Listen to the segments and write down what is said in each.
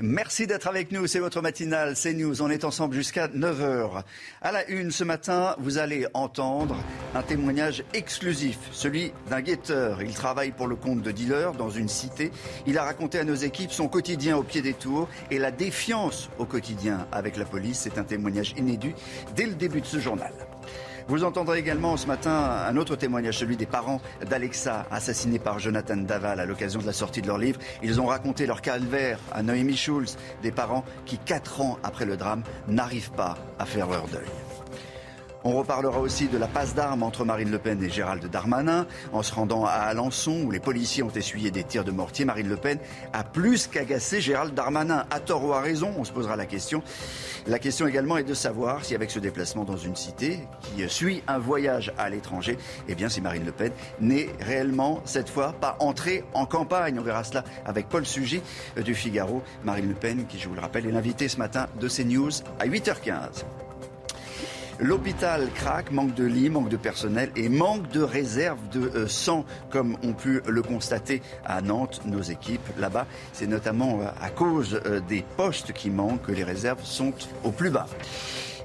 Merci d'être avec nous. C'est votre matinale, c'est News. On est ensemble jusqu'à 9h. À la une ce matin, vous allez entendre un témoignage exclusif, celui d'un guetteur. Il travaille pour le compte de dealer dans une cité. Il a raconté à nos équipes son quotidien au pied des tours et la défiance au quotidien avec la police. C'est un témoignage inédit dès le début de ce journal. Vous entendrez également ce matin un autre témoignage, celui des parents d'Alexa, assassinés par Jonathan Daval à l'occasion de la sortie de leur livre. Ils ont raconté leur calvaire à Noémie Schulz, des parents qui, quatre ans après le drame, n'arrivent pas à faire leur deuil. On reparlera aussi de la passe d'armes entre Marine Le Pen et Gérald Darmanin. En se rendant à Alençon, où les policiers ont essuyé des tirs de mortier, Marine Le Pen a plus qu'agacé Gérald Darmanin. À tort ou à raison, on se posera la question. La question également est de savoir si avec ce déplacement dans une cité qui suit un voyage à l'étranger, eh bien si Marine Le Pen n'est réellement cette fois pas entrée en campagne. On verra cela avec Paul Sugy du Figaro. Marine Le Pen, qui je vous le rappelle, est l'invité ce matin de CNews à 8h15. L'hôpital craque, manque de lits, manque de personnel et manque de réserves de euh, sang, comme ont pu le constater à Nantes nos équipes là-bas. C'est notamment euh, à cause euh, des postes qui manquent que les réserves sont au plus bas.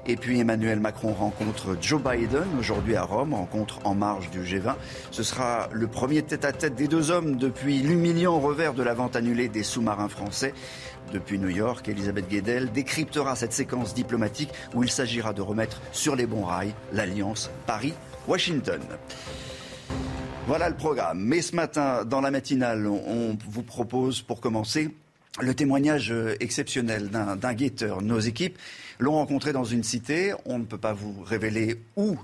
Et puis Emmanuel Macron rencontre Joe Biden aujourd'hui à Rome, rencontre en marge du G20. Ce sera le premier tête-à-tête des deux hommes depuis l'humiliant revers de la vente annulée des sous-marins français. Depuis New York, Elisabeth Guedel décryptera cette séquence diplomatique où il s'agira de remettre sur les bons rails l'alliance Paris-Washington. Voilà le programme. Mais ce matin, dans la matinale, on vous propose pour commencer le témoignage exceptionnel d'un guetteur. Nos équipes l'ont rencontré dans une cité. On ne peut pas vous révéler où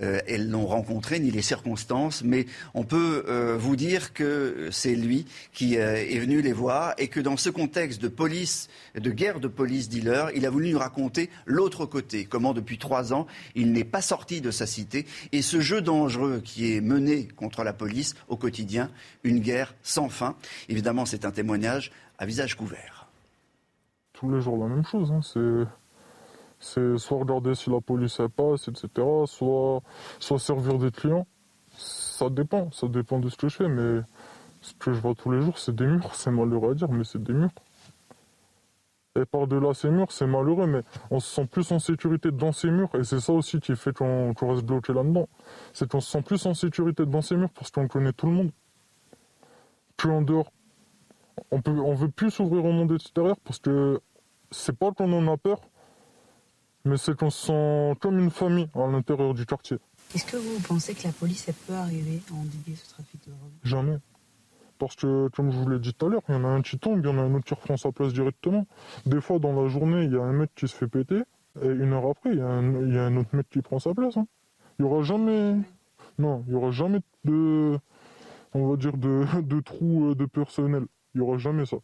euh, elles l'ont rencontré, ni les circonstances, mais on peut euh, vous dire que c'est lui qui euh, est venu les voir et que dans ce contexte de de guerre de police dealer, il a voulu nous raconter l'autre côté, comment depuis trois ans, il n'est pas sorti de sa cité et ce jeu dangereux qui est mené contre la police au quotidien, une guerre sans fin. Évidemment, c'est un témoignage à visage couvert. Tous les jours la même chose, hein. C'est soit regarder si la police passe, etc., soit, soit servir des clients. Ça dépend, ça dépend de ce que je fais, mais ce que je vois tous les jours, c'est des murs. C'est malheureux à dire, mais c'est des murs. Et par-delà ces murs, c'est malheureux, mais on se sent plus en sécurité dans ces murs, et c'est ça aussi qui fait qu'on reste bloqué là-dedans. C'est qu'on se sent plus en sécurité dans ces murs parce qu'on connaît tout le monde. Plus en dehors. On peut, on veut plus s'ouvrir au monde extérieur parce que c'est pas qu'on en a peur, mais c'est qu'on se sent comme une famille à l'intérieur du quartier. Est-ce que vous pensez que la police peut arriver à endiguer ce trafic de drogue? Jamais. Parce que, comme je vous l'ai dit tout à l'heure, il y en a un qui tombe, il y en a un autre qui reprend sa place directement. Des fois, dans la journée, il y a un mec qui se fait péter, et une heure après, il y a un, autre mec qui prend sa place. Hein. Il n'y aura jamais. Non, il n'y aura jamais de. On va dire de, de trou de personnel. Il n'y aura jamais ça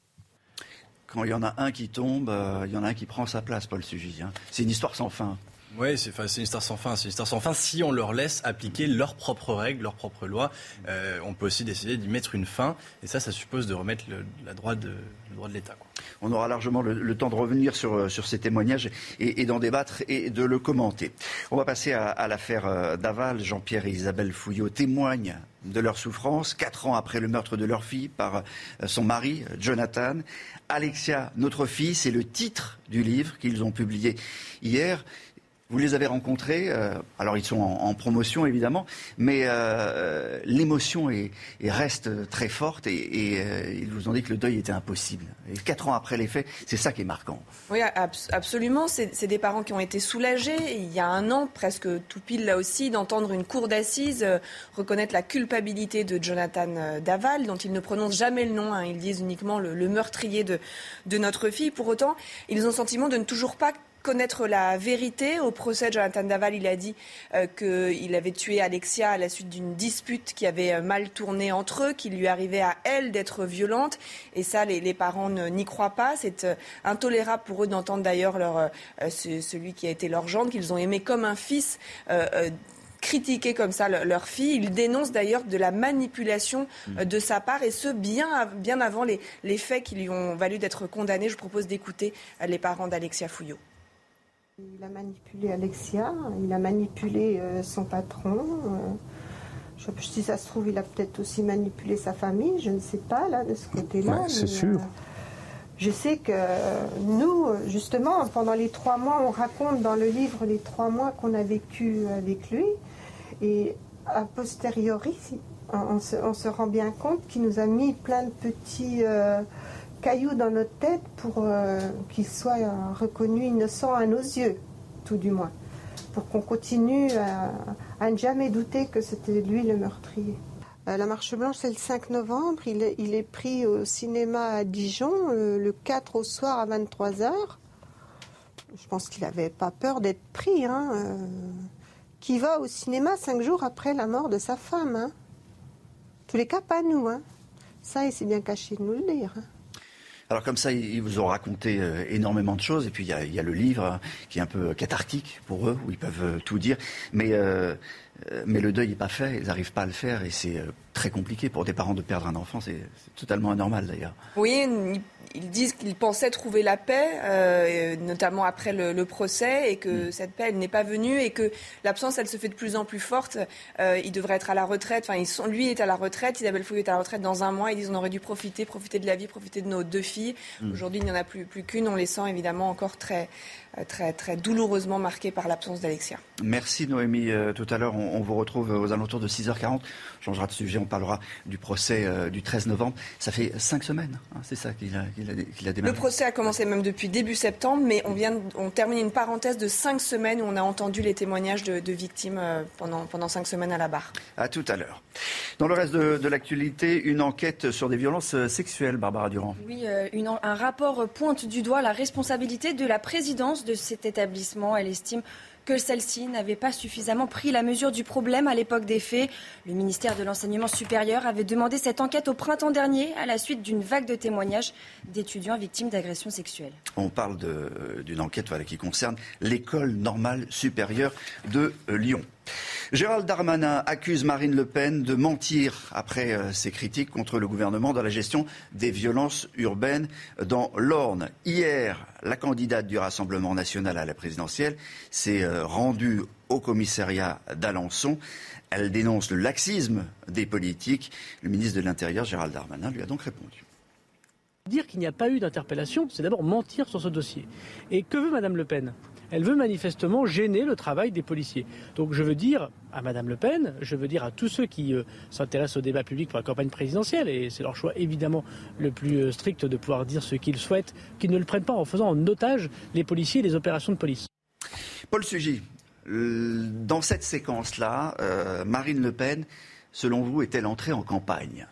quand il y en a un qui tombe, euh, il y en a un qui prend sa place, Paul Sugy. Hein. C'est une histoire sans fin. Oui, c'est une histoire sans fin. Une histoire sans fin si on leur laisse appliquer leurs propres règles, leurs propres lois. Euh, on peut aussi décider d'y mettre une fin. Et ça, ça suppose de remettre le, la droit de, le droit de l'État. On aura largement le, temps de revenir sur, euh, ces témoignages et, d'en débattre et de le commenter. On va passer à, l'affaire Daval. Jean-Pierre et Isabelle Fouillot témoignent de leur souffrance, quatre ans après le meurtre de leur fille par euh, son mari, Jonathan. Alexia, notre fille, c'est le titre du livre qu'ils ont publié hier. Vous les avez rencontrés, euh, alors ils sont en, promotion évidemment, mais euh, l'émotion reste très forte et, euh, ils vous ont dit que le deuil était impossible. Et quatre ans après les faits, c'est ça qui est marquant. Oui, absolument. C'est des parents qui ont été soulagés. Il y a un an, presque tout pile là aussi, d'entendre une cour d'assises reconnaître la culpabilité de Jonathan Daval, dont ils ne prononcent jamais le nom. Hein. Ils disent uniquement le, meurtrier de notre fille. Pour autant, ils ont le sentiment de ne toujours pas connaître la vérité. Au procès, Jonathan Daval, il a dit euh, qu'il avait tué Alexia à la suite d'une dispute qui avait euh, mal tourné entre eux, qu'il lui arrivait à elle d'être violente. Et ça, les, parents n'y croient pas. C'est euh, intolérable pour eux d'entendre d'ailleurs leur, celui qui a été leur gendre, qu'ils ont aimé comme un fils critiquer comme ça leur fille. Ils dénoncent d'ailleurs de la manipulation mm. de sa part, et ce, bien, bien avant les, les faits qui lui ont valu d'être condamnés. Je propose d'écouter les parents d'Alexia Fouillot. Il a manipulé Alexia, il a manipulé euh, son patron. Euh, je, si ça se trouve, il a peut-être aussi manipulé sa famille, je ne sais pas, là, de ce côté-là. c'est sûr. Je sais que nous, justement, pendant les trois mois, on raconte dans le livre les trois mois qu'on a vécu avec lui. Et a posteriori, on se, rend bien compte qu'il nous a mis plein de petits euh, cailloux dans notre tête pour euh, qu'il soit reconnu innocent à nos yeux, tout du moins. Pour qu'on continue à, ne jamais douter que c'était lui le meurtrier. Euh, la Marche Blanche, c'est le 5 novembre. Il est, pris au cinéma à Dijon le 4 au soir à 23h. Je pense qu'il n'avait pas peur d'être pris. Hein, euh, qui va au cinéma cinq jours après la mort de sa femme. Hein. Tous les cas, pas nous. Hein. Ça, il s'est bien caché de nous le dire. Hein. Alors comme ça, ils vous ont raconté euh, énormément de choses. Et puis il y, a, le livre qui est un peu cathartique pour eux, où ils peuvent tout dire. Mais euh, mais le deuil n'est pas fait, ils n'arrivent pas à le faire et c'est euh, très compliqué pour des parents de perdre un enfant, c'est totalement anormal d'ailleurs. Oui, ils disent qu'ils pensaient trouver la paix, euh, notamment après le, procès, et que mm. cette paix n'est pas venue et que l'absence elle se fait de plus en plus forte. il devrait être à la retraite, enfin ils sont, lui est à la retraite, Isabelle Fouillot est à la retraite dans un mois, ils disent on aurait dû profiter, profiter de la vie, profiter de nos deux filles. Mm. Aujourd'hui il n'y en a plus, plus qu'une, on les sent évidemment encore très très, très douloureusement marqué par l'absence d'Alexia. Merci Noémie. Euh, tout à l'heure, on, vous retrouve aux alentours de 6h40. On changera de sujet, on parlera du procès euh, du 13 novembre. Ça fait cinq semaines, hein, c'est ça qu'il a, a, démarré. Le procès a commencé même depuis début septembre, mais on, vient, on termine une parenthèse de cinq semaines où on a entendu les témoignages de, victimes euh, pendant, pendant cinq semaines à la barre. À tout à l'heure. Dans le reste de, l'actualité, une enquête sur des violences sexuelles, Barbara Durand. Oui, un rapport pointe du doigt la responsabilité de la présidence de cet établissement. Elle estime que celle-ci n'avait pas suffisamment pris la mesure du problème à l'époque des faits. Le ministère de l'Enseignement supérieur avait demandé cette enquête au printemps dernier à la suite d'une vague de témoignages d'étudiants victimes d'agressions sexuelles. On parle d'une enquête qui concerne l'école normale supérieure de Lyon. Gérald Darmanin accuse Marine Le Pen de mentir après euh, ses critiques contre le gouvernement dans la gestion des violences urbaines dans l'Orne. Hier, la candidate du Rassemblement national à la présidentielle s'est euh, rendue au commissariat d'Alençon. Elle dénonce le laxisme des politiques. Le ministre de l'Intérieur, Gérald Darmanin, lui a donc répondu. Dire qu'il n'y a pas eu d'interpellation, c'est d'abord mentir sur ce dossier. Et que veut Madame Le Pen? Elle veut manifestement gêner le travail des policiers. Donc je veux dire à Madame Le Pen, je veux dire à tous ceux qui euh, s'intéressent au débat public pour la campagne présidentielle, et c'est leur choix évidemment le plus euh, strict de pouvoir dire ce qu'ils souhaitent, qu'ils ne le prennent pas en faisant en otage les policiers et les opérations de police. Paul Sugy, dans cette séquence-là, euh, Marine Le Pen, selon vous, est-elle entrée en campagne?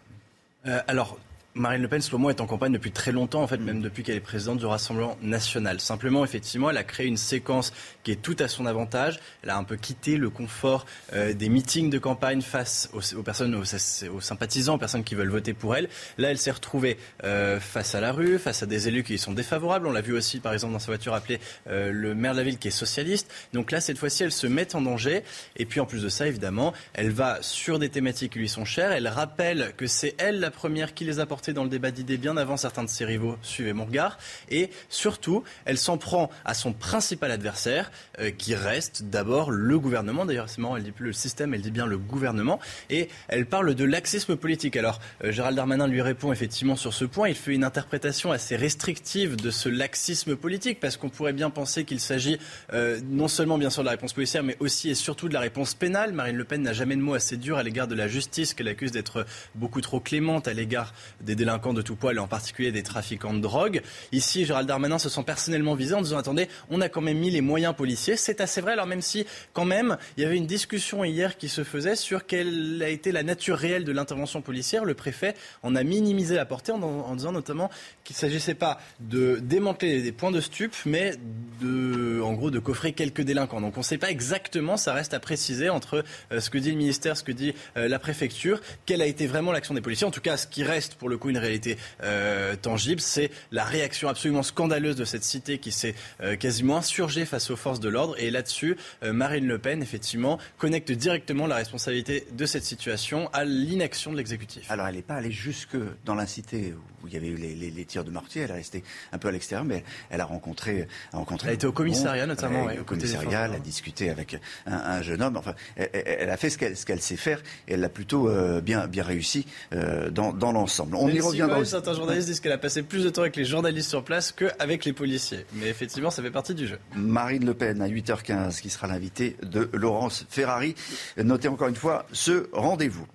Alors, Marine Le Pen, selon moi, est en campagne depuis très longtemps, en fait, même depuis qu'elle est présidente du Rassemblement national. Simplement, effectivement, elle a créé une séquence qui est tout à son avantage. Elle a un peu quitté le confort euh, des meetings de campagne face aux, personnes, aux, sympathisants, aux personnes qui veulent voter pour elle. Là, elle s'est retrouvée euh, face à la rue, face à des élus qui sont défavorables. On l'a vu aussi, par exemple, dans sa voiture appeler euh, le maire de la ville qui est socialiste. Donc là, cette fois-ci, elle se met en danger. Et puis, en plus de ça, évidemment, elle va sur des thématiques qui lui sont chères. Elle rappelle que c'est elle la première qui les apporte dans le débat d'idées bien avant certains de ses rivaux. Suivez mon regard. Et surtout, elle s'en prend à son principal adversaire, euh, qui reste d'abord le gouvernement. D'ailleurs, c'est marrant, elle dit plus le système, elle dit bien le gouvernement. Et elle parle de laxisme politique. Alors, euh, Gérald Darmanin lui répond effectivement sur ce point. Il fait une interprétation assez restrictive de ce laxisme politique, parce qu'on pourrait bien penser qu'il s'agit euh, non seulement bien sûr de la réponse policière, mais aussi et surtout de la réponse pénale. Marine Le Pen n'a jamais de mots assez durs à l'égard de la justice, qu'elle accuse d'être beaucoup trop clémente à l'égard des des délinquants de tout poil, et en particulier des trafiquants de drogue. Ici, Gérald Darmanin se sent personnellement visé en disant attendez, on a quand même mis les moyens policiers. C'est assez vrai, alors même si quand même il y avait une discussion hier qui se faisait sur quelle a été la nature réelle de l'intervention policière. Le préfet en a minimisé la portée en, disant notamment qu'il ne s'agissait pas de démanteler des points de stup, mais de, en gros, de coffrer quelques délinquants. Donc on ne sait pas exactement, ça reste à préciser entre euh, ce que dit le ministère, ce que dit euh, la préfecture, quelle a été vraiment l'action des policiers. En tout cas, ce qui reste pour le une réalité euh, tangible. C'est la réaction absolument scandaleuse de cette cité qui s'est euh, quasiment insurgée face aux forces de l'ordre. Et là-dessus, euh, Marine Le Pen, effectivement, connecte directement la responsabilité de cette situation à l'inaction de l'exécutif. Alors, elle n'est pas allée jusque dans la cité où il y avait eu les, tirs de mortier. Elle est restée un peu à l'extérieur, mais elle a rencontré. A rencontré elle été au commissariat, notamment. au commissariat, elle a discuté avec un, jeune homme. Enfin, elle, a fait ce qu'elle sait faire et elle l'a plutôt bien, bien réussi dans, dans l'ensemble y reviendra. Certains journalistes disent qu'elle a passé plus de temps avec les journalistes sur place qu'avec les policiers. Mais effectivement, ça fait partie du jeu. Marine Le Pen à 8h15, qui sera l'invité de Laurence Ferrari. Notez encore une fois ce rendez-vous.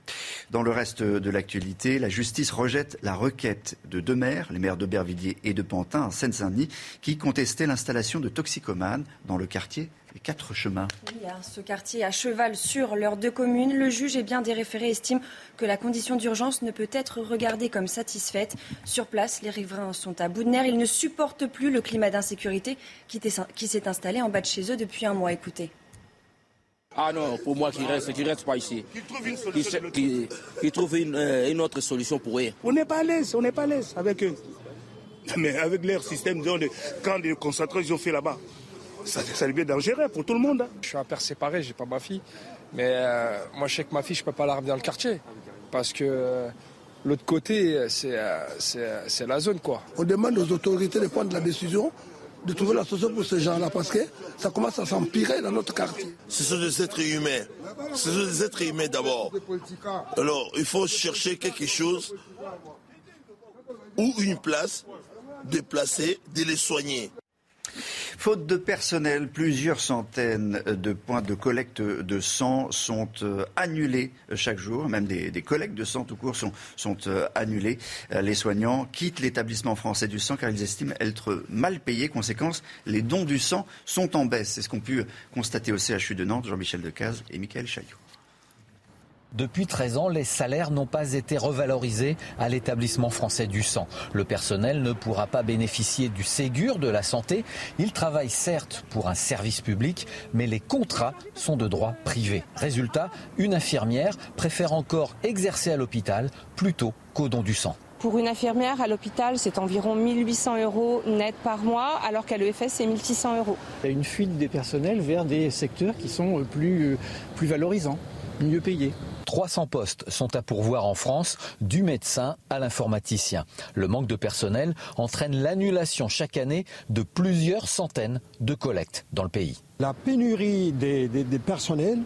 Dans le reste de l'actualité, la justice rejette la requête de deux maires, les maires d'Aubervilliers et de Pantin, en Seine-Saint-Denis, qui contestaient l'installation de toxicomanes dans le quartier les quatre chemins. Oui, hein, ce quartier à cheval sur leurs deux communes, le juge et bien des référés estiment que la condition d'urgence ne peut être regardée comme satisfaite. Sur place, les riverains sont à bout de nerfs. Ils ne supportent plus le climat d'insécurité qui s'est installé en bas de chez eux depuis un mois. Écoutez. Ah non, pour moi qui reste, qui reste pas ici. Qui trouve une solution. Qui, trouve euh, une, autre solution pour eux. On n'est pas à l'aise, on n'est pas à l'aise avec eux. Mais avec leur système, de, quand les concentrateurs ils ont fait là-bas, ça, ça devient dangereux pour tout le monde. Hein. Je suis un père séparé, j'ai pas ma fille. Mais euh, moi, je sais que ma fille, je peux pas la ramener dans le quartier. Parce que euh, l'autre côté, c'est la zone, quoi. On demande aux autorités de prendre la décision de trouver la solution pour ces gens-là parce que ça commence à s'empirer dans notre quartier. Ce sont des êtres humains. Ce sont des êtres humains d'abord. Alors, il faut chercher quelque chose ou une place, déplacer, de les soigner. Faute de personnel, plusieurs centaines de points de collecte de sang sont euh, annulés chaque jour. Même des, collectes de sang tout court sont, sont euh, annulées. Euh, les soignants quittent l'établissement français du sang car ils estiment être mal payés. Conséquence, les dons du sang sont en baisse. C'est ce qu'ont pu constater au CHU de Nantes Jean-Michel Decaze et Michael Chaillot. Depuis 13 ans, les salaires n'ont pas été revalorisés à l'établissement français du sang. Le personnel ne pourra pas bénéficier du Ségur de la santé. Il travaille certes pour un service public, mais les contrats sont de droit privé. Résultat, une infirmière préfère encore exercer à l'hôpital plutôt qu'au don du sang. Pour une infirmière à l'hôpital, c'est environ 1800 euros net par mois, alors qu'à l'EFS, c'est 1600 euros. Il y a une fuite des personnels vers des secteurs qui sont plus, euh, plus valorisants, mieux payés. 300 postes sont à pourvoir en France, du médecin à l'informaticien. Le manque de personnel entraîne l'annulation chaque année de plusieurs centaines de collectes dans le pays. La pénurie des, des personnels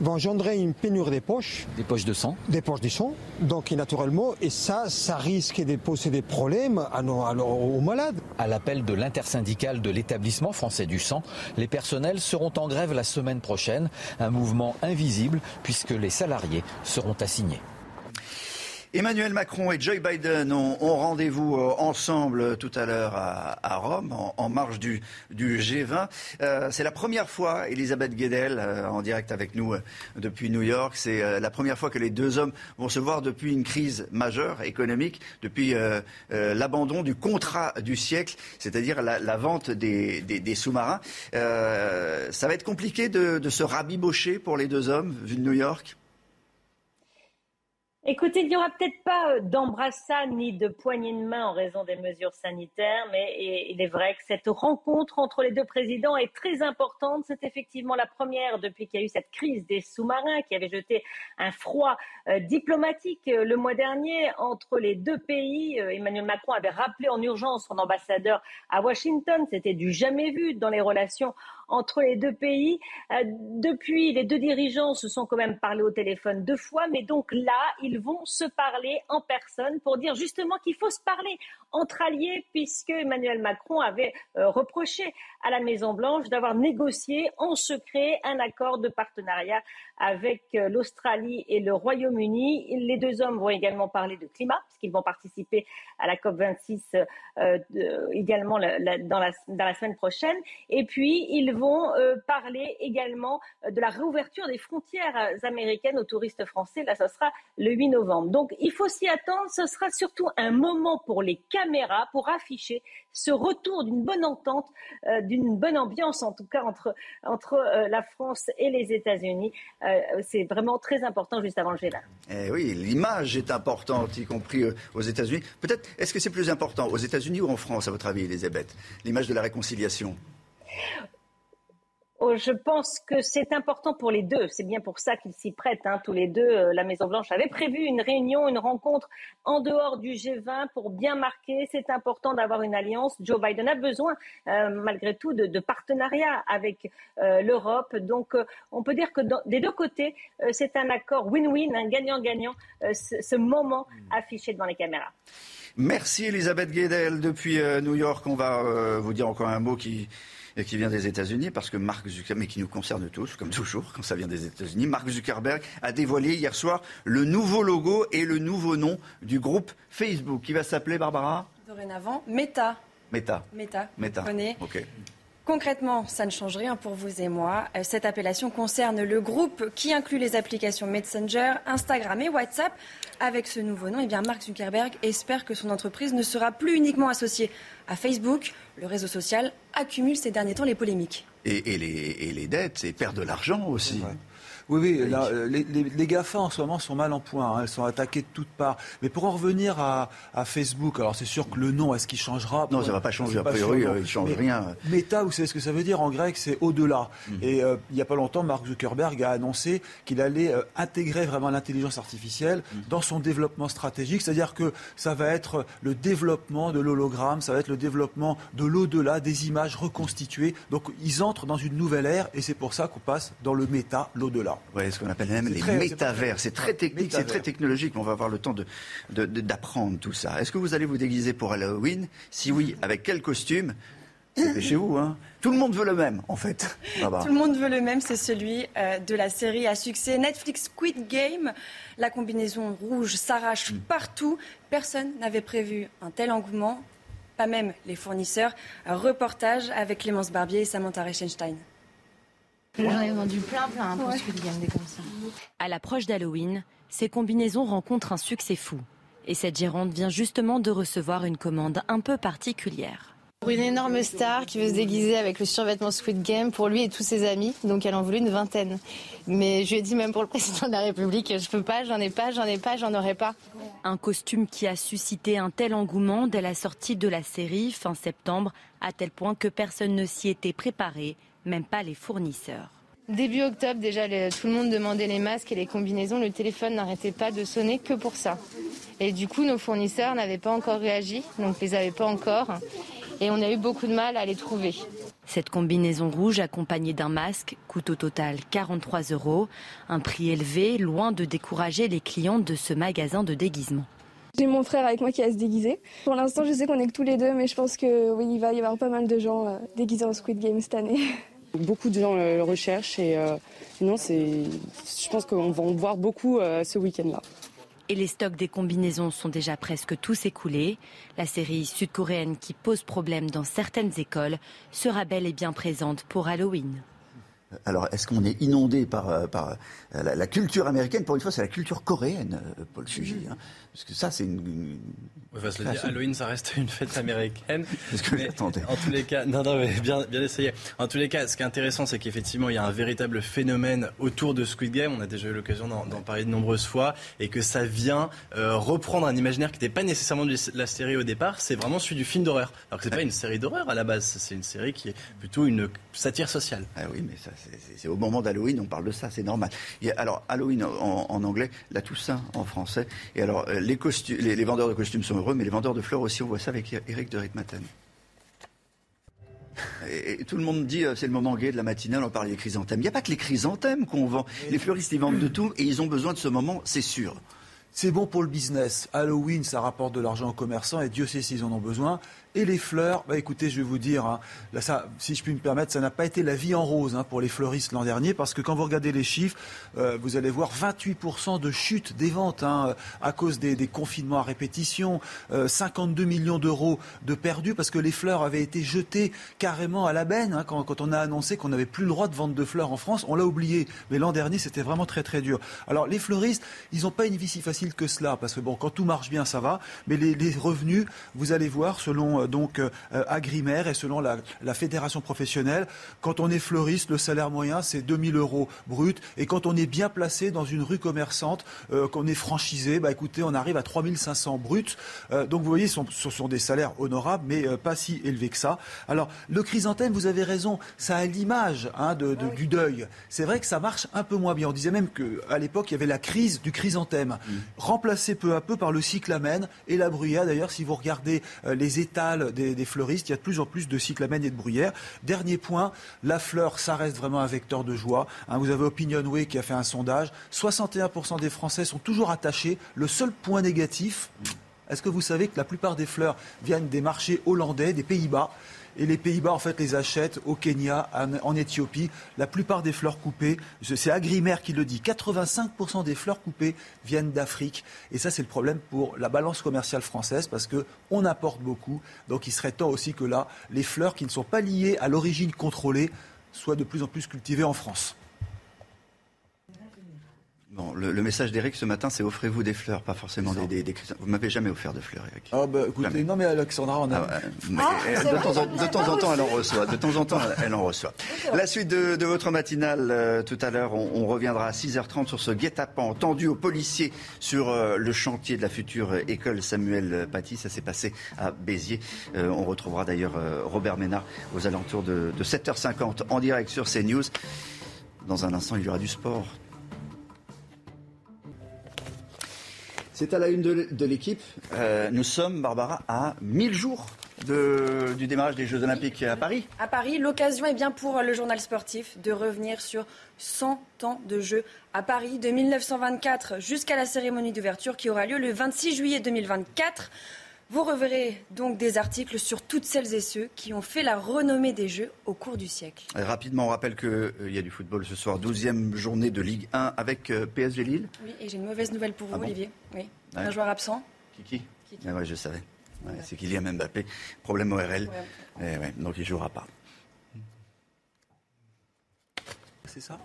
va engendrer une pénurie des poches. Des poches de sang Des poches de sang, donc naturellement, et ça, ça risque de poser des problèmes à nos, aux malades. À l'appel de l'intersyndicale de l'établissement français du sang, les personnels seront en grève la semaine prochaine, un mouvement invisible puisque les salariés seront assignés. Emmanuel Macron et Joe Biden ont, rendez-vous euh, ensemble tout à l'heure à, Rome, en, marge du, G20. Euh, c'est la première fois, Elisabeth Guedel, euh, en direct avec nous depuis New York, c'est la première fois que les deux hommes vont se voir depuis une crise majeure économique, depuis l'abandon du contrat du siècle, c'est-à-dire la, vente des, sous-marins. ça va être compliqué de, se rabibocher pour les deux hommes, vu New York? Écoutez, il n'y aura peut-être pas euh, d'embrassade ni de poignée de main en raison des mesures sanitaires, mais il est vrai que cette rencontre entre les deux présidents est très importante. C'est effectivement la première depuis qu'il y a eu cette crise des sous-marins qui avait jeté un froid euh, diplomatique euh, le mois dernier entre les deux pays. Emmanuel Macron avait rappelé en urgence son ambassadeur à Washington. C'était du jamais vu dans les relations entre les deux pays. depuis, les deux dirigeants se sont quand même parlé au téléphone deux fois, mais donc là, ils vont se parler en personne pour dire justement qu'il faut se parler entre alliés, puisque Emmanuel Macron avait euh, reproché à la Maison-Blanche d'avoir négocié en secret un accord de partenariat avec euh, l'Australie et le Royaume-Uni. Les deux hommes vont également parler de climat, puisqu'ils vont participer à la COP26 euh, également dans, la, dans, la, semaine prochaine. Et puis, ils vont parler également de la réouverture des frontières américaines aux touristes français. Là, ce sera le 8 novembre. Donc, il faut s'y attendre. Ce sera surtout un moment pour les caméras pour afficher ce retour d'une bonne entente, euh, d'une bonne ambiance en tout cas entre, entre euh, la France et les États-Unis. Euh, c'est vraiment très important juste avant le G20. Eh oui, l'image est importante, y compris aux États-Unis. Peut-être, est-ce que c'est plus important aux États-Unis ou en France, à votre avis, Elisabeth L'image de la réconciliation? Oh, je pense que c'est important pour les deux. C'est bien pour ça qu'ils s'y prêtent. Hein, tous les deux, euh, la Maison-Blanche avait prévu une réunion, une rencontre en dehors du G20 pour bien marquer. C'est important d'avoir une alliance. Joe Biden a besoin, euh, malgré tout, de, de partenariat avec euh, l'Europe. Donc, on peut dire que des deux côtés, c'est un accord win-win, un gagnant-gagnant, ce, ce moment affiché devant les caméras. Merci Elisabeth Guedel depuis New York. On va vous dire encore un mot qui qui vient des États-Unis, parce que Mark Zuckerberg, mais qui nous concerne tous, comme toujours, quand ça vient des États-Unis, Mark Zuckerberg a dévoilé hier soir le nouveau logo et le nouveau nom du groupe Facebook, qui va s'appeler, Barbara? Dorénavant, Meta. Meta. Meta. Meta. Ok. Concrètement, ça ne change rien pour vous et moi. Euh, cette appellation concerne le groupe qui inclut les applications Messenger, Instagram et WhatsApp. Avec ce nouveau nom, eh bien Mark Zuckerberg espère que son entreprise ne sera plus uniquement associée à Facebook. Le réseau social accumule ces derniers temps les polémiques. Et, les, dettes et perd de l'argent aussi. Oui, oui, euh, les, les, GAFA en ce moment sont mal en point. Hein. elles sont attaquées de toutes parts. Mais pour en revenir à, Facebook, alors c'est sûr que le nom, est-ce qu'il changera? Non, ça ne va pas changer. A priori, euh, il ne change rien. Meta, vous savez ce que ça veut dire en grec? C'est au-delà. Mhm. Et euh, il n'y a pas longtemps, Mark Zuckerberg a annoncé qu'il allait intégrer vraiment l'intelligence artificielle mhm. dans son développement stratégique. C'est-à-dire que ça va être le développement de l'hologramme, ça va être le développement de l'au-delà, des images reconstituées. Donc ils entrent dans une nouvelle ère et c'est pour ça qu'on passe dans le méta, l'au-delà. Oui, ce qu'on appelle même les métavers. C'est très technique, c'est très technologique, mais on va avoir le temps d'apprendre tout ça. Est-ce que vous allez vous déguiser pour Halloween? Si oui, avec quel costume? C'est chez vous, hein Tout le monde veut le même, en fait. Tout le monde veut le même, c'est celui euh, de la série à succès Netflix Squid Game. La combinaison rouge s'arrache mm. partout. Personne n'avait prévu un tel engouement, pas même les fournisseurs. Un reportage avec Clémence Barbier et Samantha Reichenstein. J'en ai vendu plein, plein pour Squid Game, des comme ça. À l'approche d'Halloween, ces combinaisons rencontrent un succès fou. Et cette gérante vient justement de recevoir une commande un peu particulière. Pour une énorme star qui veut se déguiser avec le survêtement Squid Game pour lui et tous ses amis, donc elle en voulait une vingtaine. Mais je lui ai dit même pour le président de la République, je peux pas, j'en ai pas, j'en ai pas, j'en aurai pas. Un costume qui a suscité un tel engouement dès la sortie de la série fin septembre, à tel point que personne ne s'y était préparé même pas les fournisseurs. Début octobre, déjà, tout le monde demandait les masques et les combinaisons. Le téléphone n'arrêtait pas de sonner que pour ça. Et du coup, nos fournisseurs n'avaient pas encore réagi, donc les avaient pas encore. Et on a eu beaucoup de mal à les trouver. Cette combinaison rouge accompagnée d'un masque coûte au total 43 euros. Un prix élevé, loin de décourager les clients de ce magasin de déguisement. J'ai mon frère avec moi qui va se déguiser. Pour l'instant, je sais qu'on est que tous les deux, mais je pense que oui, il va y avoir pas mal de gens euh, déguisés en Squid Game cette année. Beaucoup de gens le recherchent et euh, non, c'est, je pense qu'on va en voir beaucoup euh, ce week-end-là. Et les stocks des combinaisons sont déjà presque tous écoulés. La série sud-coréenne qui pose problème dans certaines écoles sera bel et bien présente pour Halloween. Alors, est-ce qu'on est inondé par, par la, culture américaine? Pour une fois, c'est la culture coréenne, Paul Sugy. Hein. Parce que ça, c'est une. Halloween, ça reste une fête américaine. ce que j'attendais. En tous les cas, non, non, mais bien, bien essayé. En tous les cas, ce qui est intéressant, c'est qu'effectivement, il y a un véritable phénomène autour de Squid Game. On a déjà eu l'occasion d'en parler de nombreuses fois. Et que ça vient euh, reprendre un imaginaire qui n'était pas nécessairement de la série au départ. C'est vraiment celui du film d'horreur. Alors que c'est pas une série d'horreur à la base. C'est une série qui est plutôt une satire sociale. Ah oui, mais ça, c'est au moment d'Halloween, on parle de ça, c'est normal. alors, Halloween en, en, anglais, la Toussaint en français. Et alors, euh, les, vendeurs de costumes sont heureux, mais les vendeurs de fleurs aussi, on voit ça avec Eric de Ritmaten. Et, tout le monde dit euh, c'est le moment gay de la matinale, on parle des chrysanthèmes. Il n'y a pas que les chrysanthèmes qu'on vend. Les fleuristes, ils vendent de tout et ils ont besoin de ce moment, c'est sûr. C'est bon pour le business. Halloween, ça rapporte de l'argent aux commerçants et Dieu sait s'ils en ont besoin. Et les fleurs, bah écoutez, je vais vous dire, hein, si je puis me permettre, ça n'a pas été la vie en rose hein, pour les fleuristes l'an dernier, parce que quand vous regardez les chiffres, euh, vous allez voir 28% de chute des ventes hein, à cause des, confinements à répétition, 52 euh, millions d'euros de perdus, parce que les fleurs avaient été jetées carrément à la benne quand, on a annoncé qu'on n'avait plus le droit de vendre de fleurs en France. On l'a oublié, mais l'an dernier, c'était vraiment très très dur. Alors les fleuristes, ils n'ont pas une vie si facile que cela, parce que bon, quand tout marche bien, ça va, mais les revenus, vous allez voir, selon selon donc Agrimaire et selon la, la, fédération professionnelle, quand on est fleuriste, le salaire moyen c'est 2000 euros brut. Et quand on est bien placé dans une rue commerçante, qu'on est franchisé, bah écoutez, on arrive à 3500 bruts. donc vous voyez, ce sont, ce sont des salaires honorables, mais pas si élevés que ça. Alors le chrysanthème, vous avez raison, ça a l'image hein, de, de, du deuil. C'est vrai que ça marche un peu moins bien. On disait même qu'à l'époque, il y avait la crise du chrysanthème, mmh. remplacée peu à peu par le cyclamen et la bruyère. D'ailleurs, si vous regardez euh, les des, fleuristes, il y a de plus en plus de cyclamen et de bruyère. Dernier point, la fleur, ça reste vraiment un vecteur de joie. Hein, vous avez Opinionway qui a fait un sondage. 61% des Français sont toujours attachés. Le seul point négatif, est-ce que vous savez que la plupart des fleurs viennent des marchés hollandais, des Pays-Bas? Et les Pays-Bas, en fait, les achètent au Kenya, en, Éthiopie. La plupart des fleurs coupées, c'est Agrimaire qui le dit, 85% des fleurs coupées viennent d'Afrique. Et ça, c'est le problème pour la balance commerciale française parce qu'on importe beaucoup. Donc il serait temps aussi que là, les fleurs qui ne sont pas liées à l'origine contrôlée soient de plus en plus cultivées en France le, message d'Eric ce matin, c'est offrez-vous des fleurs, pas forcément des, des, Vous m'avez jamais offert de fleurs, Eric. Ah bah écoutez, non mais Alexandra, on a. Ah, ah, de, temps en, temps, elle en reçoit. De temps en temps, elle en reçoit. La suite de, votre matinale, euh, tout à l'heure, on, reviendra à 6h30 sur ce guet-apens tendu aux policiers sur euh, le chantier de la future école Samuel Paty. Ça s'est passé à Béziers. Euh, on retrouvera d'ailleurs Robert Ménard aux alentours de, de 7h50 en direct sur CNews. Dans un instant, il y aura du sport. C'est à la une de, l'équipe. Euh, nous sommes, Barbara, à 1000 jours du démarrage des Jeux Olympiques à Paris. À Paris, l'occasion est bien pour le journal sportif de revenir sur 100 ans de Jeux à Paris, de 1924 jusqu'à la cérémonie d'ouverture qui aura lieu le 26 juillet 2024. Vous reverrez donc des articles sur toutes celles et ceux qui ont fait la renommée des Jeux au cours du siècle. rapidement, on rappelle qu'il euh, y a du football ce soir, 12e journée de Ligue 1 avec euh, PSG Lille. Oui, et j'ai une mauvaise nouvelle pour vous, ah Olivier. Oui. Un joueur absent. Kiki Kiki. Ah ouais, je savais. c'est Kylian Mbappé. Problème ORL. Eh donc il ne jouera pas. C'est ça?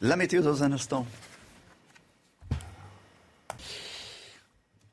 La météo dans un instant.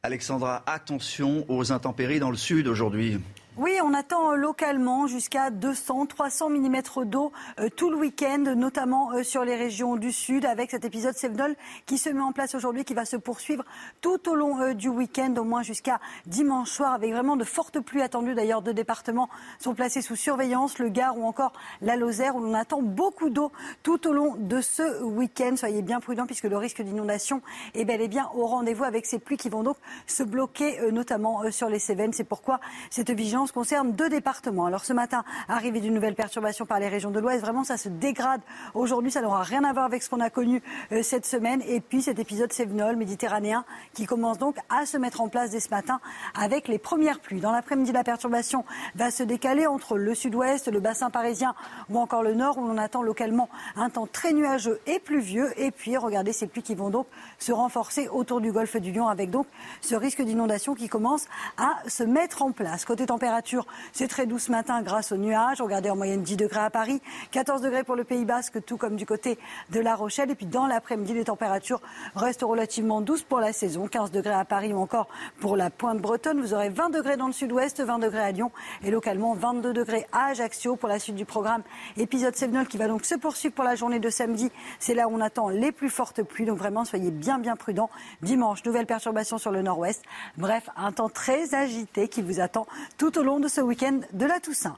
Alexandra, attention aux intempéries dans le sud aujourd'hui. Oui, on attend localement jusqu'à 200, 300 mm d'eau euh, tout le week-end, notamment euh, sur les régions du sud, avec cet épisode Sevenol qui se met en place aujourd'hui, qui va se poursuivre tout au long euh, du week-end, au moins jusqu'à dimanche soir, avec vraiment de fortes pluies attendues. D'ailleurs, deux départements sont placés sous surveillance, le Gard ou encore la Lozère, où on attend beaucoup d'eau tout au long de ce week-end. Soyez bien prudents, puisque le risque d'inondation est bel et bien au rendez-vous avec ces pluies qui vont donc se bloquer, notamment sur les Cévennes. C'est pourquoi cette vigilance concerne deux départements. Alors ce matin, arrivée d'une nouvelle perturbation par les régions de l'Ouest, vraiment ça se dégrade aujourd'hui, ça n'aura rien à voir avec ce qu'on a connu euh, cette semaine. Et puis cet épisode sévenol méditerranéen qui commence donc à se mettre en place dès ce matin avec les premières pluies. Dans l'après-midi, la perturbation va se décaler entre le sud-ouest, le bassin parisien ou encore le nord où l'on attend localement un temps très nuageux et pluvieux. Et puis regardez ces pluies qui vont donc se renforcer autour du golfe du Lion avec donc ce risque d'inondation qui commence à se mettre en place. Côté température, c'est très doux ce matin grâce aux nuages. Regardez en moyenne 10 degrés à Paris, 14 degrés pour le Pays Basque, tout comme du côté de La Rochelle. Et puis dans l'après-midi, les températures restent relativement douces pour la saison. 15 degrés à Paris ou encore pour la pointe bretonne. Vous aurez 20 degrés dans le sud-ouest, 20 degrés à Lyon et localement 22 degrés à Ajaccio pour la suite du programme. Épisode 7 qui va donc se poursuivre pour la journée de samedi. C'est là où on attend les plus fortes pluies. Donc vraiment, soyez bien bien prudents. Dimanche, nouvelle perturbation sur le nord-ouest. Bref, un temps très agité qui vous attend tout au long de ce week-end de la Toussaint.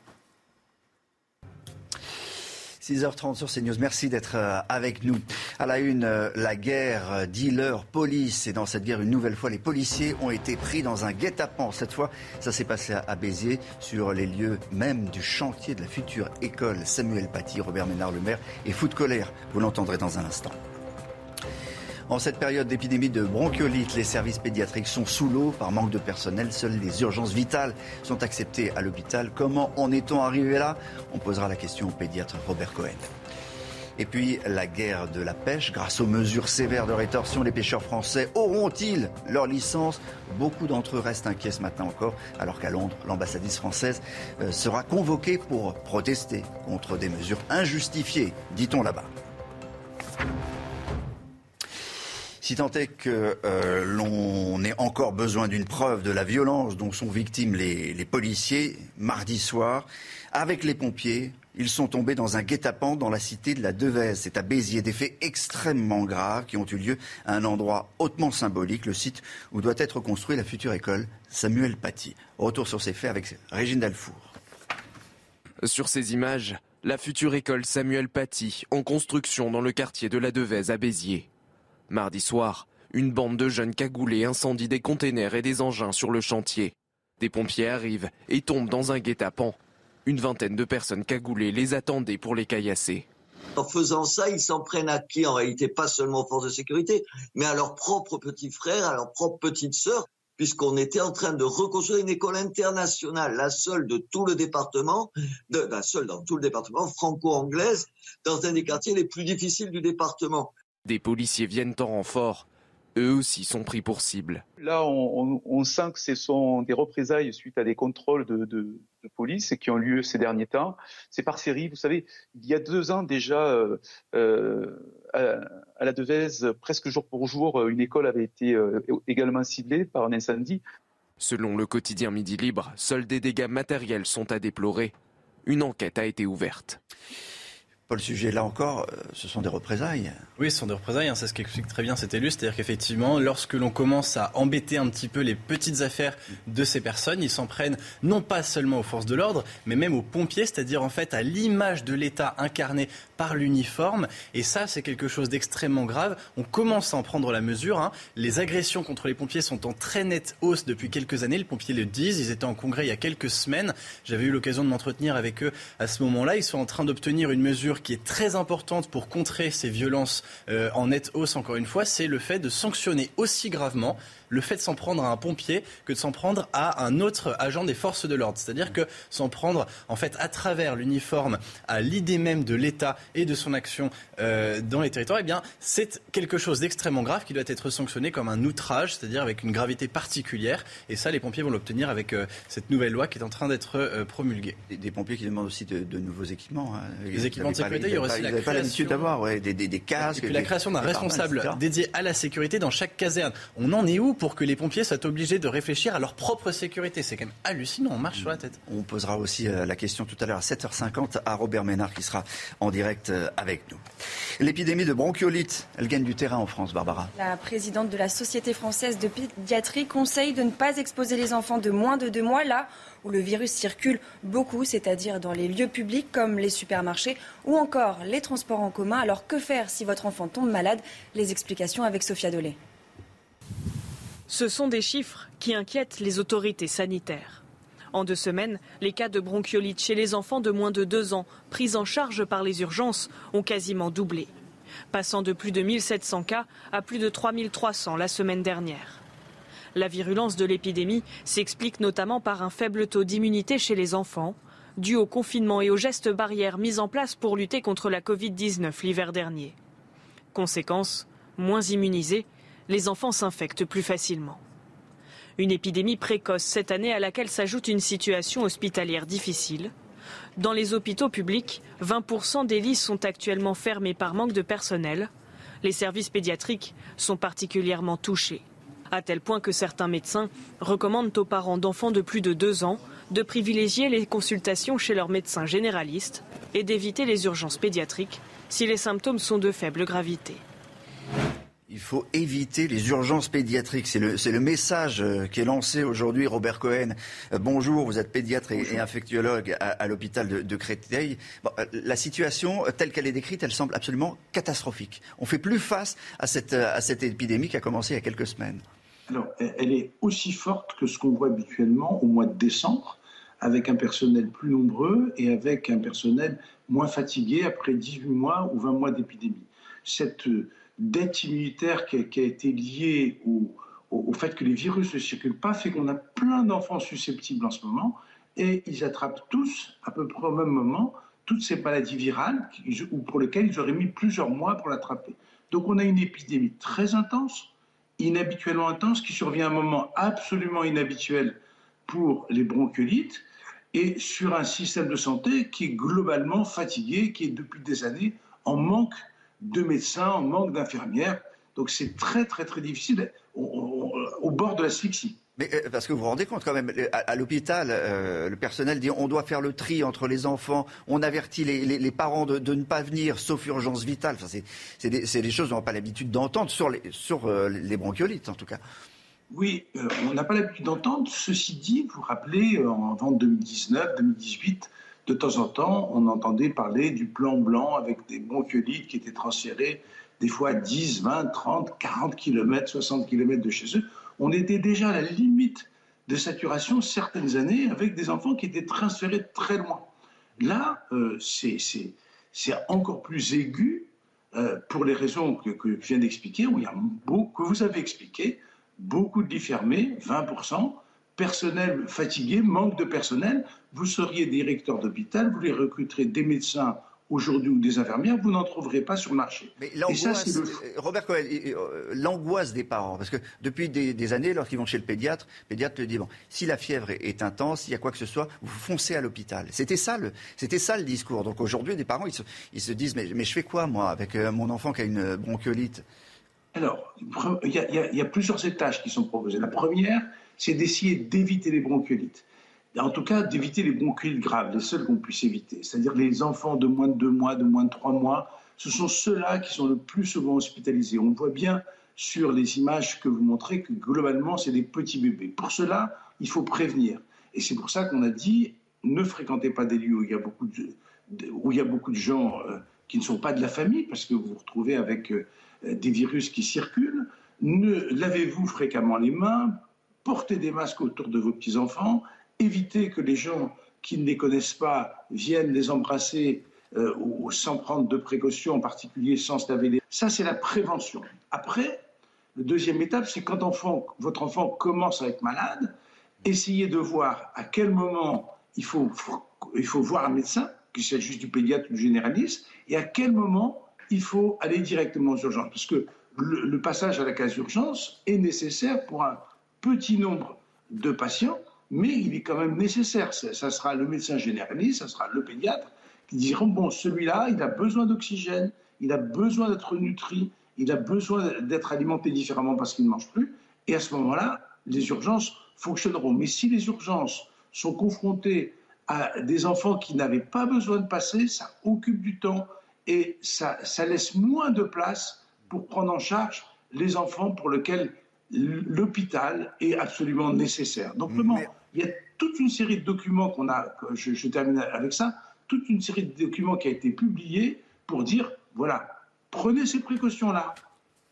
6h30 sur CNews. Merci d'être euh, avec nous. À la une, euh, la guerre euh, dealer-police. Et dans cette guerre, une nouvelle fois, les policiers ont été pris dans un guet-apens. Cette fois, ça s'est passé à Béziers, sur les lieux même du chantier de la future école Samuel Paty. Robert Ménard, le maire, et fou de colère. Vous l'entendrez dans un instant. En cette période d'épidémie de bronchiolite, les services pédiatriques sont sous l'eau par manque de personnel. Seules les urgences vitales sont acceptées à l'hôpital. Comment en est-on arrivé là? On posera la question au pédiatre Robert Cohen. Et puis la guerre de la pêche. Grâce aux mesures sévères de rétorsion, les pêcheurs français auront-ils leur licence? Beaucoup d'entre eux restent inquiets ce matin encore, alors qu'à Londres, l'ambassadrice française euh, sera convoquée pour protester contre des mesures injustifiées, dit-on là-bas. Si tant est que euh, l'on ait encore besoin d'une preuve de la violence dont sont victimes les, policiers, mardi soir, avec les pompiers, ils sont tombés dans un guet-apens dans la cité de la Devèze. C'est à Béziers. Des faits extrêmement graves qui ont eu lieu à un endroit hautement symbolique, le site où doit être construite la future école Samuel Paty. Retour sur ces faits avec Régine Dalfour. Sur ces images, la future école Samuel Paty, en construction dans le quartier de la Devèze à Béziers. Mardi soir, une bande de jeunes cagoulés incendie des containers et des engins sur le chantier. Des pompiers arrivent et tombent dans un guet-apens. Une vingtaine de personnes cagoulées les attendaient pour les caillasser. En faisant ça, ils s'en prennent à qui En réalité, pas seulement aux forces de sécurité, mais à leurs propres petits frères, à leurs propres petites sœurs, puisqu'on était en train de reconstruire une école internationale, la seule de tout le département, la seule dans tout le département, franco-anglaise, dans un des quartiers les plus difficiles du département. Des policiers viennent en renfort. Eux aussi sont pris pour cible. Là, on, on, on sent que ce sont des représailles suite à des contrôles de, de, de police qui ont lieu ces derniers temps. C'est par série. Vous savez, il y a deux ans déjà, euh, euh, à, à, la Devèze, presque jour pour jour, une école avait été euh, également ciblée par un incendie. Selon le quotidien Midi Libre, seuls des dégâts matériels sont à déplorer. Une enquête a été ouverte. Paul Sujet, là encore, euh, ce sont des représailles. Oui, ce sont des représailles, hein, c'est ce qu'explique très bien cet élu, c'est-à-dire qu'effectivement, lorsque l'on commence à embêter un petit peu les petites affaires de ces personnes, ils s'en prennent non pas seulement aux forces de l'ordre, mais même aux pompiers, c'est-à-dire en fait à l'image de l'État incarné par l'uniforme, et ça c'est quelque chose d'extrêmement grave. On commence à en prendre la mesure. Hein. Les agressions contre les pompiers sont en très nette hausse depuis quelques années, les pompiers le disent, ils étaient en congrès il y a quelques semaines, j'avais eu l'occasion de m'entretenir avec eux à ce moment-là, ils sont en train d'obtenir une mesure qui est très importante pour contrer ces violences euh, en nette hausse, encore une fois, c'est le fait de sanctionner aussi gravement le fait de s'en prendre à un pompier que de s'en prendre à un autre agent des forces de l'ordre. C'est-à-dire que s'en prendre, en fait, à travers l'uniforme, à l'idée même de l'État et de son action euh, dans les territoires, eh bien, c'est quelque chose d'extrêmement grave qui doit être sanctionné comme un outrage, c'est-à-dire avec une gravité particulière. Et ça, les pompiers vont l'obtenir avec euh, cette nouvelle loi qui est en train d'être euh, promulguée. Des, des, pompiers qui demandent aussi de, de nouveaux équipements. Hein. Les équipements de sécurité, il y aura aussi pas, la création... pas l'habitude d'avoir ouais, des, des, des, casques. Et puis la création d'un responsable dédié à la sécurité dans chaque caserne. On en est où pour que les pompiers soient obligés de réfléchir à leur propre sécurité. C'est quand même hallucinant, on marche sur la tête. On posera aussi euh, la question tout à l'heure à 7h50 à Robert Ménard qui sera en direct euh, avec nous. L'épidémie de bronchiolite, elle gagne du terrain en France, Barbara. La présidente de la Société française de pédiatrie conseille de ne pas exposer les enfants de moins de deux mois là où le virus circule beaucoup, c'est-à-dire dans les lieux publics comme les supermarchés ou encore les transports en commun. Alors que faire si votre enfant tombe malade? Les explications avec Sophia Dolé. Ce sont des chiffres qui inquiètent les autorités sanitaires. En deux semaines, les cas de bronchiolite chez les enfants de moins de deux ans, pris en charge par les urgences, ont quasiment doublé, passant de plus de 1700 cas à plus de 3300 la semaine dernière. La virulence de l'épidémie s'explique notamment par un faible taux d'immunité chez les enfants, dû au confinement et aux gestes barrières mis en place pour lutter contre la Covid-19 l'hiver dernier. Conséquence, moins immunisés, les enfants s'infectent plus facilement. Une épidémie précoce cette année à laquelle s'ajoute une situation hospitalière difficile. Dans les hôpitaux publics, 20% des lits sont actuellement fermés par manque de personnel. Les services pédiatriques sont particulièrement touchés, à tel point que certains médecins recommandent aux parents d'enfants de plus de 2 ans de privilégier les consultations chez leur médecin généraliste et d'éviter les urgences pédiatriques si les symptômes sont de faible gravité. Il faut éviter les urgences pédiatriques. C'est le, le, message qui est lancé aujourd'hui. Robert Cohen, bonjour, vous êtes pédiatre et, et infectiologue à, à l'hôpital de, de, Créteil. Bon, la situation telle qu'elle est décrite, elle semble absolument catastrophique. On fait plus face à cette, à cette épidémie qui a commencé il y a quelques semaines. Alors, elle est aussi forte que ce qu'on voit habituellement au mois de décembre, avec un personnel plus nombreux et avec un personnel moins fatigué après 18 mois ou 20 mois d'épidémie. Cette dette immunitaire qui a, été liée au, au, fait que les virus ne circulent pas fait qu'on a plein d'enfants susceptibles en ce moment et ils attrapent tous, à peu près au même moment, toutes ces maladies virales ou pour lesquelles ils auraient mis plusieurs mois pour l'attraper. Donc on a une épidémie très intense, inhabituellement intense, qui survient à un moment absolument inhabituel pour les bronchiolites et sur un système de santé qui est globalement fatigué, qui est depuis des années en manque de médecins, en manque d'infirmières, Donc c'est très très très difficile au bord de l'asphyxie. Mais euh, parce que vous vous rendez compte quand même, à, l'hôpital, euh, le personnel dit on doit faire le tri entre les enfants, on avertit les, parents de, ne pas venir, sauf urgence vitale. Enfin, c'est des, choses qu'on n'a pas l'habitude d'entendre sur, les, sur euh, les bronchiolites en tout cas. Oui, on n'a pas l'habitude d'entendre. Ceci dit, vous vous rappelez, en 2019, 2018, de temps en temps, on entendait parler du plan blanc avec des bronchiolites qui étaient transférés des fois à 10, 20, 30, 40 km, 60 km de chez eux on était déjà à la limite de saturation certaines années avec des enfants qui étaient transférés très loin. Là, euh, c'est encore plus aigu euh, pour les raisons que, je viens d'expliquer, où il y a beaucoup, que vous avez expliqué, beaucoup de lits fermés, 20%, personnel fatigué, manque de personnel. Vous seriez directeur d'hôpital, vous les recruterez des médecins aujourd'hui ou des infirmières, vous n'en trouverez pas sur le marché. Mais l'angoisse, le... Robert Cohen, euh, l'angoisse des parents, parce que depuis des, années, lorsqu'ils vont chez le pédiatre, le pédiatre te dit bon, si la fièvre est, intense, s'il y a quoi que ce soit, vous foncez à l'hôpital. C'était ça le, c'était ça le discours. Donc aujourd'hui, des parents, ils se, disent mais, mais, je fais quoi moi avec euh, mon enfant qui a une bronchiolite? Alors, il y, y, a plusieurs étages qui sont proposés. La première, c'est d'essayer d'éviter les bronchiolites en tout cas d'éviter les bronchiolites graves, les seuls qu'on puisse éviter. C'est-à-dire les enfants de moins de deux mois, de moins de trois mois, ce sont ceux-là qui sont le plus souvent hospitalisés. On voit bien sur les images que vous montrez que globalement, c'est des petits bébés. Pour cela, il faut prévenir. Et c'est pour ça qu'on a dit, ne fréquentez pas des lieux où il y a beaucoup de, où il y a beaucoup de gens euh, qui ne sont pas de la famille, parce que vous vous retrouvez avec euh, des virus qui circulent. Ne, lavez-vous fréquemment les mains, portez des masques autour de vos petits-enfants, éviter que les gens qui ne les connaissent pas viennent les embrasser euh, ou sans prendre de précautions, en particulier sans se laver les Ça, c'est la prévention. Après, la deuxième étape, c'est quand votre enfant commence à être malade, essayez de voir à quel moment il faut, il faut voir un médecin, qu'il s'agisse du pédiatre ou du généraliste, et à quel moment il faut aller directement aux urgences. Parce que le, le passage à la case urgence est nécessaire pour un petit nombre de patients mais il est quand même nécessaire. Ça sera le médecin généraliste, ça sera le pédiatre qui diront bon, celui-là, il a besoin d'oxygène, il a besoin d'être nutri, il a besoin d'être alimenté différemment parce qu'il ne mange plus. Et à ce moment-là, les urgences fonctionneront. Mais si les urgences sont confrontées à des enfants qui n'avaient pas besoin de passer, ça occupe du temps et ça, ça laisse moins de place pour prendre en charge les enfants pour lesquels l'hôpital est absolument nécessaire. Donc, vraiment, il y a toute une série de documents qu'on a, je, termine avec ça, toute une série de documents qui a été publiés pour dire, voilà, prenez ces précautions-là.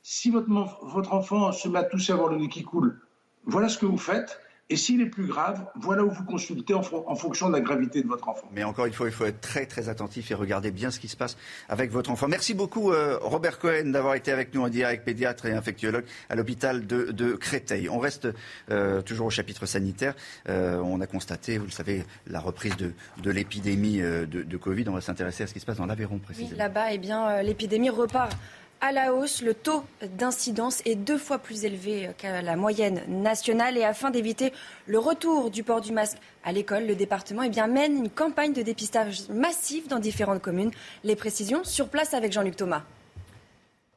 Si votre, votre enfant se met à tousser avoir le nez qui coule, voilà ce que vous faites. Et s'il est plus grave, voilà où vous consultez en, fonction de la gravité de votre enfant. Mais encore une fois, il faut être très très attentif et regarder bien ce qui se passe avec votre enfant. Merci beaucoup euh, Robert Cohen d'avoir été avec nous en direct, pédiatre et infectiologue à l'hôpital de, Créteil. On reste euh, toujours au chapitre sanitaire. Euh, on a constaté, vous le savez, la reprise de, l'épidémie de, Covid. On va s'intéresser à ce qui se passe dans l'Aveyron précisément. Oui, là-bas, eh bien, l'épidémie repart à la hausse. Le taux d'incidence est deux fois plus élevé qu'à la moyenne nationale. Et afin d'éviter le retour du port du masque à l'école, le département eh mène une campagne de dépistage massif dans différentes communes. Les précisions sur place avec Jean-Luc Thomas.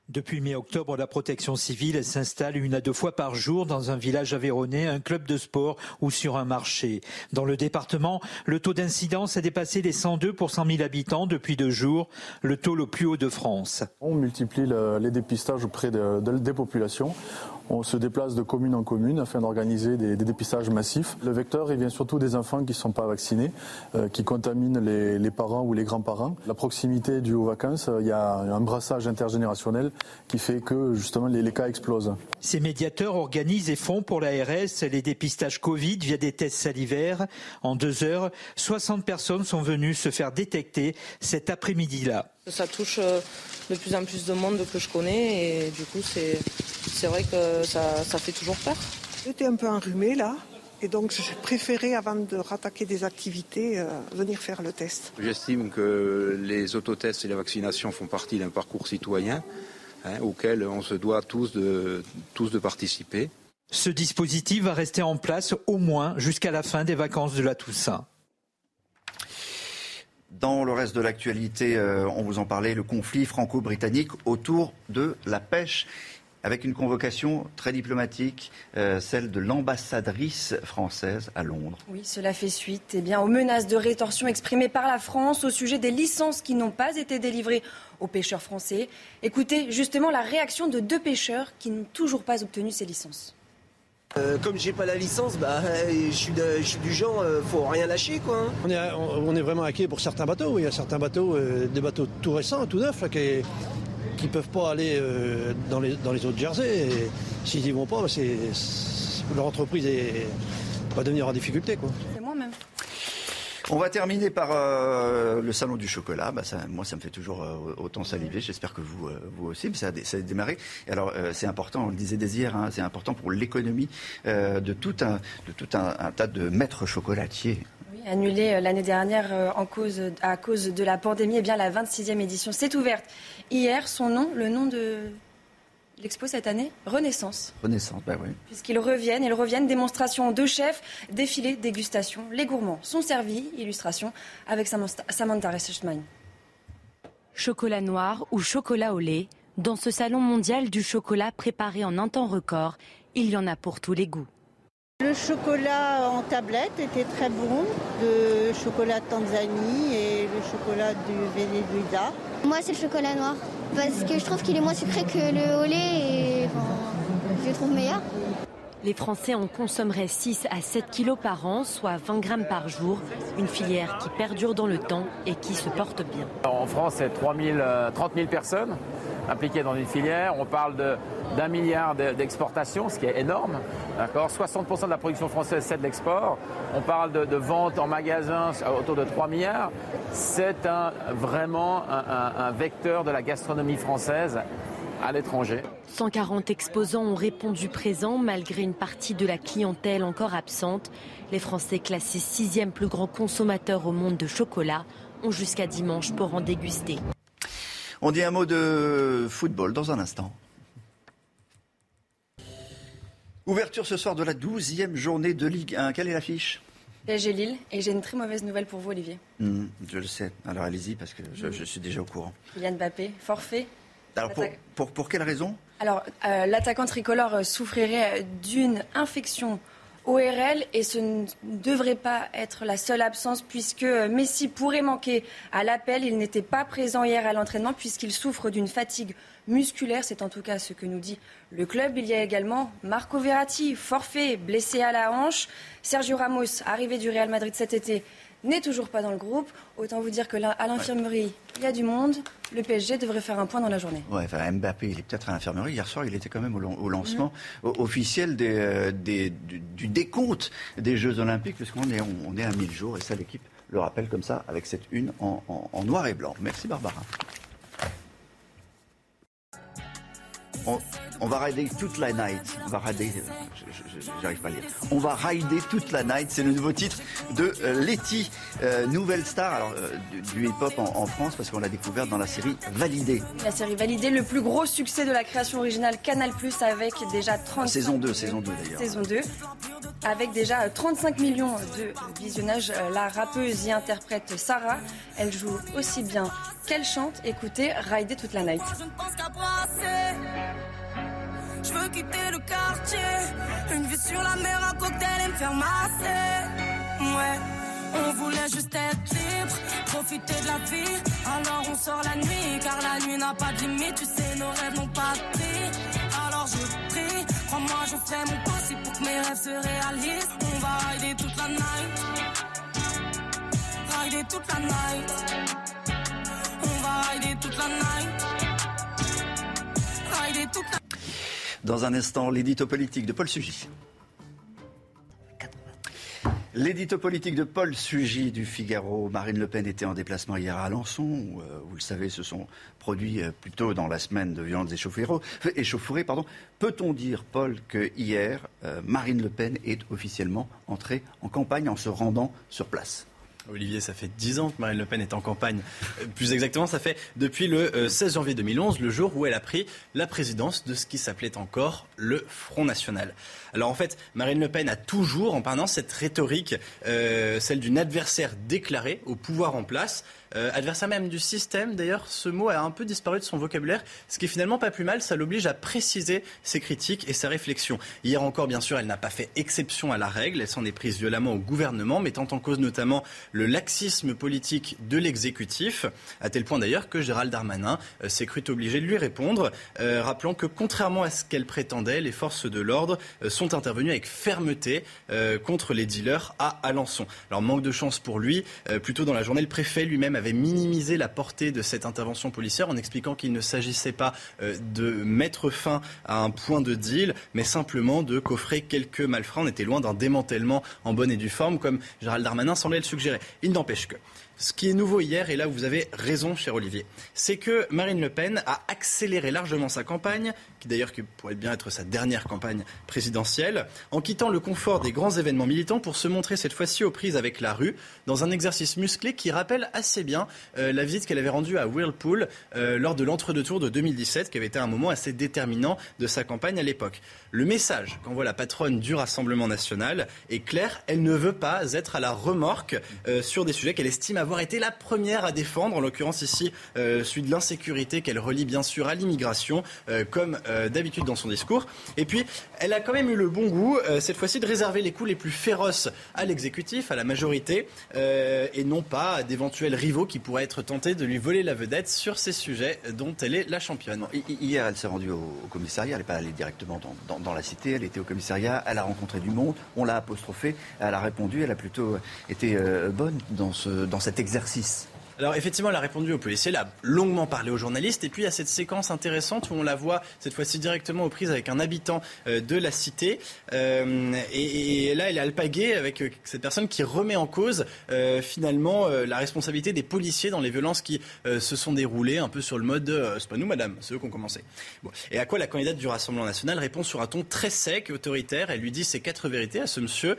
Depuis mi-octobre, la protection civile s'installe une à deux fois par jour dans un village aveyronais, un club de sport ou sur un marché. Dans le département, le taux d'incidence a dépassé les 102 pour 100 000 habitants depuis deux jours, le taux le plus haut de France. On multiplie les dépistages auprès des populations. On se déplace de commune en commune afin d'organiser des, dépistages massifs. Le vecteur, il vient surtout des enfants qui ne sont pas vaccinés, euh, qui contaminent les, parents ou les grands-parents. La proximité du aux vacances, il y a un brassage intergénérationnel qui fait que justement les, cas explosent. Ces médiateurs organisent et font pour l'ARS les dépistages Covid via des tests salivaires. En deux heures, 60 personnes sont venues se faire détecter cet après-midi-là. Ça touche euh, de plus en plus de monde que je connais et du coup c'est, c'est vrai que ça, ça fait toujours peur. J'étais un peu enrhumée là. Et donc, j'ai préféré, avant de rattaquer des activités, euh, venir faire le test. J'estime que les autotests et la vaccination font partie d'un parcours citoyen Hein, auquel on se doit tous de, tous de participer. Ce dispositif va rester en place au moins jusqu'à la fin des vacances de la Toussaint. Dans le reste de l'actualité, euh, on vous en parlait, le conflit franco-britannique autour de la pêche avec une convocation très diplomatique, euh, celle de l'ambassadrice française à Londres. Oui, cela fait suite eh bien, aux menaces de rétorsion exprimées par la France au sujet des licences qui n'ont pas été délivrées aux pêcheurs français. Écoutez justement la réaction de deux pêcheurs qui n'ont toujours pas obtenu ces licences. Euh, comme j'ai pas la licence, bah, je, suis je suis du genre, euh, faut rien lâcher quoi. hein. On est, on est vraiment inquiet pour certains bateaux. Il y a certains bateaux, euh, des bateaux tout récents, tout neufs, là, qui ne peuvent pas aller euh, dans, les, dans les eaux de Jersey. S'ils n'y vont pas, bah, c'est, leur entreprise est- va devenir en difficulté. Quoi. C'est moi-même. On va terminer par euh, le salon du chocolat. Bah, ça, moi, ça me fait toujours euh, autant saliver. J'espère que vous, euh, vous aussi. Mais ça, a, dé- ça a démarré. Et alors, euh, c'est important. On le disait dès hier. hein, c'est important pour l'économie euh, de tout un, de tout un, un tas de maîtres chocolatiers. Annulée euh, l'année dernière euh, en cause, à cause de la pandémie, eh bien, la 26e édition s'est ouverte hier. Son nom, le nom de l'expo cette année, Renaissance. Renaissance, bah oui. Puisqu'ils reviennent, ils reviennent, démonstration de chefs, défilé, dégustation. Les gourmands sont servis, illustration avec Samantha Reissman. Chocolat noir ou chocolat au lait, dans ce salon mondial du chocolat préparé en un temps record, il y en a pour tous les goûts. Le chocolat en tablette était très bon, le chocolat Tanzanie et le chocolat du Venezuela. Moi, c'est le chocolat noir. Parce que je trouve qu'il est moins sucré que le au lait et je le trouve meilleur. Les Français en consommeraient 6 à 7 kilos par an, soit 20 grammes par jour. Une filière qui perdure dans le temps et qui se porte bien. En France, c'est 3 000, euh, 30 000 personnes impliquées dans une filière. On parle d'un milliard de- d'exportations, ce qui est énorme. D'accord? 60% de la production française, c'est de l'export. On parle de, ventes en magasin autour de 3 milliards. C'est vraiment un vecteur de la gastronomie française à l'étranger. 140 exposants ont répondu présents malgré une partie de la clientèle encore absente. Les Français classés sixième plus grand consommateur au monde de chocolat ont jusqu'à dimanche pour en déguster. On dit un mot de football dans un instant. Ouverture ce soir de la 12e journée de Ligue 1. Quelle est l'affiche? PSG Lille, et j'ai une très mauvaise nouvelle pour vous, Olivier. Hmm, Je le sais. Alors allez-y parce que je, je suis déjà au courant. Kylian Mbappé, forfait. Alors pour, Attaque. Pour, quelle raison? Alors, euh, l'attaquant tricolore euh, souffrirait d'une infection ORL et ce ne devrait pas être la seule absence puisque euh, Messi pourrait manquer à l'appel. Il n'était pas présent hier à l'entraînement puisqu'il souffre d'une fatigue musculaire. C'est en tout cas ce que nous dit le club. Il y a également Marco Verratti, forfait, blessé à la hanche. Sergio Ramos, arrivé du Real Madrid cet été, n'est toujours pas dans le groupe. Autant vous dire que là, à l'infirmerie, il y a du monde. Le PSG devrait faire un point dans la journée. Ouais, enfin, Mbappé, il est peut-être à l'infirmerie. Hier soir, il était quand même au, lan- au lancement o- officiel des, euh, des- du, du décompte des Jeux Olympiques, puisqu'on est, on, on est à 1000 jours, et ça, l'équipe le rappelle comme ça, avec cette une en, en- en noir et blanc. Merci Barbara. On, on va rider toute la night. On va rider, euh, j'arrive pas à lire. On va rider toute la night. C'est le nouveau titre de euh, Letty, euh, nouvelle star alors, euh, du, du hip-hop en, en France, parce qu'on l'a découverte dans la série Validée. La série validée, le plus gros succès de la création originale Canal+, avec déjà 30 Saison 2, saison 2 d'ailleurs. saison 2, avec déjà 35 millions de visionnages. Euh, La rappeuse y interprète Sarah. Elle joue aussi bien qu'elle chante. Écoutez, Rider toute la night. Je ne pense qu'à brasser. Je veux quitter le quartier. Une vue sur la mer, un cocktail et me faire masser. Ouais, on voulait juste être libre, profiter de la vie. Alors on sort la nuit, car la nuit n'a pas de limite. Tu sais, nos rêves n'ont pas de prix. Alors je ferai mon possible pour que mes rêves se réalisent. On va rider toute la night. Rider toute la night. On va rider toute la night. Dans un instant, l'édito politique de Paul Sugy. L'édito politique de Paul Sugy du Figaro. Marine Le Pen était en déplacement hier à Alençon. Euh, vous le savez, se sont produits euh, plutôt dans la semaine de violentes échauffourées. pardon. Peut-on dire, Paul, que hier, euh, Marine Le Pen est officiellement entrée en campagne en se rendant sur place? Olivier, ça fait 10 ans que Marine Le Pen est en campagne. Euh, plus exactement, ça fait depuis le 16 euh, janvier 2011, le jour où elle a pris la présidence de ce qui s'appelait encore le Front National. Alors en fait, Marine Le Pen a toujours en permanence cette rhétorique, euh, celle d'une adversaire déclarée au pouvoir en place. Euh, adversaire même du système, d'ailleurs, ce mot a un peu disparu de son vocabulaire, ce qui est finalement pas plus mal, ça l'oblige à préciser ses critiques et sa réflexion. Hier encore, bien sûr, elle n'a pas fait exception à la règle, elle s'en est prise violemment au gouvernement, mettant en cause notamment le laxisme politique de l'exécutif, à tel point d'ailleurs que Gérald Darmanin euh, s'est cru obligé de lui répondre, rappelant que contrairement à ce qu'elle prétendait, les forces de l'ordre sont intervenu avec fermeté euh, contre les dealers à Alençon. Alors manque de chance pour lui, euh, plutôt dans la journée, le préfet lui-même avait minimisé la portée de cette intervention policière en expliquant qu'il ne s'agissait pas euh, de mettre fin à un point de deal, mais simplement de coffrer quelques malfrats. On était loin d'un démantèlement en bonne et due forme, comme Gérald Darmanin semblait le suggérer. Il n'empêche que ce qui est nouveau hier, et là vous avez raison, cher Olivier, c'est que Marine Le Pen a accéléré largement sa campagne, qui d'ailleurs pourrait bien être sa dernière campagne présidentielle, en quittant le confort des grands événements militants pour se montrer cette fois-ci aux prises avec la rue, dans un exercice musclé qui rappelle assez bien euh, la visite qu'elle avait rendue à Whirlpool euh, lors de l'entre-deux-tours de 2017, qui avait été un moment assez déterminant de sa campagne à l'époque. Le message qu'envoie la patronne du Rassemblement national est clair, elle ne veut pas être à la remorque euh, sur des sujets qu'elle estime avoir été la première à défendre, en l'occurrence ici celui de l'insécurité qu'elle relie bien sûr à l'immigration, comme euh, d'habitude dans son discours. Et puis, elle a quand même eu le bon goût, euh, cette fois-ci, de réserver les coups les plus féroces à l'exécutif, à la majorité, euh, et non pas à d'éventuels rivaux qui pourraient être tentés de lui voler la vedette sur ces sujets dont elle est la championne. Hier, elle s'est rendue au, commissariat, elle n'est pas allée directement dans, la cité, elle était au commissariat, elle a rencontré du monde, on l'a apostrophée, elle a répondu, elle a plutôt été bonne dans, ce, dans cet exercice. Alors effectivement, elle a répondu aux policiers, elle a longuement parlé aux journalistes, et puis il y a cette séquence intéressante où on la voit cette fois-ci directement aux prises avec un habitant euh, de la cité, euh, et, là elle est alpaguée avec euh, cette personne qui remet en cause finalement la responsabilité des policiers dans les violences qui se sont déroulées, un peu sur le mode c'est pas nous madame, c'est eux qui ont commencé. Et à quoi la candidate du Rassemblement national répond sur un ton très sec autoritaire, elle lui dit ces quatre vérités à ce monsieur.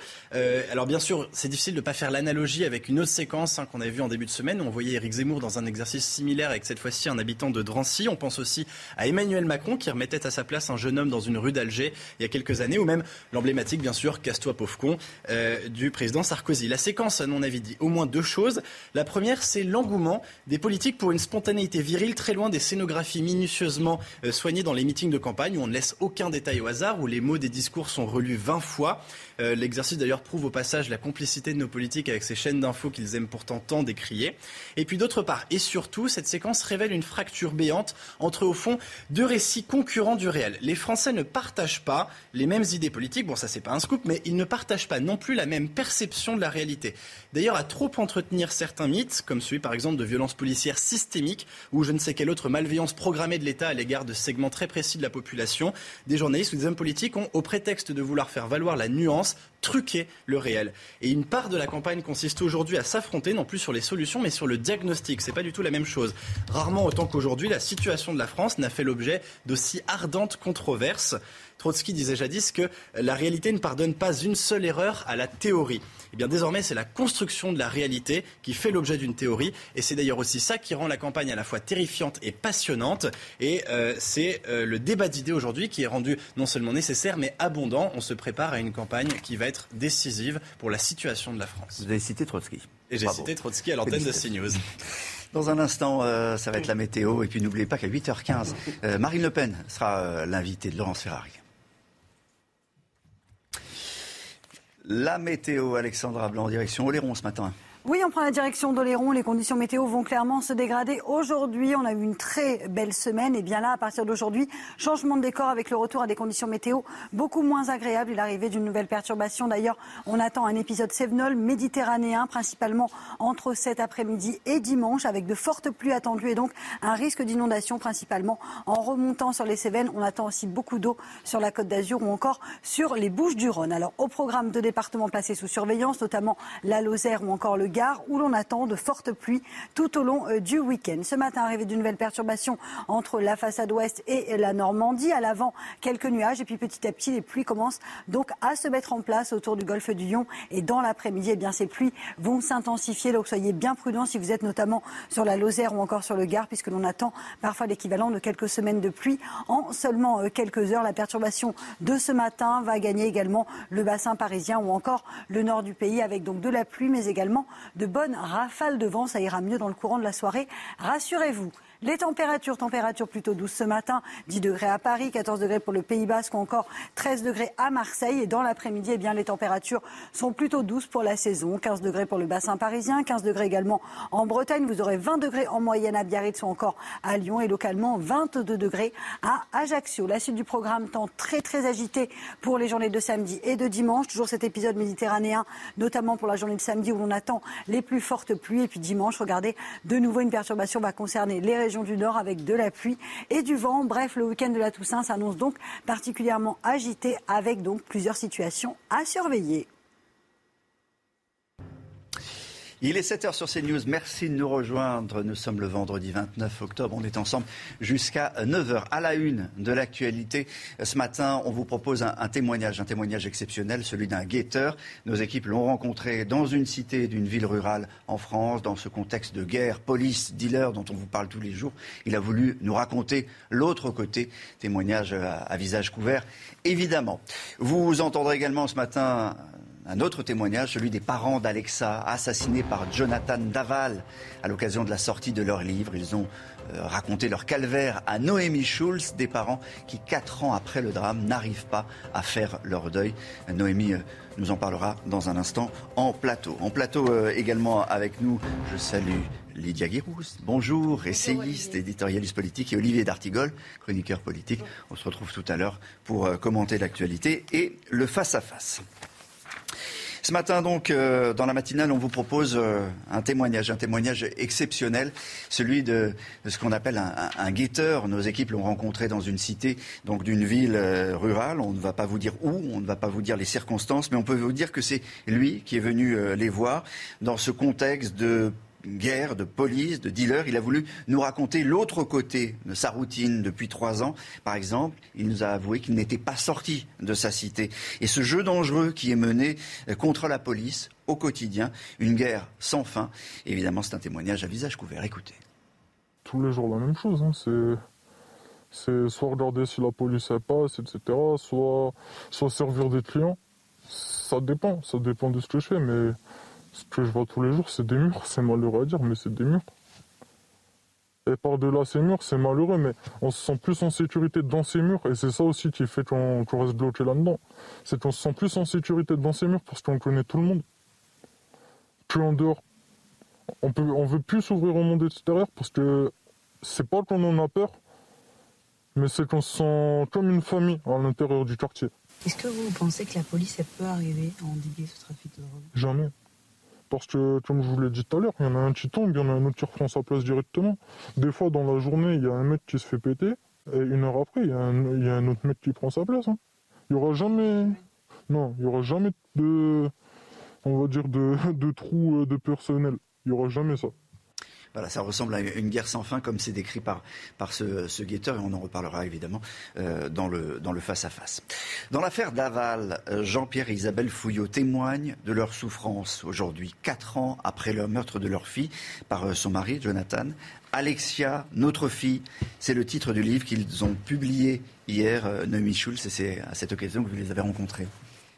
alors bien sûr, c'est difficile de ne pas faire l'analogie avec une autre séquence hein, qu'on avait vue en début de semaine où on voyait Éric Zemmour dans un exercice similaire avec cette fois-ci un habitant de Drancy. On pense aussi à Emmanuel Macron qui remettait à sa place un jeune homme dans une rue d'Alger il y a quelques années, ou même l'emblématique, bien sûr, Casse-toi pauvre con euh, du président Sarkozy. La séquence, à mon avis, dit au moins deux choses. La première, c'est l'engouement des politiques pour une spontanéité virile très loin des scénographies minutieusement euh, soignées dans les meetings de campagne où on ne laisse aucun détail au hasard, où les mots des discours sont relus 20 fois. Euh, l'exercice d'ailleurs prouve au passage la complicité de nos politiques avec ces chaînes d'infos qu'ils aiment pourtant tant décrier. Et puis d'autre part, et surtout, cette séquence révèle une fracture béante entre, au fond, deux récits concurrents du réel. Les Français ne partagent pas les mêmes idées politiques, bon ça c'est pas un scoop, mais ils ne partagent pas non plus la même perception de la réalité. D'ailleurs, à trop entretenir certains mythes, comme celui par exemple de violences policières systémiques ou je ne sais quelle autre malveillance programmée de l'État à l'égard de segments très précis de la population, des journalistes ou des hommes politiques ont, au prétexte de vouloir faire valoir la nuance, truquer le réel. Et une part de la campagne consiste aujourd'hui à s'affronter non plus sur les solutions mais sur le diagnostic. C'est pas du tout la même chose. Rarement autant qu'aujourd'hui, la situation de la France n'a fait l'objet d'aussi ardentes controverses. Trotsky disait jadis que la réalité ne pardonne pas une seule erreur à la théorie. Eh bien, désormais, c'est la construction de la réalité qui fait l'objet d'une théorie. Et c'est d'ailleurs aussi ça qui rend la campagne à la fois terrifiante et passionnante. Et euh, c'est euh, le débat d'idées aujourd'hui qui est rendu non seulement nécessaire, mais abondant. On se prépare à une campagne qui va être décisive pour la situation de la France. Vous avez cité Trotsky. Et j'ai cité Trotsky à l'antenne de CNews. Dans un instant, euh, ça va être la météo. Et puis n'oubliez pas qu'à 8h15, Marine Le Pen sera l'invitée de Laurence Ferrari. La météo, Alexandra Blanc, en direction Oléron ce matin. Oui, on prend la direction d'Oléron. Les conditions météo vont clairement se dégrader. Aujourd'hui, on a eu une très belle semaine. Et bien là, à partir d'aujourd'hui, changement de décor avec le retour à des conditions météo beaucoup moins agréables et l'arrivée d'une nouvelle perturbation. D'ailleurs, on attend un épisode sévenol méditerranéen, principalement entre cet après-midi et dimanche, avec de fortes pluies attendues et donc un risque d'inondation, principalement en remontant sur les Cévennes. On attend aussi beaucoup d'eau sur la côte d'Azur ou encore sur les Bouches du Rhône. Alors, au programme de départements placés sous surveillance, notamment la Lozère ou encore le Où l'on attend de fortes pluies tout au long euh, du week-end. Ce matin, arrivée d'une nouvelle perturbation entre la façade ouest et la Normandie. À l'avant, quelques nuages et puis petit à petit, les pluies commencent donc à se mettre en place autour du golfe du Lion. Et dans l'après-midi, eh bien, ces pluies vont s'intensifier. Donc soyez bien prudents si vous êtes notamment sur la Lozère ou encore sur le Gard, puisque l'on attend parfois l'équivalent de quelques semaines de pluie en seulement euh, quelques heures. La perturbation de ce matin va gagner également le bassin parisien ou encore le nord du pays avec donc de la pluie, mais également de bonnes rafales de vent. Ça ira mieux dans le courant de la soirée. Rassurez-vous. Les températures, températures plutôt douces ce matin, 10 degrés à Paris, 14 degrés pour le Pays Basque ou encore 13 degrés à Marseille. Et dans l'après-midi, eh bien, les températures sont plutôt douces pour la saison. 15 degrés pour le bassin parisien, 15 degrés également en Bretagne. Vous aurez 20 degrés en moyenne à Biarritz ou encore à Lyon et localement 22 degrés à Ajaccio. La suite du programme temps très très agité pour les journées de samedi et de dimanche. Toujours cet épisode méditerranéen, notamment pour la journée de samedi où l'on attend les plus fortes pluies. Et puis dimanche, regardez, de nouveau une perturbation va concerner les région du Nord avec de la pluie et du vent. Bref, le week-end de la Toussaint s'annonce donc particulièrement agité avec donc plusieurs situations à surveiller. Il est 7h sur CNews. Merci de nous rejoindre. Nous sommes le vendredi 29 octobre. On est ensemble jusqu'à 9h. À la une de l'actualité, ce matin, on vous propose un, témoignage, un témoignage exceptionnel, celui d'un guetteur. Nos équipes l'ont rencontré dans une cité d'une ville rurale en France, dans ce contexte de guerre, police, dealer dont on vous parle tous les jours. Il a voulu nous raconter l'autre côté. Témoignage à visage couvert, évidemment. Vous entendrez également ce matin un autre témoignage, celui des parents d'Alexa, assassinés par Jonathan Daval à l'occasion de la sortie de leur livre. Ils ont euh, raconté leur calvaire à Noémie Schulz, des parents qui, quatre ans après le drame, n'arrivent pas à faire leur deuil. Noémie euh, nous en parlera dans un instant en plateau. En plateau euh, également avec nous, je salue Lydia Guirousse, bonjour, essayiste, éditorialiste politique, et Olivier D'Artigol, chroniqueur politique. On se retrouve tout à l'heure pour commenter l'actualité et le face-à-face. Ce matin, donc, euh, dans la matinale, on vous propose euh, un témoignage, un témoignage exceptionnel, celui de, ce qu'on appelle un, guetteur. Nos équipes l'ont rencontré dans une cité, donc d'une ville euh, rurale. On ne va pas vous dire où, on ne va pas vous dire les circonstances, mais on peut vous dire que c'est lui qui est venu les voir dans ce contexte de guerre, de police, de dealer. Il a voulu nous raconter l'autre côté de sa routine depuis trois ans. Par exemple, il nous a avoué qu'il n'était pas sorti de sa cité. Et ce jeu dangereux qui est mené contre la police au quotidien, une guerre sans fin, évidemment, c'est un témoignage à visage couvert. Écoutez. Tous les jours la même chose. Hein. C'est c'est soit regarder si la police passe, etc., soit, soit servir des clients. Ça dépend, ça dépend de ce que je fais, mais ce que je vois tous les jours, c'est des murs. C'est malheureux à dire, mais c'est des murs. Et par-delà ces murs, c'est malheureux, mais on se sent plus en sécurité dans ces murs. Et c'est ça aussi qui fait qu'on qu reste bloqué là-dedans. C'est qu'on se sent plus en sécurité dans ces murs parce qu'on connaît tout le monde. Que en dehors. On peut, on veut plus s'ouvrir au monde extérieur parce que c'est pas qu'on en a peur, mais c'est qu'on se sent comme une famille à l'intérieur du quartier. Est-ce que vous pensez que la police elle peut arriver à endiguer ce trafic de drogue? Jamais. Parce que, comme je vous l'ai dit tout à l'heure, il y en a un qui tombe, il y en a un autre qui reprend sa place directement. Des fois, dans la journée, il y a un mec qui se fait péter, et une heure après, il y a un, autre mec qui prend sa place. Hein. Il n'y aura jamais. Non, il n'y aura jamais de. On va dire de, de trou de personnel. Il n'y aura jamais ça. Voilà, ça ressemble à une guerre sans fin, comme c'est décrit par, ce, guetteur, et on en reparlera évidemment euh, dans le face-à-face. -face. Dans l'affaire Daval, Jean-Pierre et Isabelle Fouillot témoignent de leur souffrance aujourd'hui, quatre ans après le meurtre de leur fille par son mari, Jonathan. Alexia, notre fille, c'est le titre du livre qu'ils ont publié hier, euh, Noémie Schulz, et c'est à cette occasion que vous les avez rencontrés.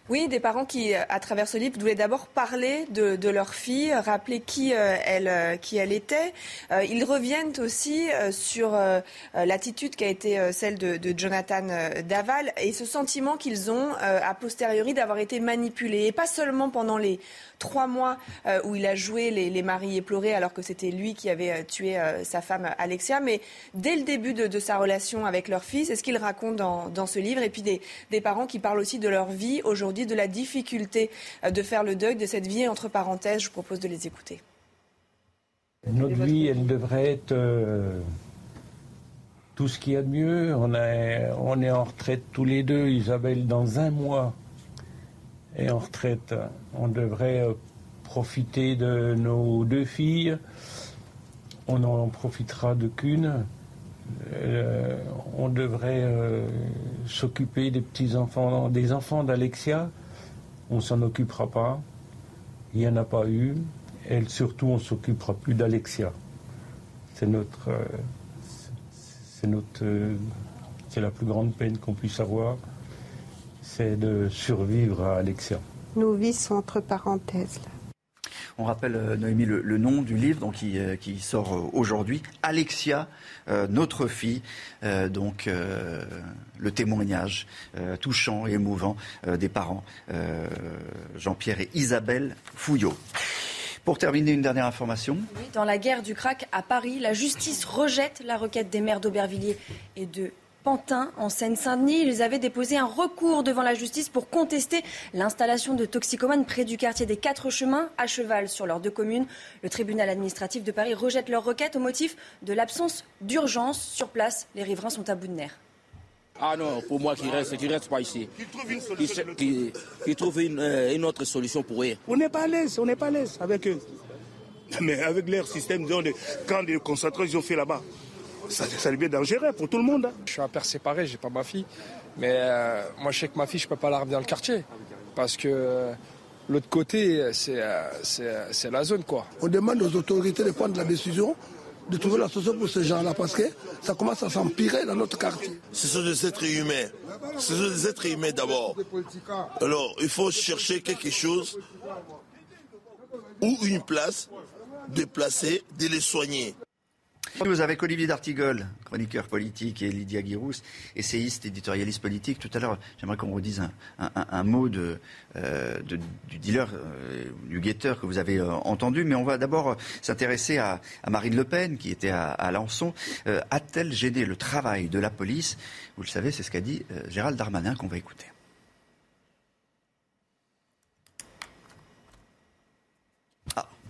Oui, des parents qui, à travers ce livre, voulaient d'abord parler de, leur fille, rappeler qui, euh, elle, euh, qui elle était. Euh, ils reviennent aussi euh, sur euh, l'attitude qui a été celle de, Jonathan Daval et ce sentiment qu'ils ont, a posteriori, d'avoir été manipulés. Et pas seulement pendant les trois mois où il a joué les, maris éplorés alors que c'était lui qui avait tué sa femme Alexia, mais dès le début de, sa relation avec leur fille, c'est ce qu'il raconte dans, ce livre. Et puis des parents qui parlent aussi de leur vie aujourd'hui de la difficulté de faire le deuil de cette vie. Entre parenthèses, je vous propose de les écouter. Notre vie, elle devrait être euh, tout ce qu'il y a de mieux. On est, on est en retraite tous les deux. Isabelle, dans un mois, est en retraite. On devrait euh, profiter de nos deux filles. On en profitera de qu'une. Euh, on devrait euh, s'occuper des petits enfants, des enfants d'Alexia. On s'en occupera pas. Il n'y en a pas eu. Et surtout, on s'occupera plus d'Alexia. C'est notre, euh, c'est notre, c'est la plus grande peine qu'on puisse avoir, c'est de survivre à Alexia. Nos vies sont entre parenthèses. On rappelle, euh, Noémie, le, nom du livre donc, qui, euh, sort euh, aujourd'hui. Alexia, notre fille. donc, le témoignage touchant et émouvant des parents, Jean-Pierre et Isabelle Fouillot. Pour terminer, une dernière information. dans la guerre du crack à Paris, la justice rejette la requête des maires d'Aubervilliers et de Pantin, en Seine-Saint-Denis. Ils avaient déposé un recours devant la justice pour contester l'installation de toxicomanes près du quartier des Quatre Chemins, à cheval sur leurs deux communes. Le tribunal administratif de Paris rejette leur requête au motif de l'absence d'urgence. Sur place, les riverains sont à bout de nerfs. Ah non, pour moi qui reste, qui reste pas ici. Qui trouve une, euh, une, autre solution pour eux. On n'est pas à l'aise, on n'est pas à l'aise avec eux. Mais avec leur système de camps de concentration ont fait là-bas, ça, ça devient dangereux pour tout le monde. Hein. Je suis un père séparé, j'ai pas ma fille. Mais euh, moi, je sais que ma fille, je peux pas la ramener dans le quartier. Parce que euh, l'autre côté, euh, c'est la zone, quoi. On demande aux autorités de prendre la décision de trouver la solution pour ces gens-là parce que ça commence à s'empirer dans notre quartier. Ce sont des êtres humains. Ce sont des êtres humains d'abord. Alors, il faut chercher quelque chose ou une place, de placer, de les soigner. Nous avec Olivier D'Artigol, chroniqueur politique, et Lydia Guirousse, essayiste, éditorialiste politique. Tout à l'heure, j'aimerais qu'on redise un, mot euh, du dealer, euh, du guetteur que vous avez euh, entendu. Mais on va d'abord s'intéresser à, Marine Le Pen, qui était à, à Lançon. A-t-elle gêné le travail de la police? Vous le savez, c'est ce qu'a dit Gérald Darmanin qu'on va écouter.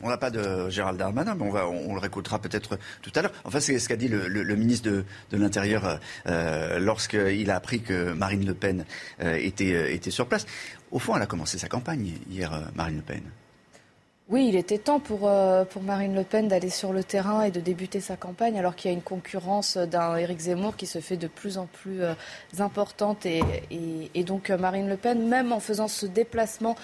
On n'a pas de Gérald Darmanin, mais on, va, on, le réécoutera peut-être tout à l'heure. Enfin, c'est ce qu'a dit le, ministre de, l'Intérieur euh, lorsqu'il a appris que Marine Le Pen euh, était, sur place. Au fond, elle a commencé sa campagne hier, euh, Marine Le Pen. Oui, il était temps pour, euh, pour Marine Le Pen d'aller sur le terrain et de débuter sa campagne, alors qu'il y a une concurrence d'un Éric Zemmour qui se fait de plus en plus euh, importante. Et, et, donc euh, Marine Le Pen, même en faisant ce déplacement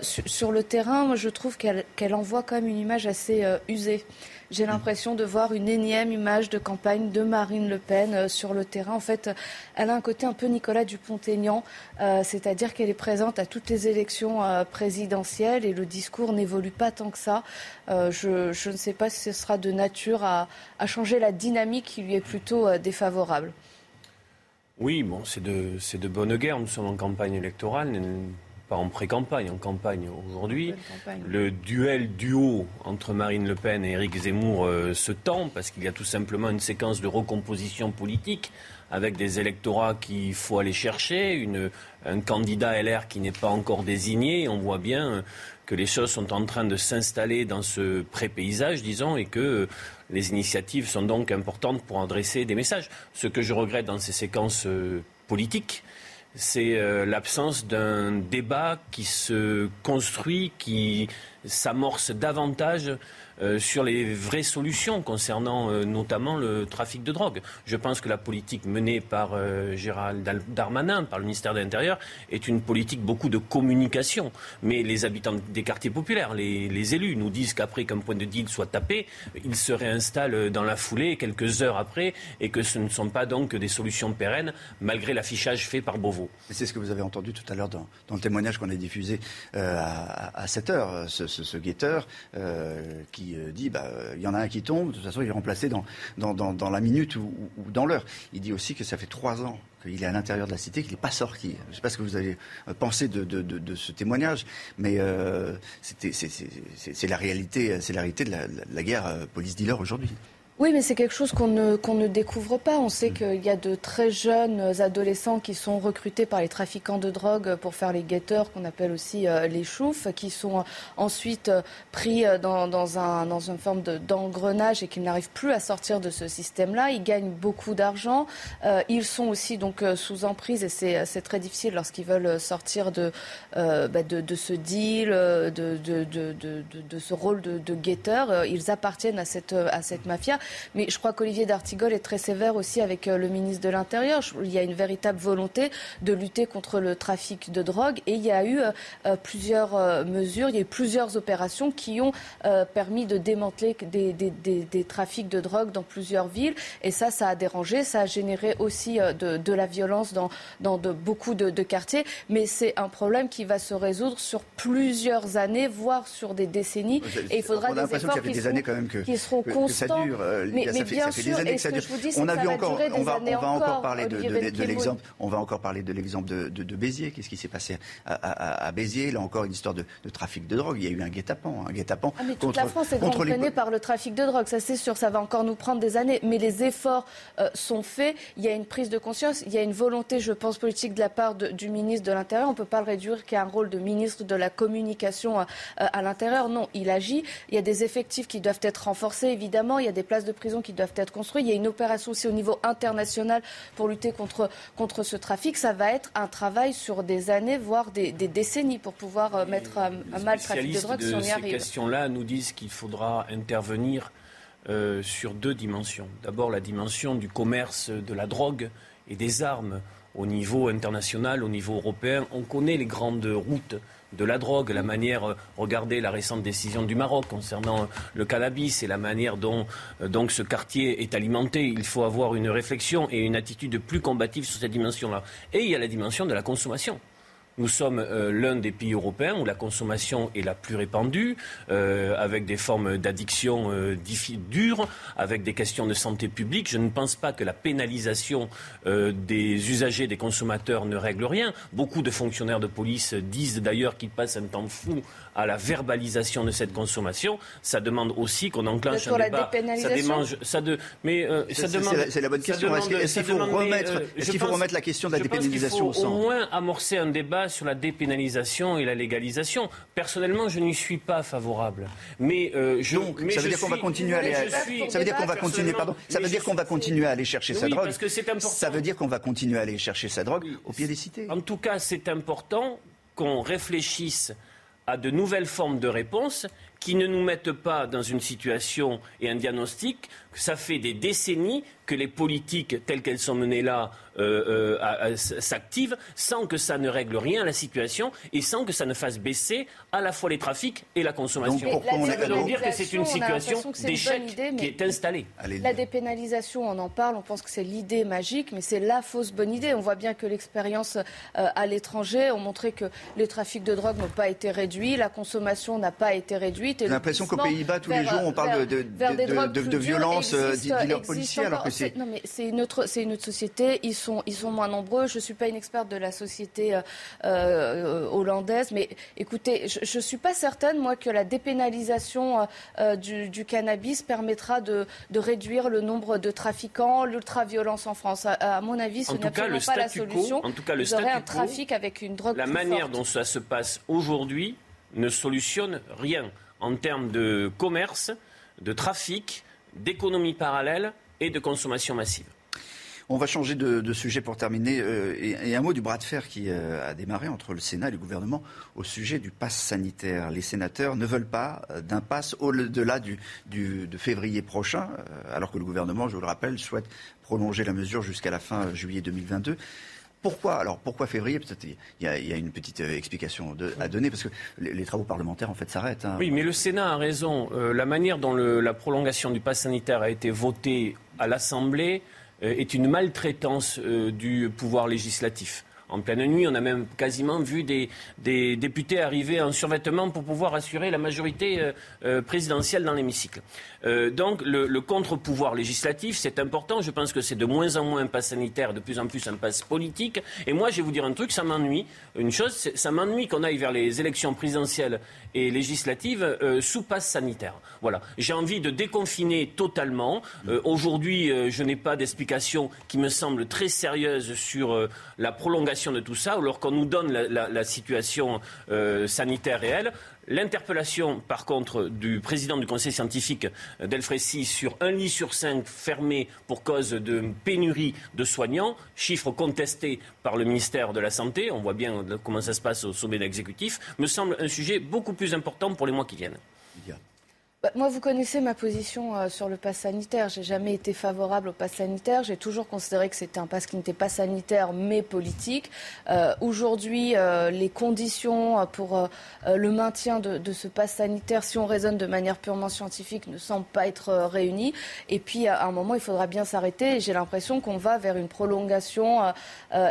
sur, le terrain, je trouve qu'elle envoie quand même une image assez usée. J'ai l'impression de voir une énième image de campagne de Marine Le Pen euh, sur le terrain. En fait, elle a un côté un peu Nicolas Dupont-Aignan, euh, c'est-à-dire qu'elle est présente à toutes les élections euh, présidentielles et le discours n'évolue pas tant que ça. Je, ne sais pas si ce sera de nature à, changer la dynamique qui lui est plutôt défavorable. Oui, bon, c'est de, de bonne guerre. Nous sommes en campagne électorale pas en pré-campagne, en campagne aujourd'hui. Le duel duo entre Marine Le Pen et Éric Zemmour euh, se tend parce qu'il y a tout simplement une séquence de recomposition politique avec des électorats qu'il faut aller chercher, une, un candidat LR qui n'est pas encore désigné. On voit bien que les choses sont en train de s'installer dans ce pré-paysage, disons, et que les initiatives sont donc importantes pour adresser des messages. Ce que je regrette dans ces séquences euh, politiques, c'est euh, l'absence d'un débat qui se construit, qui s'amorce davantage euh, sur les vraies solutions concernant euh, notamment le trafic de drogue. Je pense que la politique menée par euh, Gérald Darmanin, par le ministère de l'Intérieur, est une politique beaucoup de communication. Mais les habitants des quartiers populaires, les, élus, nous disent qu'après qu'un point de deal soit tapé, ils se réinstallent dans la foulée quelques heures après et que ce ne sont pas donc des solutions pérennes malgré l'affichage fait par Beauvau. C'est ce que vous avez entendu tout à l'heure dans, le témoignage qu'on a diffusé à, 7 heures, ce guetteur qui euh, dit bah, il y en a un qui tombe, de toute façon il est remplacé dans, dans, la minute ou, dans l'heure. Il dit aussi que ça fait trois ans qu'il est à l'intérieur de la cité, qu'il n'est pas sorti. Je ne sais pas ce que vous avez euh, pensé de, ce témoignage, mais euh, c'est la réalité, c'est la réalité de la, guerre police-dealer aujourd'hui. Oui, mais c'est quelque chose qu'on ne, qu'on ne découvre pas. On sait qu'il y a de très jeunes adolescents qui sont recrutés par les trafiquants de drogue pour faire les guetteurs, qu'on appelle aussi euh, les choufs, qui sont ensuite euh, pris euh, dans, dans, un, dans une forme de, d'engrenage et qui n'arrivent plus à sortir de ce système-là. Ils gagnent beaucoup d'argent. ils sont aussi donc sous emprise et c'est, c'est très difficile lorsqu'ils veulent sortir de, bah, de, de, ce deal, de, ce rôle de, de guetteur. Ils appartiennent à cette, à cette mafia. Mais je crois qu'Olivier D'Artigol est très sévère aussi avec euh, le ministre de l'Intérieur. Il y a une véritable volonté de lutter contre le trafic de drogue et il y a eu euh, euh, plusieurs mesures, il y a eu plusieurs opérations qui ont permis de démanteler des, des, des, des, trafics de drogue dans plusieurs villes. Et ça, ça a dérangé, ça a généré aussi de, de la violence dans, dans de, beaucoup de, de quartiers. Mais c'est un problème qui va se résoudre sur plusieurs années, voire sur des décennies. Et il faudra des efforts qui, seront, qui seront constants mais, ça, fait, des années que ça dure. on a vu encore, on va, on va encore parler de, de, l'exemple, on va encore parler de l'exemple de, Béziers. Qu'est-ce qui s'est passé à, Béziers? Là encore une histoire de, trafic de drogue. Il y a eu un guet-apens, un guet-apens. Ah, mais toute la France est gangrenée par le trafic de drogue. Ça c'est sûr, ça va encore nous prendre des années. Mais les efforts euh, sont faits. Il y a une prise de conscience, il y a une volonté, je pense, politique de la part du ministre de l'Intérieur. On ne peut pas le réduire qu'à un rôle de ministre de la communication à, euh, à l'intérieur. Non, il agit. Il y a des effectifs qui doivent être renforcés, évidemment. Il y a des places de prison qui doivent être construits. Il y a une opération aussi au niveau international pour lutter contre, contre ce trafic. Ça va être un travail sur des années, voire des, décennies pour pouvoir euh, mettre à, mal le trafic de drogue si on y arrive. Ces questions-là nous disent qu'il faudra intervenir euh, sur deux dimensions. D'abord la dimension du commerce de la drogue et des armes au niveau international, au niveau européen. On connaît les grandes routes de la drogue, la manière, euh, regardez la récente décision du Maroc concernant euh, le cannabis et la manière dont euh, ce quartier est alimenté. Il faut avoir une réflexion et une attitude plus combative sur cette dimension-là. Et il y a la dimension de la consommation. Nous sommes euh, l'un des pays européens où la consommation est la plus répandue, euh, avec des formes d'addiction euh, dures, avec des questions de santé publique. Je ne pense pas que la pénalisation des usagers, des consommateurs ne règle rien. Beaucoup de fonctionnaires de police disent d'ailleurs qu'ils passent un temps fou à la verbalisation de cette consommation. Ça demande aussi qu'on enclenche un débat. Ça démange, ça de, mais ça demande. C'est la bonne question. Est-ce qu'il faut remettre, est-ce qu'il faut remettre la question de la dépénalisation au centre Au moins amorcer un débat sur la dépénalisation et la légalisation. Personnellement, je n'y suis pas favorable. Mais euh, je, Donc, ça veut dire qu'on va continuer à aller. Ça veut dire qu'on va continuer. Pardon. Ça veut dire qu'on va continuer à aller chercher sa drogue. Parce que c'est important. Ça veut dire qu'on va continuer à aller chercher sa drogue au pied des cités. En tout cas, c'est important qu'on réfléchisse à de nouvelles formes de réponses qui ne nous mettent pas dans une situation et un diagnostic ça fait des décennies que les politiques telles qu'elles sont menées là euh, euh, s'activent sans que ça ne règle rien à la situation et sans que ça ne fasse baisser à la fois les trafics et la consommation. Donc, on veut dire que c'est une situation d'échec qui est installée. la dépénalisation, on en parle, on pense que c'est l'idée magique, mais c'est la fausse bonne idée. On voit bien que l'expérience euh, à l'étranger a montré que les trafics de drogue n'ont pas été réduits, la consommation n'a pas été réduite. J'ai l'impression qu'aux Pays-Bas, tous les jours, on parle de, de, de, violence dealers policiers, alors que c'est... Non, mais c'est une, autre, c'est une autre société, ils sont, ils sont moins nombreux. Je ne suis pas une experte de la société euh, euh, hollandaise, mais écoutez, je ne suis pas certaine, moi, que la dépénalisation euh, du, cannabis permettra de, de, réduire le nombre de trafiquants, l'ultra-violence en France. À, mon avis, ce n'est absolument pas la solution. en tout cas, le Vous aurez un trafic avec une drogue La manière dont ça se passe aujourd'hui ne solutionne rien en termes de commerce, de trafic, d'économie parallèle et de consommation massive. On va changer de, sujet pour terminer. Euh, et, un mot du bras de fer qui euh, a démarré entre le Sénat et le gouvernement au sujet du pass sanitaire. Les sénateurs ne veulent pas euh, d'un pass au-delà du, de février prochain, alors que le gouvernement, je vous le rappelle, souhaite prolonger la mesure jusqu'à la fin juillet 2022. Pourquoi Alors pourquoi février? Il y, a une petite explication à donner parce que les, travaux parlementaires en fait s'arrêtent. Hein. Oui, mais le Sénat a raison. la manière dont la prolongation du pass sanitaire a été votée à l'Assemblée euh, est une maltraitance euh, du pouvoir législatif. En pleine nuit. On a même quasiment vu des, députés arriver en survêtement pour pouvoir assurer la majorité euh, euh, présidentielle dans l'hémicycle. Euh, donc le, contre-pouvoir législatif, c'est important. Je pense que c'est de moins en moins un pass sanitaire, de plus en plus un pass politique. Et moi, je vais vous dire un truc, ça m'ennuie. Une chose, ça m'ennuie qu'on aille vers les élections présidentielles et législatives sous passe sanitaire. Voilà. J'ai envie de déconfiner totalement. Aujourd'hui, je n'ai pas d'explication qui me semble très sérieuse sur la prolongation de tout ça, alors qu'on nous donne la, situation euh, sanitaire réelle. L'interpellation, par contre, du président du conseil scientifique euh, d'Elfrécy sur un lit sur cinq fermé pour cause de pénurie de soignants, chiffre contesté par le ministère de la Santé, on voit bien comment ça se passe au sommet d'exécutif, me semble un sujet beaucoup plus important pour les mois qui viennent. Bah, moi, vous connaissez ma position euh, sur le pass sanitaire. J'ai jamais été favorable au pass sanitaire. J'ai toujours considéré que c'était un pass qui n'était pas sanitaire, mais politique. Euh, aujourd'hui, euh, les conditions pour le maintien de, ce pass sanitaire, si on raisonne de manière purement scientifique, ne semblent pas être réunies. Et puis, à un moment, il faudra bien s'arrêter. J'ai l'impression qu'on va vers une prolongation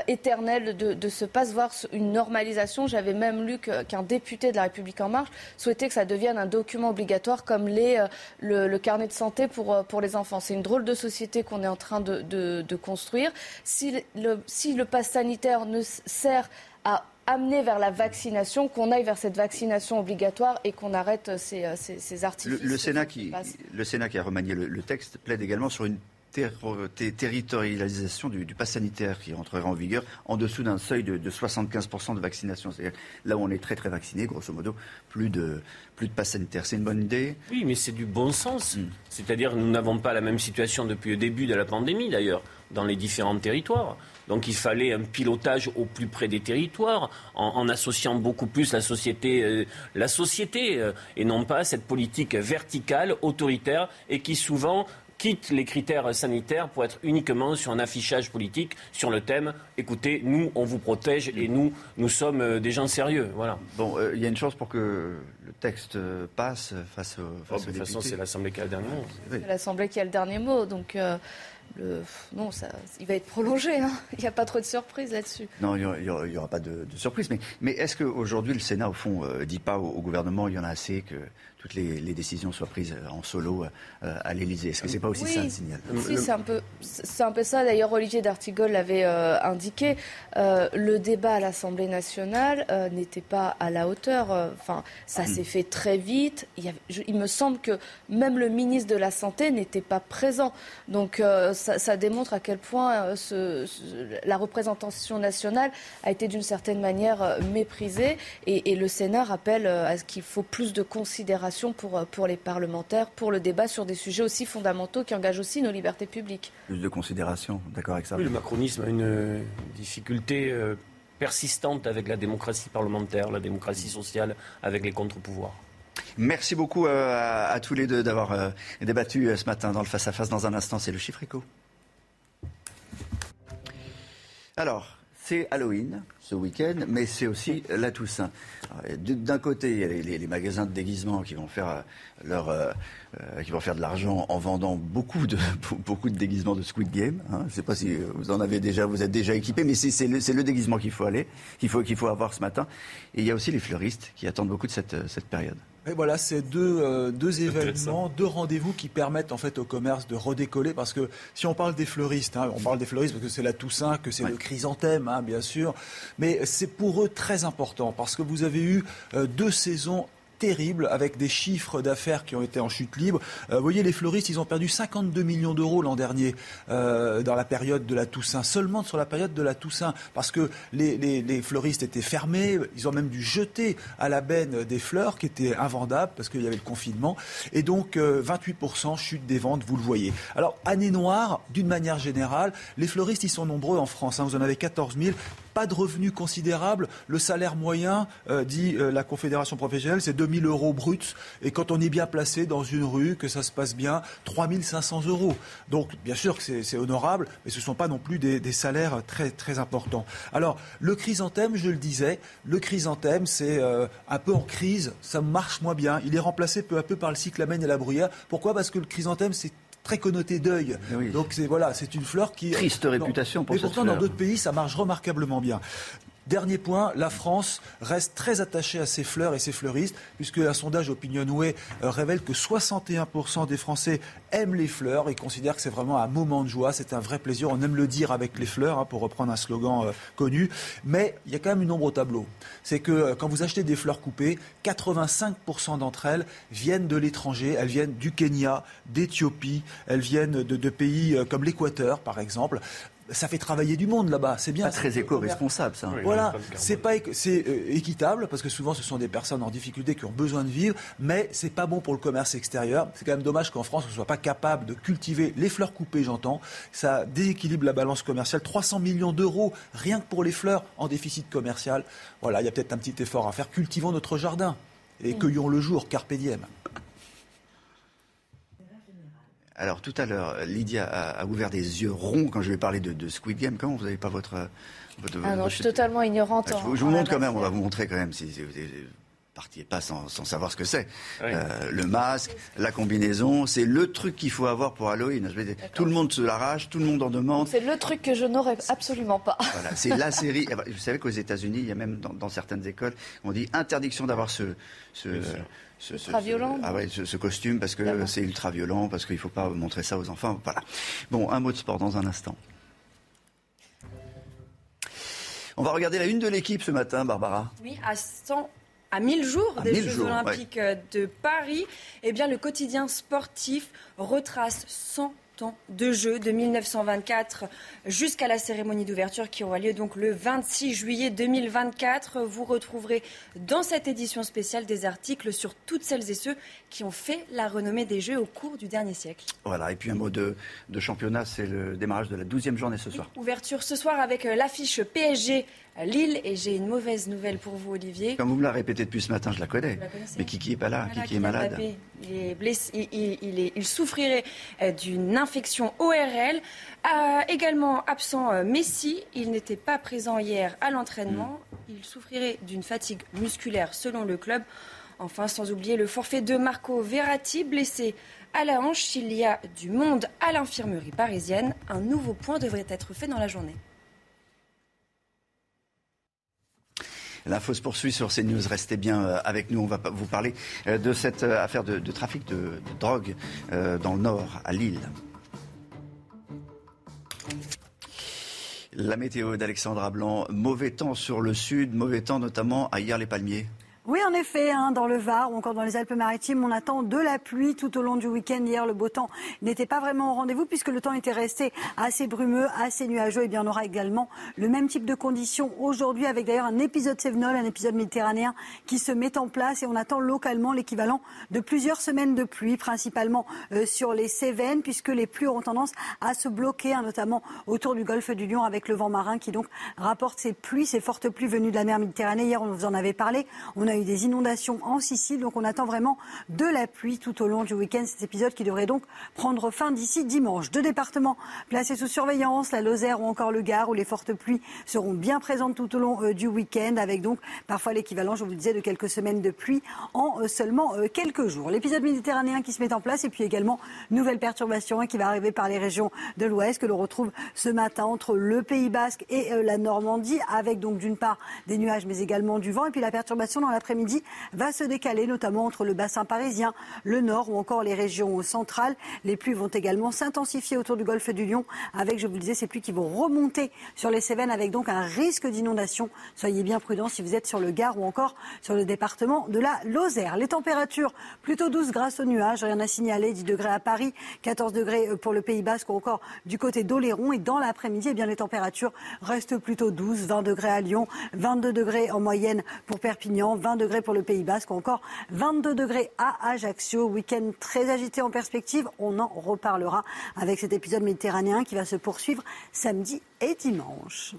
éternelle de, ce pass, voire une normalisation. J'avais même lu qu'un député de la République en marche souhaitait que ça devienne un document obligatoire euh, le, carnet de santé pour, euh, pour les enfants. C'est une drôle de société qu'on est en train de, construire. Si le, si le pass sanitaire ne sert à amener vers la vaccination, qu'on aille vers cette vaccination obligatoire et qu'on arrête ces, euh, ces, artifices. Le, Sénat qui, le Sénat qui a remanié le, texte plaide également sur une territorialisation du, du pass sanitaire qui entrera en vigueur en dessous d'un seuil de, 75% de vaccination. C'est-à-dire là où on est très très vacciné, grosso modo, plus de, plus de pass sanitaire. C'est une bonne idée? Oui, mais c'est du bon sens. Hmm. C'est-à-dire nous n'avons pas la même situation depuis le début de la pandémie d'ailleurs dans les différents territoires. Donc il fallait un pilotage au plus près des territoires, en, associant beaucoup plus la société, euh, la société euh, et non pas cette politique verticale, autoritaire, et qui souvent quitte les critères sanitaires pour être uniquement sur un affichage politique sur le thème écoutez, nous, on vous protège et nous, nous sommes euh, des gens sérieux. Voilà. Bon, euh, il y a une chance pour que le texte passe face, au, face oh, De toute façon, c'est l'Assemblée qui a le dernier mot. C'est l'Assemblée qui a le dernier mot. Donc. Euh, non, ça, il va être prolongé. Hein. Il n'y a pas trop de surprises là-dessus. Non, il n'y aura, pas de, de surprise. Mais, mais est-ce qu'aujourd'hui, le Sénat, au fond, ne dit pas au, gouvernement il y en a assez que toutes les, décisions soient prises euh, en solo euh, à l'Élysée. Est-ce que c'est pas aussi ça le signal Si, c'est un peu, c'est un peu ça. D'ailleurs, Olivier d'Artigol l'avait euh, indiqué. le débat à l'Assemblée nationale n'était pas à la hauteur. Enfin, ça hmm. s'est fait très vite. Il, me semble que même le ministre de la Santé n'était pas présent. Donc, ça, démontre à quel point ce, la représentation nationale a été d'une certaine manière méprisée. Et, et le Sénat rappelle à ce qu'il faut plus de considération pour, euh, pour les parlementaires, pour le débat sur des sujets aussi fondamentaux qui engagent aussi nos libertés publiques. Plus de considération, d'accord avec ça Oui, le macronisme a une difficulté euh, persistante avec la démocratie parlementaire, la démocratie sociale, avec les contre-pouvoirs. Merci beaucoup euh, à, tous les deux d'avoir débattu ce matin dans le face-à-face. Dans un instant, c'est le chiffre éco. Alors, c'est Halloween ce week-end, mais c'est aussi la Toussaint. D'un côté, il y a les, magasins de déguisement qui vont faire euh, leur, euh, euh, qui vont faire de l'argent en vendant beaucoup de beaucoup de déguisements de Squid Game. Hein. Je ne sais pas si vous en avez déjà, vous êtes déjà équipé, mais c'est le, le, déguisement qu'il faut aller, qu'il faut faut avoir ce matin. Et il y a aussi les fleuristes qui attendent beaucoup de cette, cette période. Et voilà, c'est deux, euh, deux événements, deux rendez-vous qui permettent en fait au commerce de redécoller. Parce que si on parle des fleuristes, hein, on parle des fleuristes parce que c'est la Toussaint, que c'est le chrysanthème, hein, bien sûr. Mais c'est pour eux très important parce que vous avez eu euh, deux saisons terrible avec des chiffres d'affaires qui ont été en chute libre. Euh, vous voyez, les fleuristes, ils ont perdu 52 millions d'euros l'an dernier euh, dans la période de la Toussaint, seulement sur la période de la Toussaint, parce que les, les, fleuristes étaient fermés, ils ont même dû jeter à la benne des fleurs qui étaient invendables parce qu'il y avait le confinement, et donc 28% euh, chute des ventes, vous le voyez. Alors, année noire, d'une manière générale, les fleuristes, ils sont nombreux en France, hein, vous en avez 14 000, pas de revenus considérables. Le salaire moyen, euh, dit euh, la Confédération professionnelle, c'est 2000 euros bruts. Et quand on est bien placé dans une rue, que ça se passe bien, 3500 euros. Donc, bien sûr que c'est honorable, mais ce ne sont pas non plus des, salaires très, très importants. Alors, le chrysanthème, je le disais, le chrysanthème, c'est euh, un peu en crise, ça marche moins bien. Il est remplacé peu à peu par le cyclamen et la bruyère. Pourquoi? Parce que le chrysanthème, c'est très connoté deuil. Donc c'est voilà, c'est une fleur qui triste réputation pour Mais cette pourtant fleur. dans d'autres pays ça marche remarquablement bien. Dernier point, la France reste très attachée à ses fleurs et ses fleuristes, puisque un sondage Opinionway euh, révèle que 61% des Français aiment les fleurs et considèrent que c'est vraiment un moment de joie, c'est un vrai plaisir. On aime le dire avec les fleurs, hein, pour reprendre un slogan euh, connu. Mais il y a quand même une ombre au tableau. C'est que euh, quand vous achetez des fleurs coupées, 85% d'entre elles viennent de l'étranger. Elles viennent du Kenya, d'Éthiopie, elles viennent de, pays comme l'Équateur, par exemple ça fait travailler du monde là-bas, c'est bien. Pas très éco-responsable, ça. voilà, c'est pas c'est euh, équitable parce que souvent ce sont des personnes en difficulté qui ont besoin de vivre, mais c'est pas bon pour le commerce extérieur. C'est quand même dommage qu'en France on soit pas capable de cultiver les fleurs coupées, j'entends. Ça déséquilibre la balance commerciale. 300 millions d'euros rien que pour les fleurs en déficit commercial. Voilà, il y a peut-être un petit effort à faire. Cultivons notre jardin et cueillons le jour, carpe diem. Alors tout à l'heure, Lydia a, a, ouvert des yeux ronds quand je lui ai parlé de, de Squid Game. Comment vous n'avez pas votre, votre Ah non, je suis totalement ignorante. Je, vous, je vous montre quand même. On va vous montrer quand même si, si vous partiez pas sans, sans, savoir ce que c'est. Oui. Euh, le masque, la combinaison, c'est le truc qu'il faut avoir pour Halloween. Je vais dire, tout le monde se l'arrache, tout le monde en demande. C'est le truc que je n'aurais absolument pas. Voilà, c'est la série. Vous savez qu'aux États-Unis, il y a même dans, dans, certaines écoles, on dit interdiction d'avoir ce, ce, ce, ultra violent. Ah ouais, ce, costume parce que c'est ultra violent, parce qu'il ne faut pas montrer ça aux enfants. Voilà. Bon, un mot de sport dans un instant. On va regarder la une de l'équipe ce matin, Barbara. Oui, à 100 à 1000 jours à des 1000 Jeux jours, Olympiques ouais. de Paris, eh bien, le quotidien sportif retrace 100 ans de jeux de 1924 jusqu'à la cérémonie d'ouverture qui aura lieu donc le 26 juillet 2024. Vous retrouverez dans cette édition spéciale des articles sur toutes celles et ceux qui ont fait la renommée des Jeux au cours du dernier siècle. Voilà, et puis un mot de, de championnat, c'est le démarrage de la 12e journée ce soir. Ouverture ce soir avec l'affiche PSG Lille. Et j'ai une mauvaise nouvelle pour vous, Olivier. Comme vous me la répétez depuis ce matin, je la connais. La Mais Kiki n'est pas là, voilà, Kiki est malade. Il, est blessé, il, il, est, il souffrirait d'une infection ORL. Euh, également absent euh, Messi. Il n'était pas présent hier à l'entraînement. Mm. Il souffrirait d'une fatigue musculaire selon le club. Enfin, sans oublier le forfait de Marco Verratti, blessé à la hanche. Il y a du monde à l'infirmerie parisienne. Un nouveau point devrait être fait dans la journée. L'info se poursuit sur CNews. Restez bien avec nous. On va vous parler de cette affaire de, de trafic de, de, drogue dans le nord, à Lille. La météo d'Alexandra Blanc. Mauvais temps sur le sud, mauvais temps notamment à Hier-les-Palmiers. Oui, en effet, hein, dans le Var ou encore dans les Alpes-Maritimes, on attend de la pluie tout au long du week-end. Hier, le beau temps n'était pas vraiment au rendez-vous puisque le temps était resté assez brumeux, assez nuageux. Et bien, on aura également le même type de conditions aujourd'hui avec d'ailleurs un épisode Sévenol, un épisode méditerranéen qui se met en place et on attend localement l'équivalent de plusieurs semaines de pluie, principalement euh, sur les Cévennes puisque les pluies auront tendance à se bloquer, hein, notamment autour du golfe du Lion avec le vent marin qui donc rapporte ces pluies, ces fortes pluies venues de la mer Méditerranée. Hier, on vous en avait parlé. Eu des inondations en Sicile. Donc on attend vraiment de la pluie tout au long du week-end. Cet épisode qui devrait donc prendre fin d'ici dimanche. Deux départements placés sous surveillance, la Lozère ou encore le Gard, où les fortes pluies seront bien présentes tout au long euh, du week-end, avec donc parfois l'équivalent, je vous le disais, de quelques semaines de pluie en euh, seulement euh, quelques jours. L'épisode méditerranéen qui se met en place et puis également nouvelle perturbation hein, qui va arriver par les régions de l'Ouest que l'on retrouve ce matin entre le Pays Basque et la Normandie, avec donc d'une part des nuages mais également du vent et puis la perturbation dans l'après-midi va se décaler, notamment entre le bassin parisien, le nord ou encore les régions centrales. Les pluies vont également s'intensifier autour du golfe du Lion, avec, je vous le disais, ces pluies qui vont remonter sur les Cévennes, avec donc un risque d'inondation. Soyez bien prudents si vous êtes sur le Gard ou encore sur le département de la Lozère. Les températures plutôt douces grâce aux nuages, rien à signaler. 10 degrés à Paris, 14 degrés pour le Pays Basque ou encore du côté d'Oléron. Et dans l'après-midi, eh bien, les températures restent plutôt douces. 20 degrés à Lyon, 22 degrés en moyenne pour Perpignan, 20 degrés pour le Pays Basque, encore 22 degrés à Ajaccio. Week-end très agité en perspective. On en reparlera avec cet épisode méditerranéen qui va se poursuivre samedi et dimanche.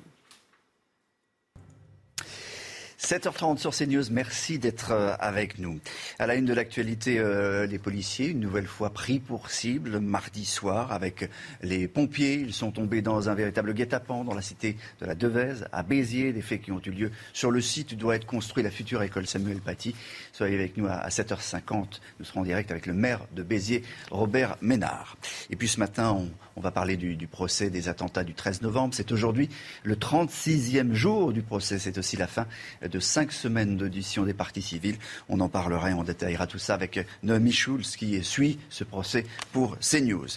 7h30 sur CNews, merci d'être avec nous. À la une de l'actualité, euh, les policiers, une nouvelle fois pris pour cible mardi soir avec les pompiers. Ils sont tombés dans un véritable guet-apens dans la cité de la Devèze, à Béziers. Des faits qui ont eu lieu sur le site où doit être construite la future école Samuel Paty. Soyez avec nous à 7h50. Nous serons en direct avec le maire de Béziers, Robert Ménard. Et puis ce matin, on, va parler du, procès des attentats du 13 novembre. C'est aujourd'hui le 36e jour du procès. C'est aussi la fin de cinq semaines d'audition des parties civiles. On en parlera et on détaillera tout ça avec Noémie Schulz qui suit ce procès pour CNews.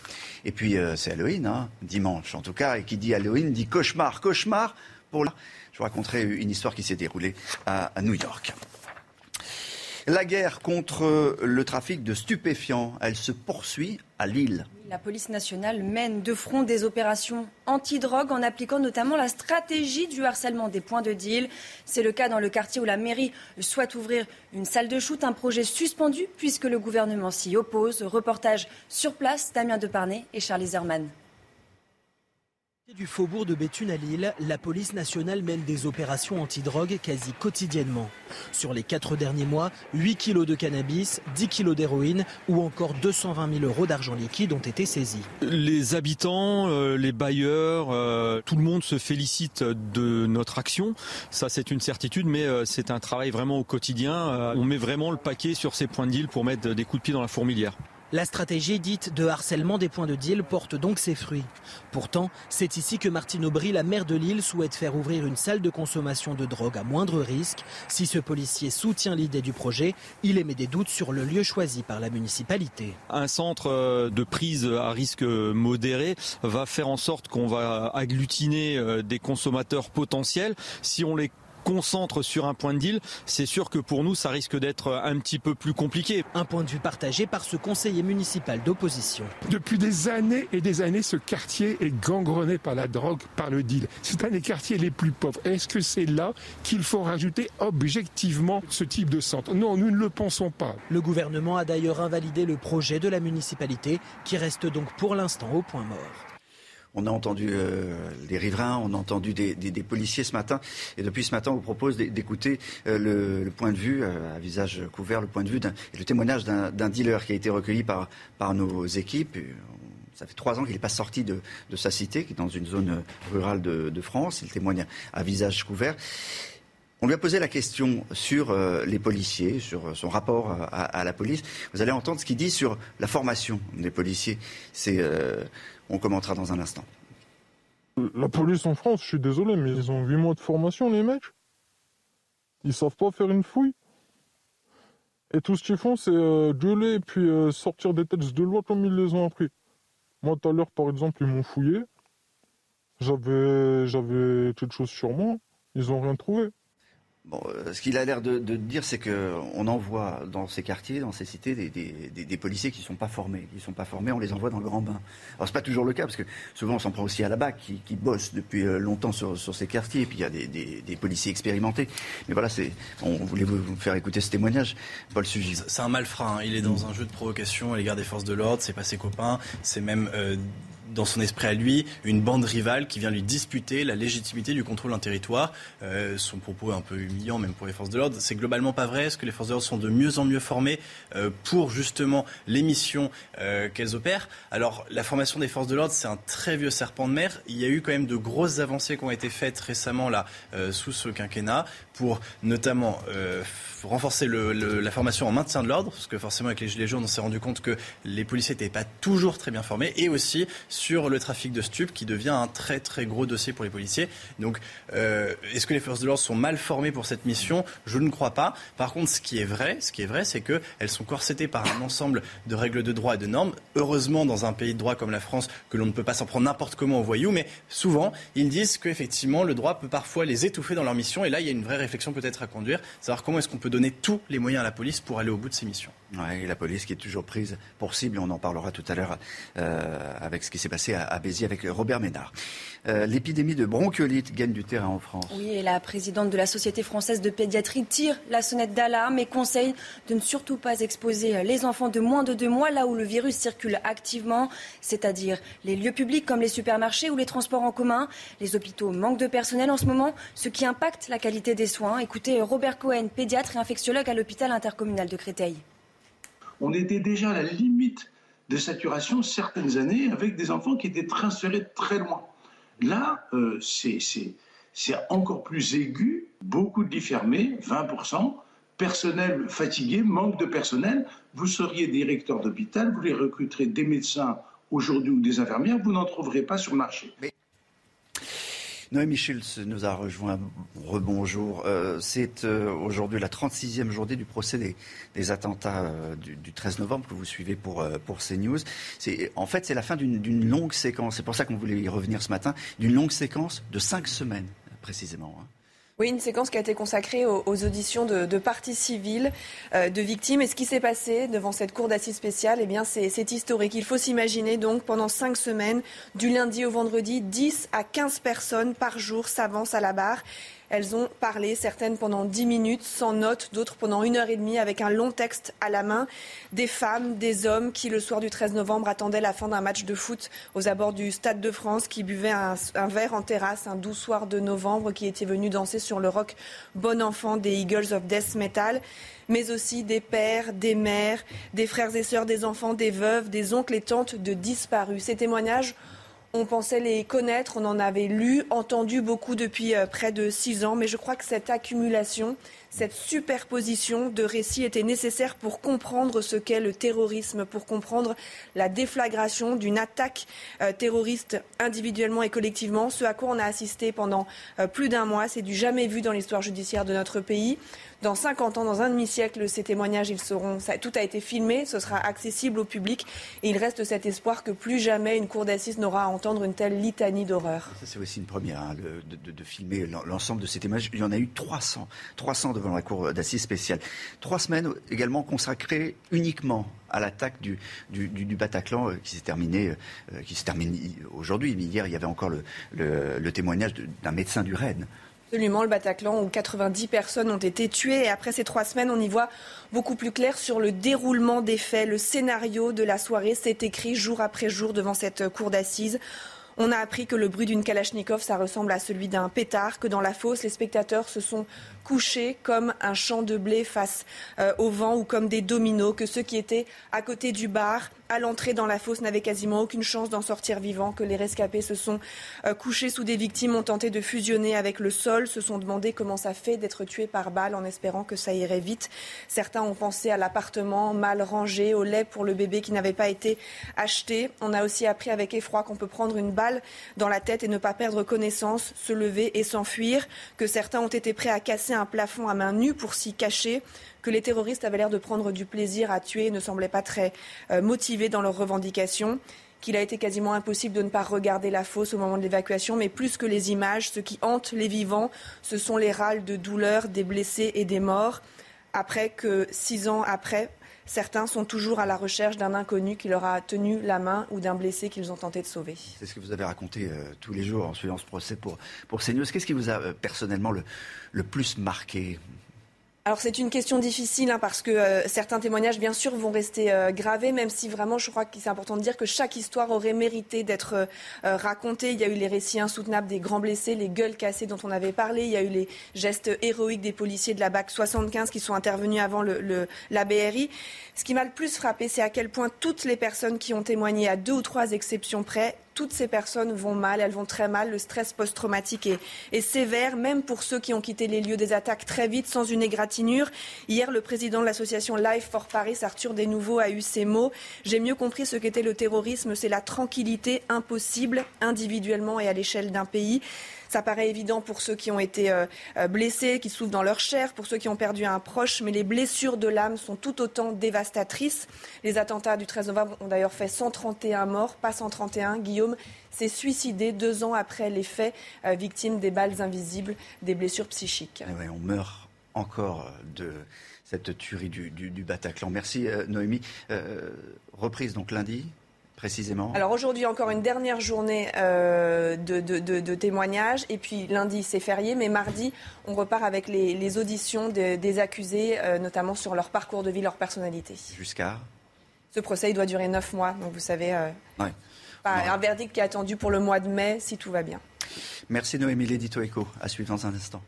Et puis euh, c'est Halloween, hein, dimanche en tout cas, et qui dit Halloween dit cauchemar. Cauchemar pour. Je vous raconterai une histoire qui s'est déroulée à New York. La guerre contre le trafic de stupéfiants, elle se poursuit à Lille. La police nationale mène de front des opérations anti-drogue en appliquant notamment la stratégie du harcèlement des points de deal. C'est le cas dans le quartier où la mairie souhaite ouvrir une salle de shoot, un projet suspendu puisque le gouvernement s'y oppose. Reportage sur place, Damien Deparnay et Charlie Zerman. Du faubourg de Béthune à Lille, la police nationale mène des opérations antidrogue quasi quotidiennement. Sur les quatre derniers mois, 8 kilos de cannabis, 10 kilos d'héroïne ou encore 220 000 euros d'argent liquide ont été saisis. Les habitants, euh, les bailleurs, euh, tout le monde se félicite de notre action. Ça, c'est une certitude, mais euh, c'est un travail vraiment au quotidien. On met vraiment le paquet sur ces points de deal pour mettre des coups de pied dans la fourmilière. La stratégie dite de harcèlement des points de deal porte donc ses fruits. Pourtant, c'est ici que Martine Aubry, la maire de Lille, souhaite faire ouvrir une salle de consommation de drogue à moindre risque. Si ce policier soutient l'idée du projet, il émet des doutes sur le lieu choisi par la municipalité. Un centre euh, de prise à risque modéré va faire en sorte qu'on va agglutiner euh, des consommateurs potentiels. Si on les concentre sur un point de deal, c'est sûr que pour nous, ça risque d'être un petit peu plus compliqué. Un point de vue partagé par ce conseiller municipal d'opposition. Depuis des années et des années, ce quartier est gangrené par la drogue, par le deal. C'est un des quartiers les plus pauvres. Est-ce que c'est là qu'il faut rajouter objectivement ce type de centre? Non, nous ne le pensons pas. Le gouvernement a d'ailleurs invalidé le projet de la municipalité qui reste donc pour l'instant au point mort. On a entendu euh, les riverains, on a entendu des, policiers ce matin. Et depuis ce matin, on vous propose d'écouter euh, le, point de vue, euh, à visage couvert, le point de vue et le témoignage d'un dealer qui a été recueilli par, par nos équipes. Ça fait trois ans qu'il n'est pas sorti de, sa cité, qui est dans une zone rurale de, France. Il témoigne à visage couvert. On lui a posé la question sur les policiers, sur son rapport à, la police. Vous allez entendre ce qu'il dit sur la formation des policiers. C'est on commentera dans un instant. La police en France, je suis désolé, mais ils ont 8 mois de formation, les mecs. Ils savent pas faire une fouille. Et tout ce qu'ils font, c'est euh, gueuler et puis euh, sortir des textes de loi comme ils les ont appris. Moi, tout à l'heure, par exemple, ils m'ont fouillé. J'avais, j'avais quelque chose sur moi. Ils ont rien trouvé. Bon, euh, ce qu'il a l'air de, dire, c'est qu'on envoie dans ces quartiers, dans ces cités, des, policiers qui ne sont pas formés. Ils sont pas formés, on les envoie dans le grand bain. Alors, c'est pas toujours le cas, parce que souvent, on s'en prend aussi à la BAC, qui, qui bosse depuis euh, longtemps sur, ces quartiers, et puis il y a des, policiers expérimentés. Mais voilà, c'est, on voulait vous faire écouter ce témoignage. Paul Sugis. C'est un malfrat, hein. il est dans un jeu de provocation à l'égard des forces de l'ordre, c'est pas ses copains, c'est même... Euh, dans son esprit à lui, une bande rivale qui vient lui disputer la légitimité du contrôle d'un territoire. Euh, son propos est un peu humiliant, même pour les forces de l'ordre. C'est globalement pas vrai. Est-ce que les forces de l'ordre sont de mieux en mieux formées euh, pour justement les missions euh, qu'elles opèrent Alors, la formation des forces de l'ordre, c'est un très vieux serpent de mer. Il y a eu quand même de grosses avancées qui ont été faites récemment là sous ce quinquennat pour notamment renforcer la formation en maintien de l'ordre, parce que forcément avec les Gilets jaunes, on s'est rendu compte que les policiers n'étaient pas toujours très bien formés, et aussi sur le trafic de stupes, qui devient un très très gros dossier pour les policiers. Donc, euh, est-ce que les forces de l'ordre sont mal formées pour cette mission? Je ne crois pas. Par contre, ce qui est vrai, ce qui est vrai, c'est qu'elles sont corsetées par un ensemble de règles de droit et de normes. Heureusement, dans un pays de droit comme la France, que l'on ne peut pas s'en prendre n'importe comment aux voyous, mais souvent, ils disent qu'effectivement, le droit peut parfois les étouffer dans leur mission. Et là, il y a une vraie réflexion peut-être à conduire, savoir comment est-ce qu'on peut donner tous les moyens à la police pour aller au bout de ses missions. Oui, la police qui est toujours prise pour cible, on en parlera tout à l'heure euh, avec ce qui s'est passé à, Béziers avec Robert Ménard. Euh, l'épidémie de bronchiolite gagne du terrain en France. Oui, et la présidente de la Société française de pédiatrie tire la sonnette d'alarme et conseille de ne surtout pas exposer les enfants de moins de deux mois là où le virus circule activement, c'est-à-dire les lieux publics comme les supermarchés ou les transports en commun. Les hôpitaux manquent de personnel en ce moment, ce qui impacte la qualité des soins. Écoutez Robert Cohen, pédiatre et infectiologue à l'hôpital intercommunal de Créteil. On était déjà à la limite de saturation certaines années avec des enfants qui étaient transférés très loin. Là, euh, c'est encore plus aigu, beaucoup de lits fermés, 20%, personnel fatigué, manque de personnel. Vous seriez directeur d'hôpital, vous les recruterez des médecins aujourd'hui ou des infirmières, vous n'en trouverez pas sur le marché. Noémie Schulz nous a rejoint. Rebonjour. Euh, c'est euh, aujourd'hui la 36e journée du procès des, attentats euh, du, 13 novembre que vous suivez pour, pour CNews. En fait, c'est la fin d'une longue séquence. C'est pour ça qu'on voulait y revenir ce matin. D'une longue séquence de cinq semaines, précisément. Hein. Oui, une séquence qui a été consacrée aux, auditions de, parties civiles, euh, de victimes. Et ce qui s'est passé devant cette cour d'assises spéciale, eh bien, c'est historique. Il faut s'imaginer donc pendant cinq semaines, du lundi au vendredi, 10 à 15 personnes par jour s'avancent à la barre. Elles ont parlé, certaines pendant dix minutes, sans notes, d'autres pendant une heure et demie, avec un long texte à la main. Des femmes, des hommes qui, le soir du 13 novembre, attendaient la fin d'un match de foot aux abords du Stade de France, qui buvaient un, verre en terrasse un doux soir de novembre, qui étaient venus danser sur le rock Bon Enfant des Eagles of Death Metal mais aussi des pères, des mères, des frères et sœurs, des enfants, des veuves, des oncles et tantes de disparus. Ces témoignages on pensait les connaître, on en avait lu, entendu beaucoup depuis euh, près de six ans, mais je crois que cette accumulation, cette superposition de récits était nécessaire pour comprendre ce qu'est le terrorisme, pour comprendre la déflagration d'une attaque euh, terroriste individuellement et collectivement, ce à quoi on a assisté pendant euh, plus d'un mois. C'est du jamais vu dans l'histoire judiciaire de notre pays dans 50 ans, dans un demi-siècle, ces témoignages, ils seront, tout a été filmé, ce sera accessible au public. Et il reste cet espoir que plus jamais une cour d'assises n'aura à entendre une telle litanie d'horreur. C'est aussi une première, hein, de, filmer l'ensemble de ces témoignages. Il y en a eu 300, 300 devant la cour d'assises spéciale. Trois semaines également consacrées uniquement à l'attaque du, du, Bataclan euh, qui s'est terminée, euh, qui se termine aujourd'hui. Hier, il y avait encore le, le témoignage d'un médecin du Rennes. Absolument, le Bataclan où 90 personnes ont été tuées. Et après ces trois semaines, on y voit beaucoup plus clair sur le déroulement des faits. Le scénario de la soirée s'est écrit jour après jour devant cette cour d'assises. On a appris que le bruit d'une Kalachnikov, ça ressemble à celui d'un pétard, que dans la fosse, les spectateurs se sont couchés comme un champ de blé face euh, au vent ou comme des dominos, que ceux qui étaient à côté du bar, à l'entrée dans la fosse, n'avaient quasiment aucune chance d'en sortir vivant, que les rescapés se sont euh, couchés sous des victimes, ont tenté de fusionner avec le sol, se sont demandé comment ça fait d'être tué par balle en espérant que ça irait vite. Certains ont pensé à l'appartement mal rangé, au lait pour le bébé qui n'avait pas été acheté. On a aussi appris avec effroi qu'on peut prendre une balle dans la tête et ne pas perdre connaissance, se lever et s'enfuir, que certains ont été prêts à casser un plafond à main nue pour s'y cacher, que les terroristes avaient l'air de prendre du plaisir à tuer et ne semblaient pas très euh, motivés dans leurs revendications qu'il a été quasiment impossible de ne pas regarder la fosse au moment de l'évacuation, mais plus que les images, ce qui hante les vivants, ce sont les râles de douleur des blessés et des morts. Après que, six ans après, Certains sont toujours à la recherche d'un inconnu qui leur a tenu la main ou d'un blessé qu'ils ont tenté de sauver. C'est ce que vous avez raconté euh, tous les jours en suivant ce procès pour, pour CNews. Qu'est-ce qui vous a euh, personnellement le, le plus marqué? Alors c'est une question difficile hein, parce que euh, certains témoignages, bien sûr, vont rester euh, gravés, même si vraiment, je crois qu'il c'est important de dire que chaque histoire aurait mérité d'être euh, racontée. Il y a eu les récits insoutenables des grands blessés, les gueules cassées dont on avait parlé. Il y a eu les gestes héroïques des policiers de la BAC 75 qui sont intervenus avant le, la BRI. Ce qui m'a le plus frappé, c'est à quel point toutes les personnes qui ont témoigné, à deux ou trois exceptions près, toutes ces personnes vont mal, elles vont très mal. Le stress post-traumatique est, sévère, même pour ceux qui ont quitté les lieux des attaques très vite, sans une égratignure. Hier, le président de l'association Life for Paris, Arthur Desnouveaux, a eu ces mots. J'ai mieux compris ce qu'était le terrorisme, c'est la tranquillité impossible, individuellement et à l'échelle d'un pays. Ça paraît évident pour ceux qui ont été euh, euh, blessés, qui souffrent dans leur chair, pour ceux qui ont perdu un proche, mais les blessures de l'âme sont tout autant dévastatrices. Les attentats du 13 novembre ont d'ailleurs fait 131 morts, pas 131. Guillaume s'est suicidé deux ans après les faits, euh, victime des balles invisibles, des blessures psychiques. Eh on meurt encore de cette tuerie du, Bataclan. Merci Noémie. reprise donc lundi précisément Alors aujourd'hui, encore une dernière journée euh, de, témoignages. Et puis lundi, c'est férié. Mais mardi, on repart avec les, auditions des accusés, euh, notamment sur leur parcours de vie, leur personnalité. Jusqu'à Ce procès, il doit durer neuf mois. Donc vous savez, euh, un verdict qui est attendu pour le mois de mai, si tout va bien. Merci Noémie Lédito Eco. À suivre dans un instant.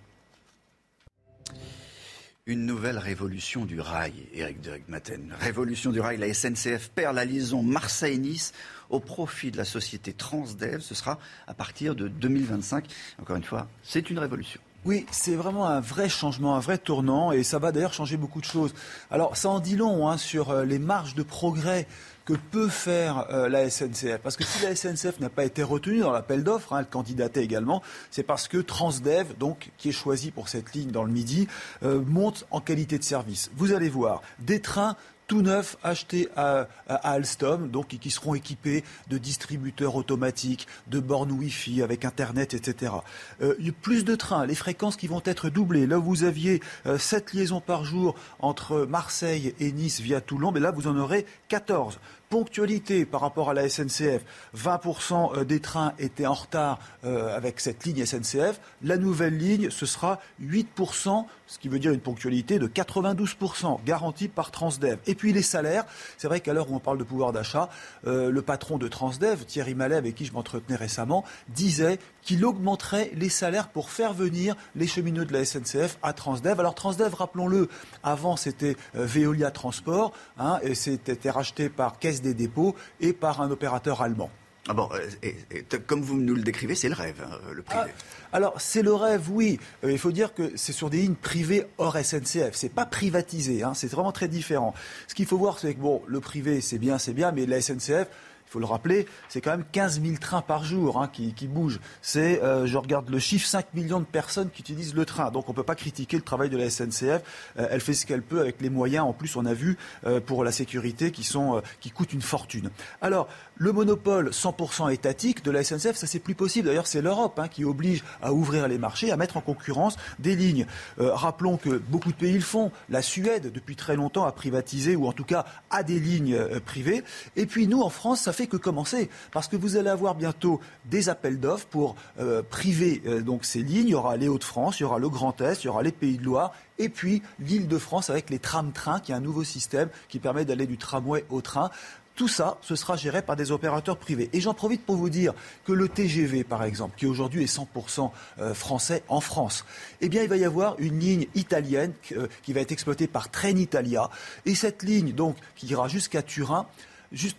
Une nouvelle révolution du rail, Maten. Révolution du rail, la SNCF perd la liaison Marseille-Nice au profit de la société Transdev. Ce sera à partir de 2025. Encore une fois, c'est une révolution. Oui, c'est vraiment un vrai changement, un vrai tournant, et ça va d'ailleurs changer beaucoup de choses. Alors, ça en dit long hein, sur euh, les marges de progrès que peut faire euh, la SNCF. Parce que si la SNCF n'a pas été retenue dans l'appel d'offres, hein, elle candidatait également, c'est parce que Transdev, donc, qui est choisi pour cette ligne dans le Midi, euh, monte en qualité de service. Vous allez voir, des trains tout neufs achetés à, Alstom, donc qui seront équipés de distributeurs automatiques, de bornes Wi-Fi avec Internet, etc. Euh, plus de trains, les fréquences qui vont être doublées. Là, vous aviez euh, 7 liaisons par jour entre Marseille et Nice via Toulon, mais là, vous en aurez 14 ponctualité par rapport à la SNCF. 20% euh, des trains étaient en retard euh, avec cette ligne SNCF. La nouvelle ligne, ce sera 8%, ce qui veut dire une ponctualité de 92%, garantie par Transdev. Et puis les salaires, c'est vrai qu'à l'heure où on parle de pouvoir d'achat, euh, le patron de Transdev, Thierry Mallet, avec qui je m'entretenais récemment, disait qu'il augmenterait les salaires pour faire venir les cheminots de la SNCF à Transdev. Alors Transdev, rappelons-le, avant c'était Veolia Transport, hein, et c'était racheté par Caisse des dépôts et par un opérateur allemand. Ah bon, et, comme vous nous le décrivez, c'est le rêve, hein, le privé. Ah, alors, c'est le rêve, oui. Euh, il faut dire que c'est sur des lignes privées hors SNCF. C'est pas privatisé, hein, c'est vraiment très différent. Ce qu'il faut voir, c'est que bon, le privé, c'est bien, c'est bien, mais la SNCF, faut le rappeler, c'est quand même 15 000 trains par jour hein, qui, bougent. C'est, euh, je regarde le chiffre, 5 millions de personnes qui utilisent le train. Donc on ne peut pas critiquer le travail de la SNCF. Euh, elle fait ce qu'elle peut avec les moyens, en plus, on a vu, euh, pour la sécurité, qui, sont, qui coûtent une fortune. Alors, le monopole 100% étatique de la SNCF, ça c'est plus possible. D'ailleurs, c'est l'Europe hein, qui oblige à ouvrir les marchés, à mettre en concurrence des lignes. rappelons que beaucoup de pays le font. La Suède, depuis très longtemps, a privatisé, ou en tout cas a des lignes privées. Et puis nous, en France, ça fait que commencer, parce que vous allez avoir bientôt des appels d'offres pour euh, priver euh, donc ces lignes. Il y aura les Hauts-de-France, il y aura le Grand Est, il y aura les Pays de Loire, et puis l'Île-de-France avec les tram-trains, qui est un nouveau système qui permet d'aller du tramway au train. Tout ça, ce sera géré par des opérateurs privés. Et j'en profite pour vous dire que le TGV, par exemple, qui aujourd'hui est 100% euh, français en France, eh bien, il va y avoir une ligne italienne qui va être exploitée par Trenitalia. Et cette ligne, donc, qui ira jusqu'à Turin,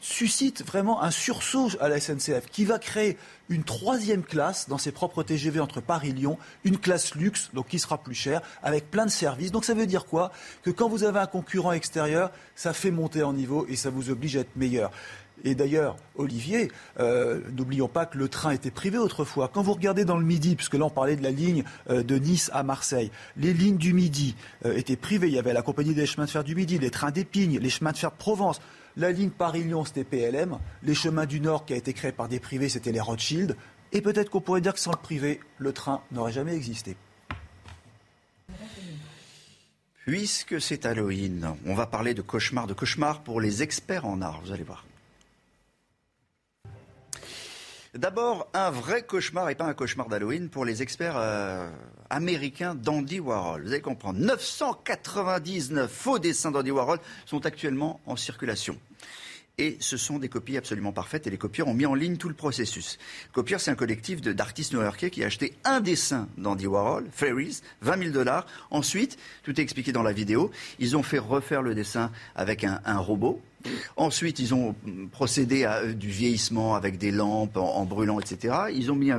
suscite vraiment un sursaut à la SNCF qui va créer une troisième classe dans ses propres TGV entre Paris et Lyon, une classe luxe, donc qui sera plus chère, avec plein de services. Donc ça veut dire quoi? Que quand vous avez un concurrent extérieur, ça fait monter en niveau et ça vous oblige à être meilleur. Et d'ailleurs, Olivier, euh, n'oublions pas que le train était privé autrefois. Quand vous regardez dans le Midi, puisque là on parlait de la ligne euh, de Nice à Marseille, les lignes du Midi euh, étaient privées. Il y avait la compagnie des chemins de fer du Midi, les trains d'Épingle, les chemins de fer de Provence. La ligne Paris-Lyon, c'était PLM. Les chemins du Nord, qui a été créé par des privés, c'était les Rothschild. Et peut-être qu'on pourrait dire que sans le privé, le train n'aurait jamais existé. Puisque c'est Halloween, on va parler de cauchemar, de cauchemar pour les experts en art, vous allez voir. D'abord, un vrai cauchemar et pas un cauchemar d'Halloween pour les experts euh, américains d'Andy Warhol. Vous allez comprendre. 999 faux dessins d'Andy Warhol sont actuellement en circulation. Et ce sont des copies absolument parfaites et les copieurs ont mis en ligne tout le processus. Copieur, c'est un collectif d'artistes new-yorkais qui a acheté un dessin d'Andy Warhol, Fairies, 20 000 dollars. Ensuite, tout est expliqué dans la vidéo, ils ont fait refaire le dessin avec un, robot. Ensuite, ils ont procédé à euh, du vieillissement avec des lampes en, brûlant, etc. Ils ont mis,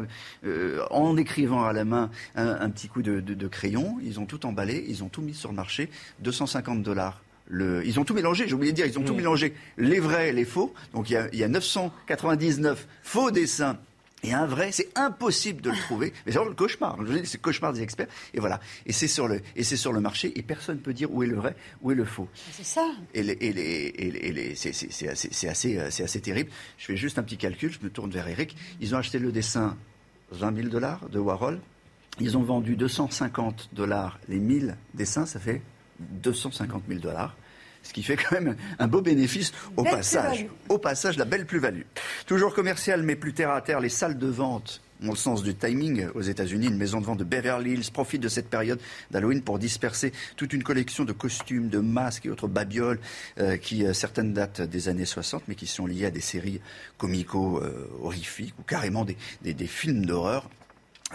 euh, en écrivant à la main un, petit coup de, de, crayon, ils ont tout emballé, ils ont tout mis sur le marché, 250 dollars ils ont tout mélangé, j'ai oublié de dire, ils ont tout mm. mélangé, les vrais et les faux. Donc il y a, 999 faux dessins et un vrai, c'est impossible de le trouver. Mais c'est vraiment le cauchemar. C'est le cauchemar des experts. Et voilà. Et c'est sur le, et c'est sur le marché. Et personne ne peut dire où est le vrai, où est le faux. C'est ça. Et, les, et, les, c'est, assez, c'est assez, c'est assez terrible. Je fais juste un petit calcul. Je me tourne vers Eric. Ils ont acheté le dessin 20 000 dollars de Warhol. Ils ont vendu 250 dollars les 1000 dessins. Ça fait 250 000 dollars ce qui fait quand même un beau bénéfice au passage. Au passage, la belle plus-value. Toujours commercial, mais plus terre à terre, les salles de vente ont le sens du timing aux États-Unis. Une maison de vente de Beverly Hills profite de cette période d'Halloween pour disperser toute une collection de costumes, de masques et autres babioles euh, qui, euh, certaines datent des années 60, mais qui sont liées à des séries comico-horrifiques ou carrément des films d'horreur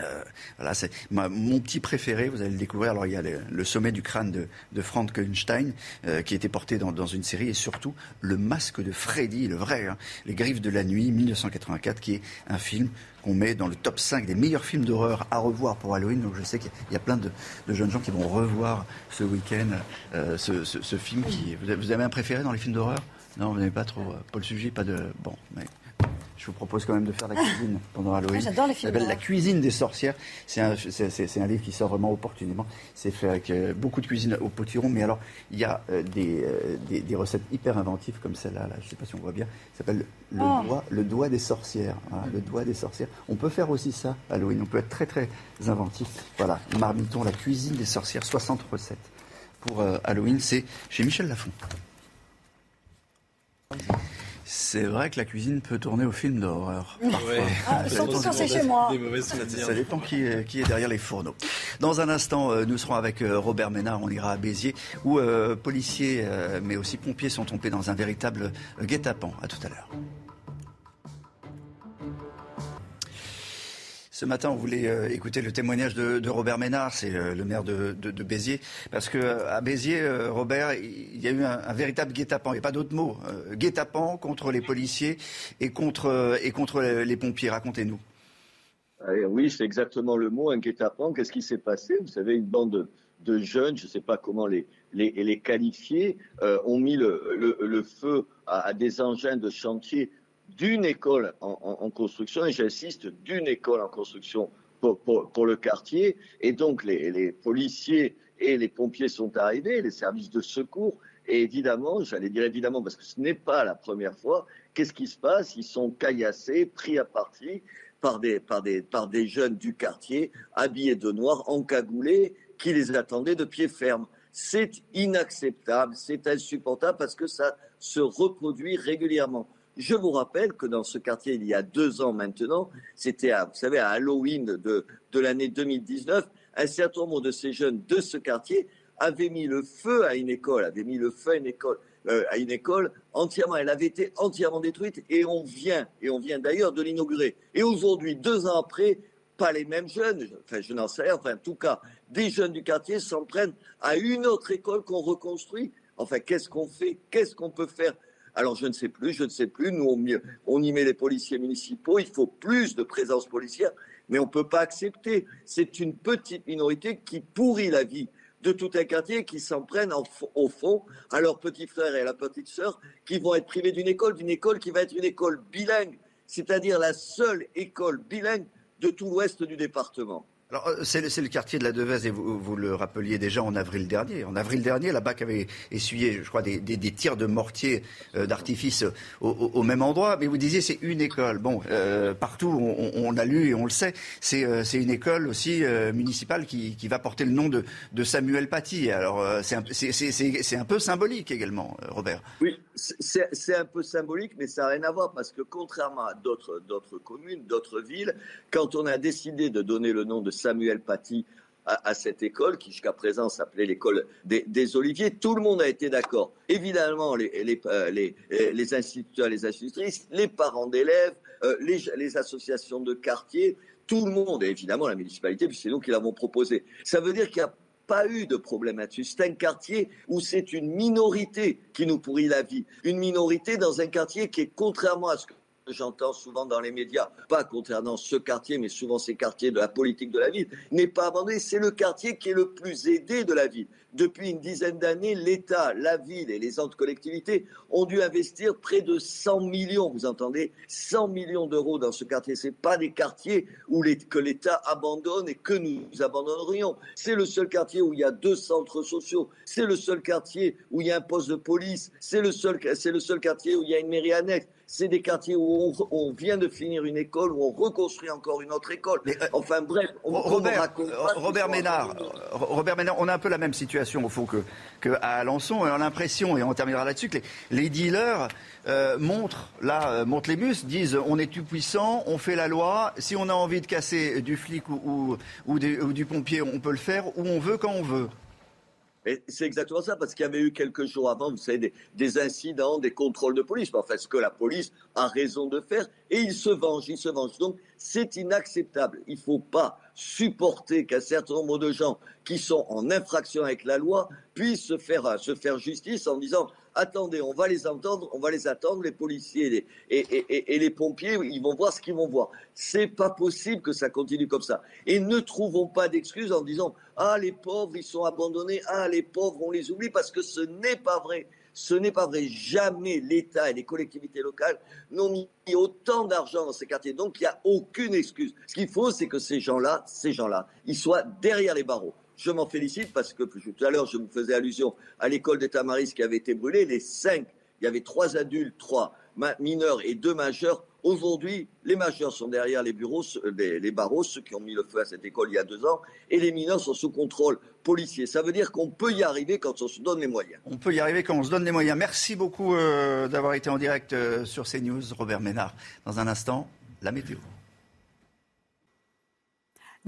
Euh, voilà, c'est mon petit préféré, vous allez le découvrir. Alors, il y a le, sommet du crâne de, de Frankenstein, euh, qui était porté dans, une série, et surtout le masque de Freddy, le vrai, hein, Les Griffes de la Nuit, 1984, qui est un film qu'on met dans le top 5 des meilleurs films d'horreur à revoir pour Halloween. Donc, je sais qu'il y a plein de, jeunes gens qui vont revoir ce week-end euh, ce, film. Qui, vous avez un préféré dans les films d'horreur? Non, vous n'avez pas trop. Paul Sujet, pas de. Bon, je vous propose quand même de faire la cuisine pendant Halloween. Ah, j'adore les films. Ça s'appelle La cuisine des sorcières. C'est un, un, livre qui sort vraiment opportunément. C'est fait avec euh, beaucoup de cuisine au potiron, mais alors il y a euh, euh, des, des, recettes hyper inventives comme celle-là. je ne sais pas si on voit bien. Ça s'appelle le, oh. doigt, le doigt des sorcières. le doigt des sorcières. On peut faire aussi ça Halloween. On peut être très très inventif. Voilà, marmiton, la cuisine des sorcières, 60 recettes pour Halloween. C'est chez Michel Lafon. C'est vrai que la cuisine peut tourner au film d'horreur. Ah, surtout quand c'est chez moi. Ça dépend qui est, qui est, derrière les fourneaux. Dans un instant, euh, nous serons avec euh, Robert Ménard. On ira à Béziers, où euh, policiers, mais aussi pompiers sont tombés dans un véritable guet-apens. À tout à l'heure. Ce matin, on voulait euh, écouter le témoignage de, Robert Ménard, c'est euh, le maire de, Béziers, parce que euh, à Béziers, Robert, il y a eu un, véritable guet-apens. Il n'y a pas d'autre mot. guet-apens contre les policiers et contre, les pompiers. Racontez-nous. Oui, c'est exactement le mot, un guet-apens. Qu'est-ce qui s'est passé? Vous savez, une bande de, jeunes, je ne sais pas comment les, qualifier, ont mis le, feu à, des engins de chantier d'une école en, construction, et j'insiste, d'une école en construction pour, le quartier. Et donc les, policiers et les pompiers sont arrivés, les services de secours. Et évidemment, j'allais dire évidemment, parce que ce n'est pas la première fois, qu'est-ce qui se passe? Ils sont caillassés, pris à partie par des, par, des, par des jeunes du quartier, habillés de noir, encagoulés, qui les attendaient de pied ferme. C'est inacceptable, c'est insupportable parce que ça se reproduit régulièrement. Je vous rappelle que dans ce quartier, il y a deux ans maintenant, c'était, vous savez, à Halloween de, de l'année 2019, un certain nombre de ces jeunes de ce quartier avaient mis le feu à une école, avaient mis le feu à une école, euh, à une école entièrement. Elle avait été entièrement détruite et on vient, et on vient d'ailleurs de l'inaugurer. Et aujourd'hui, deux ans après, pas les mêmes jeunes, enfin je n'en sais rien, enfin en tout cas, des jeunes du quartier s'en prennent à une autre école qu'on reconstruit. Enfin, qu'est-ce qu'on fait? Qu'est-ce qu'on peut faire alors je ne sais plus, je ne sais plus. Nous, on, y met les policiers municipaux. Il faut plus de présence policière, mais on ne peut pas accepter. C'est une petite minorité qui pourrit la vie de tout un quartier qui s'en prennent au fond à leurs petits frères et à la petite sœur qui vont être privés d'une école, d'une école qui va être une école bilingue, c'est-à-dire la seule école bilingue de tout l'ouest du département. Alors, euh, c'est le, quartier de la Devèze, et vous, le rappeliez déjà en avril dernier. En avril dernier, la BAC avait essuyé, je crois, des, tirs de mortier euh, d'artifice au, même endroit. Mais vous disiez, c'est une école. Bon, euh, partout, on, a lu et on le sait, c'est une école aussi municipale qui, va porter le nom de, Samuel Paty. Alors, c'est un, un, peu symbolique également, Robert. Oui, c'est un peu symbolique, mais ça n'a rien à voir, parce que contrairement à d'autres communes, d'autres villes, quand on a décidé de donner le nom de Samuel Paty à, cette école, qui jusqu'à présent s'appelait l'école des, Oliviers. Tout le monde a été d'accord. Évidemment, les, les, euh, les, les, instituteurs, les institutrices, les parents d'élèves, euh, les, associations de quartier, tout le monde, et évidemment la municipalité, puisque c'est nous qui l'avons proposé. Ça veut dire qu'il n'y a pas eu de problème là-dessus. C'est un quartier où c'est une minorité qui nous pourrit la vie. Une minorité dans un quartier qui est, contrairement à ce que j'entends souvent dans les médias, pas concernant ce quartier, mais souvent ces quartiers de la politique de la ville, n'est pas abandonné. C'est le quartier qui est le plus aidé de la ville. Depuis une dizaine d'années, l'État, la ville et les autres collectivités ont dû investir près de 100 millions, vous entendez 100 millions d'euros dans ce quartier. Ce pas des quartiers où que l'État abandonne et que nous abandonnerions. C'est le seul quartier où il y a deux centres sociaux. C'est le seul quartier où il y a un poste de police. C'est le seul, c'est le seul quartier où il y a une mairie annexe c'est des quartiers où on, vient de finir une école, où on reconstruit encore une autre école. Euh, enfin bref, on, Robert, Robert Ménard, Robert Ménard, on a un peu la même situation au fond que, que à Alençon, et on a l'impression, et on terminera là-dessus, que les, dealers euh, montrent, là, euh, montrent les muscles, disent on est tout puissant, on fait la loi, si on a envie de casser du flic ou, ou, ou du pompier, on peut le faire, où on veut, quand on veut. C'est exactement ça, parce qu'il y avait eu quelques jours avant, vous savez, des, incidents, des contrôles de police. Enfin, ce que la police a raison de faire, et ils se vengent, ils se vengent. Donc, c'est inacceptable. Il ne faut pas supporter qu'un certain nombre de gens qui sont en infraction avec la loi puissent se faire, se faire justice en disant attendez, on va les entendre, on va les attendre, les policiers et, les pompiers, ils vont voir ce qu'ils vont voir. C'est pas possible que ça continue comme ça. Et ne trouvons pas d'excuses en disant ah les pauvres ils sont abandonnés, ah les pauvres on les oublie parce que ce n'est pas vrai. Ce n'est pas vrai. Jamais l'État et les collectivités locales n'ont mis autant d'argent dans ces quartiers. Donc il n'y a aucune excuse. Ce qu'il faut, c'est que ces gens-là, ces gens-là, ils soient derrière les barreaux. Je m'en félicite parce que tout à l'heure, je me faisais allusion à l'école des Tamaris qui avait été brûlée. Les cinq, il y avait trois adultes, trois mineurs et deux majeurs. Aujourd'hui, les majeurs sont derrière les bureaux, les, barreaux, ceux qui ont mis le feu à cette école il y a deux ans, et les mineurs sont sous contrôle policier. Ça veut dire qu'on peut y arriver quand on se donne les moyens. On peut y arriver quand on se donne les moyens. Merci beaucoup euh, d'avoir été en direct euh, sur CNews, Robert Ménard. Dans un instant, la météo.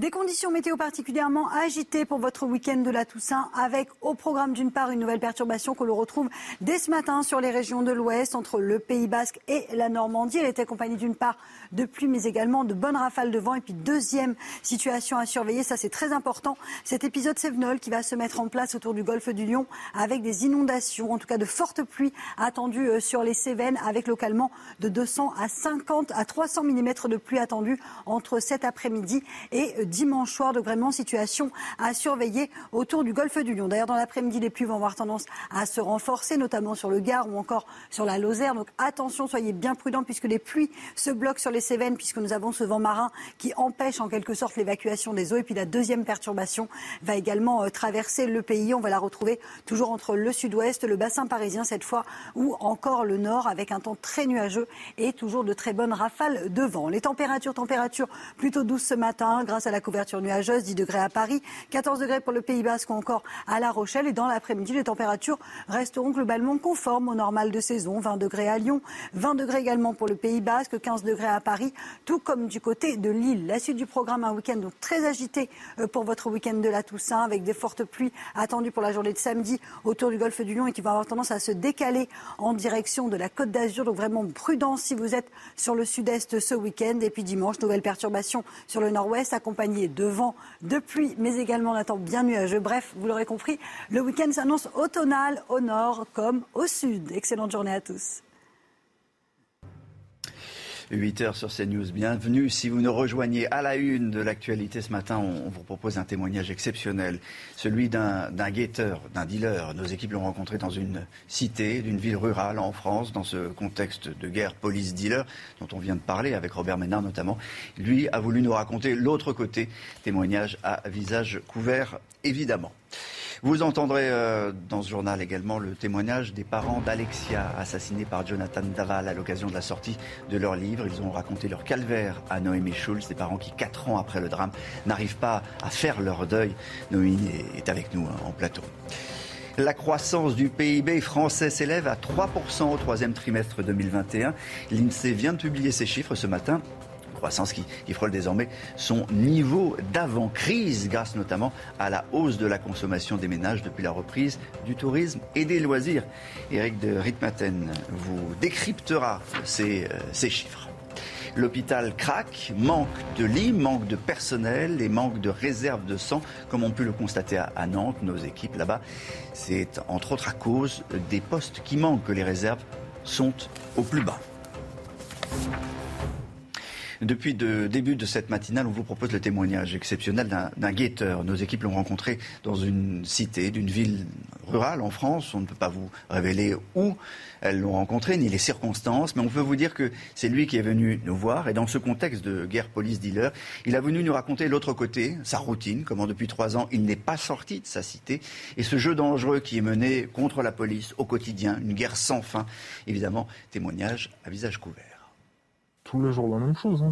Des conditions météo particulièrement agitées pour votre week-end de la Toussaint, avec au programme d'une part une nouvelle perturbation que l'on retrouve dès ce matin sur les régions de l'Ouest, entre le Pays Basque et la Normandie. Elle est accompagnée d'une part de pluie, mais également de bonnes rafales de vent. Et puis deuxième situation à surveiller, ça c'est très important, cet épisode Sévenol qui va se mettre en place autour du golfe du Lion, avec des inondations, en tout cas de fortes pluies attendues euh, sur les Cévennes, avec localement de 200 à 50 à 300 mm de pluie attendue entre cet après-midi et euh, dimanche soir. de vraiment situation à surveiller autour du golfe du Lion. D'ailleurs, dans l'après-midi, les pluies vont avoir tendance à se renforcer, notamment sur le Gard ou encore sur la Lozère. Donc attention, soyez bien prudents puisque les pluies se bloquent sur les Cévennes puisque nous avons ce vent marin qui empêche en quelque sorte l'évacuation des eaux. Et puis la deuxième perturbation va également euh, traverser le pays. On va la retrouver toujours entre le sud-ouest, le bassin parisien cette fois, ou encore le nord avec un temps très nuageux et toujours de très bonnes rafales de vent. Les températures, températures plutôt douces ce matin grâce à la couverture nuageuse, 10 degrés à Paris, 14 degrés pour le Pays Basque ou encore à La Rochelle. Et dans l'après-midi, les températures resteront globalement conformes au normal de saison. 20 degrés à Lyon, 20 degrés également pour le Pays Basque, 15 degrés à Paris, tout comme du côté de Lille. La suite du programme, un week-end donc très agité euh, pour votre week-end de la Toussaint, avec des fortes pluies attendues pour la journée de samedi autour du golfe du Lion et qui vont avoir tendance à se décaler en direction de la Côte d'Azur. Donc vraiment prudence si vous êtes sur le sud-est ce week-end. Et puis dimanche, nouvelle perturbation sur le nord-ouest accompagnée de vent, de pluie, mais également un temps bien nuageux. Bref, vous l'aurez compris, le week-end s'annonce automnal au nord comme au sud. Excellente journée à tous. 8 heures sur CNews. Bienvenue. Si vous nous rejoignez à la une de l'actualité ce matin, on, vous propose un témoignage exceptionnel, celui d'un guetteur, d'un dealer. Nos équipes l'ont rencontré dans une cité d'une ville rurale en France, dans ce contexte de guerre police-dealer dont on vient de parler avec Robert Ménard notamment. Lui a voulu nous raconter l'autre côté, témoignage à visage couvert évidemment. Vous entendrez euh, dans ce journal également le témoignage des parents d'Alexia, assassinés par Jonathan Daval à l'occasion de la sortie de leur livre. Ils ont raconté leur calvaire à Noémie Schulz, des parents qui, quatre ans après le drame, n'arrivent pas à faire leur deuil. Noémie est avec nous hein, en plateau. La croissance du PIB français s'élève à 3% au troisième trimestre 2021. L'INSEE vient de publier ces chiffres ce matin croissance qui, frôle désormais son niveau d'avant-crise, grâce notamment à la hausse de la consommation des ménages depuis la reprise du tourisme et des loisirs. Eric de Ritmaten vous décryptera ces, euh, ces chiffres. L'hôpital craque, manque de lits, manque de personnel et manque de réserves de sang, comme on pu le constater à Nantes, nos équipes là-bas. C'est entre autres à cause des postes qui manquent que les réserves sont au plus bas. Depuis le début de cette matinale, on vous propose le témoignage exceptionnel d'un guetteur. Nos équipes l'ont rencontré dans une cité d'une ville rurale en France. On ne peut pas vous révéler où elles l'ont rencontré, ni les circonstances, mais on peut vous dire que c'est lui qui est venu nous voir. Et dans ce contexte de guerre police-dealer, il a venu nous raconter l'autre côté, sa routine, comment depuis trois ans il n'est pas sorti de sa cité, et ce jeu dangereux qui est mené contre la police au quotidien, une guerre sans fin. Évidemment, témoignage à visage couvert tous les jours la même chose. Hein.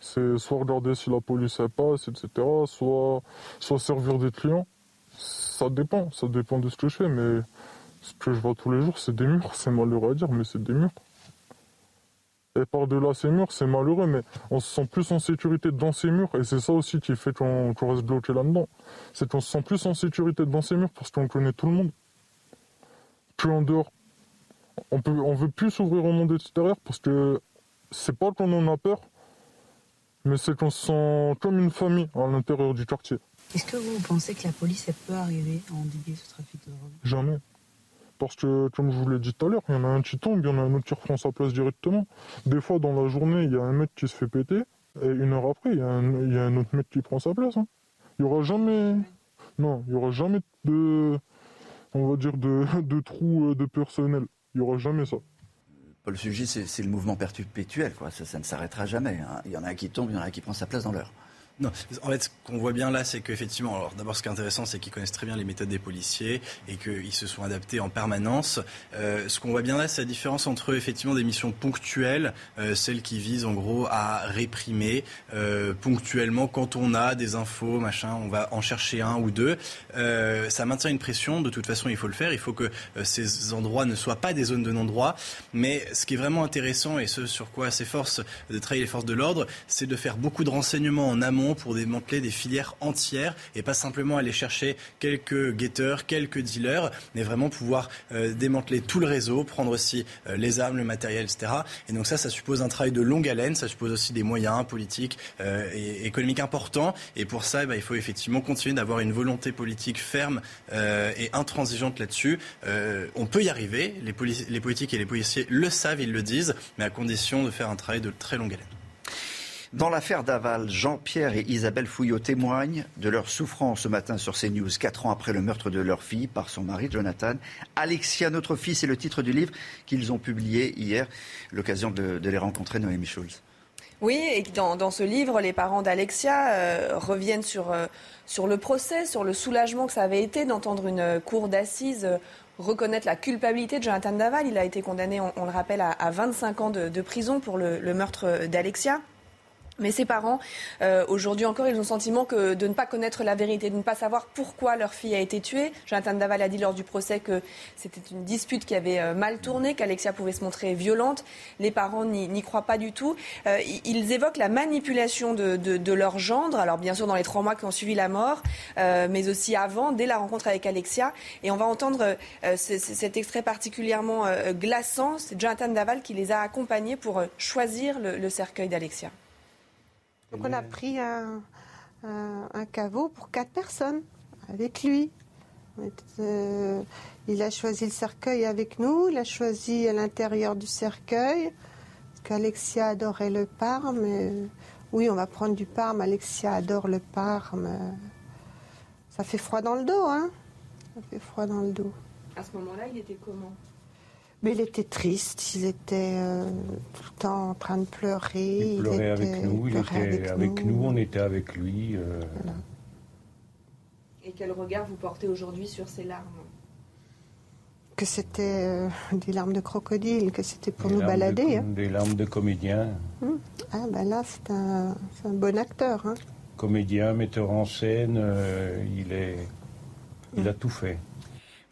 C'est, soit regarder si la police passe, etc., soit, soit servir des clients. Ça dépend, ça dépend de ce que je fais, mais ce que je vois tous les jours, c'est des murs. C'est malheureux à dire, mais c'est des murs. et par-delà ces murs, c'est malheureux, mais on se sent plus en sécurité dans ces murs, et c'est ça aussi qui fait qu'on reste bloqué là-dedans. C'est qu'on se sent plus en sécurité dans ces murs parce qu'on connaît tout le monde. Plus en dehors. On peut, on veut plus s'ouvrir au monde extérieur parce que c'est pas qu'on en a peur, mais c'est qu'on se sent comme une famille à l'intérieur du quartier. Est-ce que vous pensez que la police elle peut arriver à endiguer ce trafic de drogue? Jamais. Parce que, comme je vous l'ai dit tout à l'heure, il y en a un qui tombe, il y en a un autre qui reprend sa place directement. Des fois, dans la journée, il y a un mec qui se fait péter, et une heure après, il y a un, autre mec qui prend sa place. Hein. Il n'y aura jamais. Non, il y aura jamais de. On va dire de, de trous euh, de personnel. Il n'y aura jamais ça. Paul Sugis, c'est le mouvement perpétuel, quoi. Ça, ne s'arrêtera jamais. Hein. Il y en a un qui tombe, il y en a un qui prend sa place dans l'heure. Non, en fait, ce qu'on voit bien là, c'est qu'effectivement, alors d'abord, ce qui est intéressant, c'est qu'ils connaissent très bien les méthodes des policiers et qu'ils se sont adaptés en permanence. Euh, ce qu'on voit bien là, c'est la différence entre effectivement des missions ponctuelles, euh, celles qui visent en gros à réprimer euh, ponctuellement quand on a des infos, machin, on va en chercher un ou deux. Ça maintient une pression. De toute façon, il faut le faire. Il faut que ces endroits ne soient pas des zones de non-droit. Mais ce qui est vraiment intéressant et ce sur quoi s'efforce de travailler les forces de l'ordre, c'est de faire beaucoup de renseignements en amont pour démanteler des filières entières et pas simplement aller chercher quelques guetteurs, quelques dealers, mais vraiment pouvoir euh, démanteler tout le réseau, prendre aussi euh, les armes, le matériel, etc. Et donc ça, ça suppose un travail de longue haleine, ça suppose aussi des moyens politiques euh, et économiques importants. Et pour ça, eh ben, il faut effectivement continuer d'avoir une volonté politique ferme et intransigeante là-dessus. on peut y arriver, les, les politiques et les policiers le savent, ils le disent, mais à condition de faire un travail de très longue haleine. Dans l'affaire Daval, Jean-Pierre et Isabelle Fouillot témoignent de leur souffrance ce matin sur CNews, quatre ans après le meurtre de leur fille par son mari Jonathan. Alexia, notre fille, c'est le titre du livre qu'ils ont publié hier. L'occasion de, les rencontrer, Noémie Schulz. Oui, et dans, ce livre, les parents d'Alexia euh, reviennent sur, euh, sur le procès, sur le soulagement que ça avait été d'entendre une cour d'assises euh, reconnaître la culpabilité de Jonathan Daval. Il a été condamné, on, le rappelle, à, 25 ans de, prison pour le meurtre d'Alexia. Mais ses parents, euh, aujourd'hui encore, ils ont le sentiment que de ne pas connaître la vérité, de ne pas savoir pourquoi leur fille a été tuée. Jonathan Daval a dit lors du procès que c'était une dispute qui avait euh, mal tourné, qu'Alexia pouvait se montrer violente. Les parents n'y croient pas du tout. Euh, ils évoquent la manipulation de, de, leur gendre, alors bien sûr dans les trois mois qui ont suivi la mort, mais aussi avant, dès la rencontre avec Alexia. Et on va entendre cet extrait particulièrement glaçant. C'est Jonathan Daval qui les a accompagnés pour choisir le cercueil d'Alexia. Donc on a pris un, caveau pour quatre personnes avec lui. Euh, il a choisi le cercueil avec nous, il a choisi à l'intérieur du cercueil, parce qu'Alexia adorait le parme. oui, on va prendre du parme, Alexia adore le parme. Ça fait froid dans le dos, hein Ça fait froid dans le dos. À ce moment-là, il était comment? Mais il était triste, il était euh, tout le temps en train de pleurer. Il pleurait avec nous, il, était avec, nous. on était avec lui. Euh. Et quel regard vous portez aujourd'hui sur ces larmes? Que c'était euh, des larmes de crocodile, que c'était pour nous balader. Hein. Des larmes de comédien. Hum. Ah ben là, c'est un, un, bon acteur. Hein. Comédien, metteur en scène, il, est, il a hum. tout fait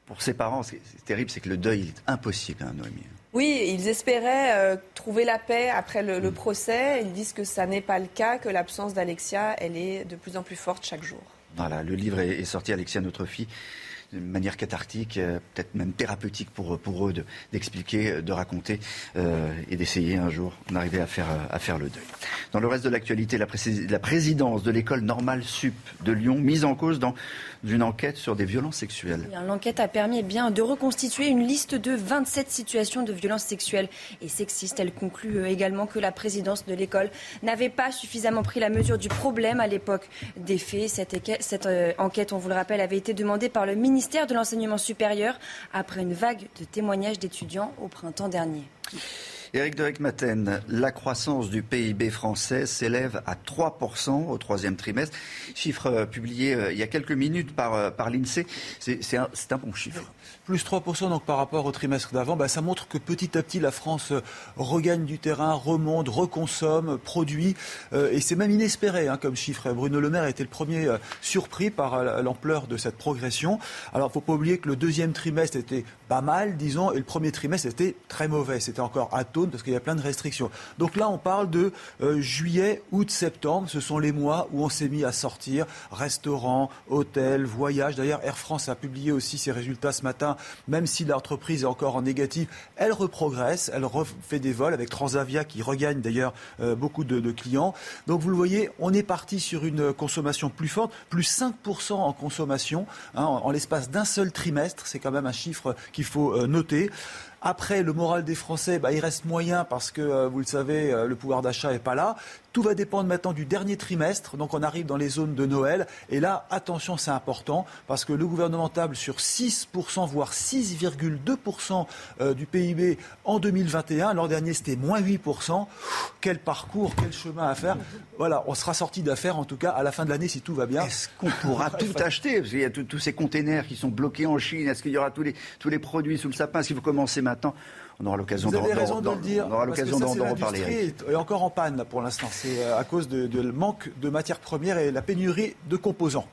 pour ses parents, c'est terrible, c'est que le deuil est impossible, hein, Noémie. Oui, ils espéraient euh, trouver la paix après le, le, procès. Ils disent que ça n'est pas le cas, que l'absence d'Alexia, elle est de plus en plus forte chaque jour. Voilà, le livre est sorti, Alexia, notre fille de manière cathartique, euh, peut-être même thérapeutique pour, pour eux d'expliquer, de, raconter euh, et d'essayer un jour d'arriver à faire, à faire le deuil. Dans le reste de l'actualité, la, la, présidence de l'école normale SUP de Lyon, mise en cause dans une enquête sur des violences sexuelles. L'enquête a permis eh bien, de reconstituer une liste de 27 situations de violences sexuelles et sexistes. Elle conclut euh, également que la présidence de l'école n'avait pas suffisamment pris la mesure du problème à l'époque des faits. Cette, cette enquête, on vous le rappelle, avait été demandée par le ministère de l'Enseignement supérieur après une vague de témoignages d'étudiants au printemps dernier. Éric de Maten, la croissance du PIB français s'élève à 3% au troisième trimestre. Chiffre euh, publié euh, il y a quelques minutes par, euh, par l'INSEE. C'est un, bon chiffre plus 3% donc par rapport au trimestre d'avant, bah, ça montre que petit à petit la France euh, regagne du terrain, remonte, reconsomme, produit. Euh, et c'est même inespéré hein, comme chiffre. Bruno Le Maire a été le premier euh, surpris par l'ampleur de cette progression. Alors il ne faut pas oublier que le deuxième trimestre était pas mal, disons, et le premier trimestre était très mauvais. C'était encore atones parce qu'il y a plein de restrictions. Donc là, on parle de juillet, août, septembre. Ce sont les mois où on s'est mis à sortir, restaurants, hôtels, voyages. D'ailleurs, Air France a publié aussi ses résultats ce matin, même si l'entreprise est encore en négatif, elle reprogresse, elle refait des vols avec Transavia qui regagne d'ailleurs euh, beaucoup de, clients. Donc vous le voyez, on est parti sur une consommation plus forte, plus 5% en consommation hein, en, l'espace d'un seul trimestre. C'est quand même un chiffre qu'il faut euh, noter. Après, le moral des Français, bah, il reste moyen parce que, euh, vous le savez, le pouvoir d'achat n'est pas là. Tout va dépendre maintenant du dernier trimestre. Donc on arrive dans les zones de Noël. Et là, attention, c'est important parce que le gouvernement table sur 6%, voire 6,2% euh, du PIB en 2021. L'an dernier, c'était moins 8%. Quel parcours, quel chemin à faire. Voilà, on sera sorti d'affaires en tout cas à la fin de l'année si tout va bien. Est-ce qu'on pourra tout acheter? Parce qu'il y a tous ces containers qui sont bloqués en Chine. Est-ce qu'il y aura tous les, tous les produits sous le sapin? Est-ce qu'il faut commencer maintenant on aura l'occasion d'en reparler. est encore en panne là, pour l'instant. C'est euh, à cause de, de manque de matières premières et la pénurie de composants.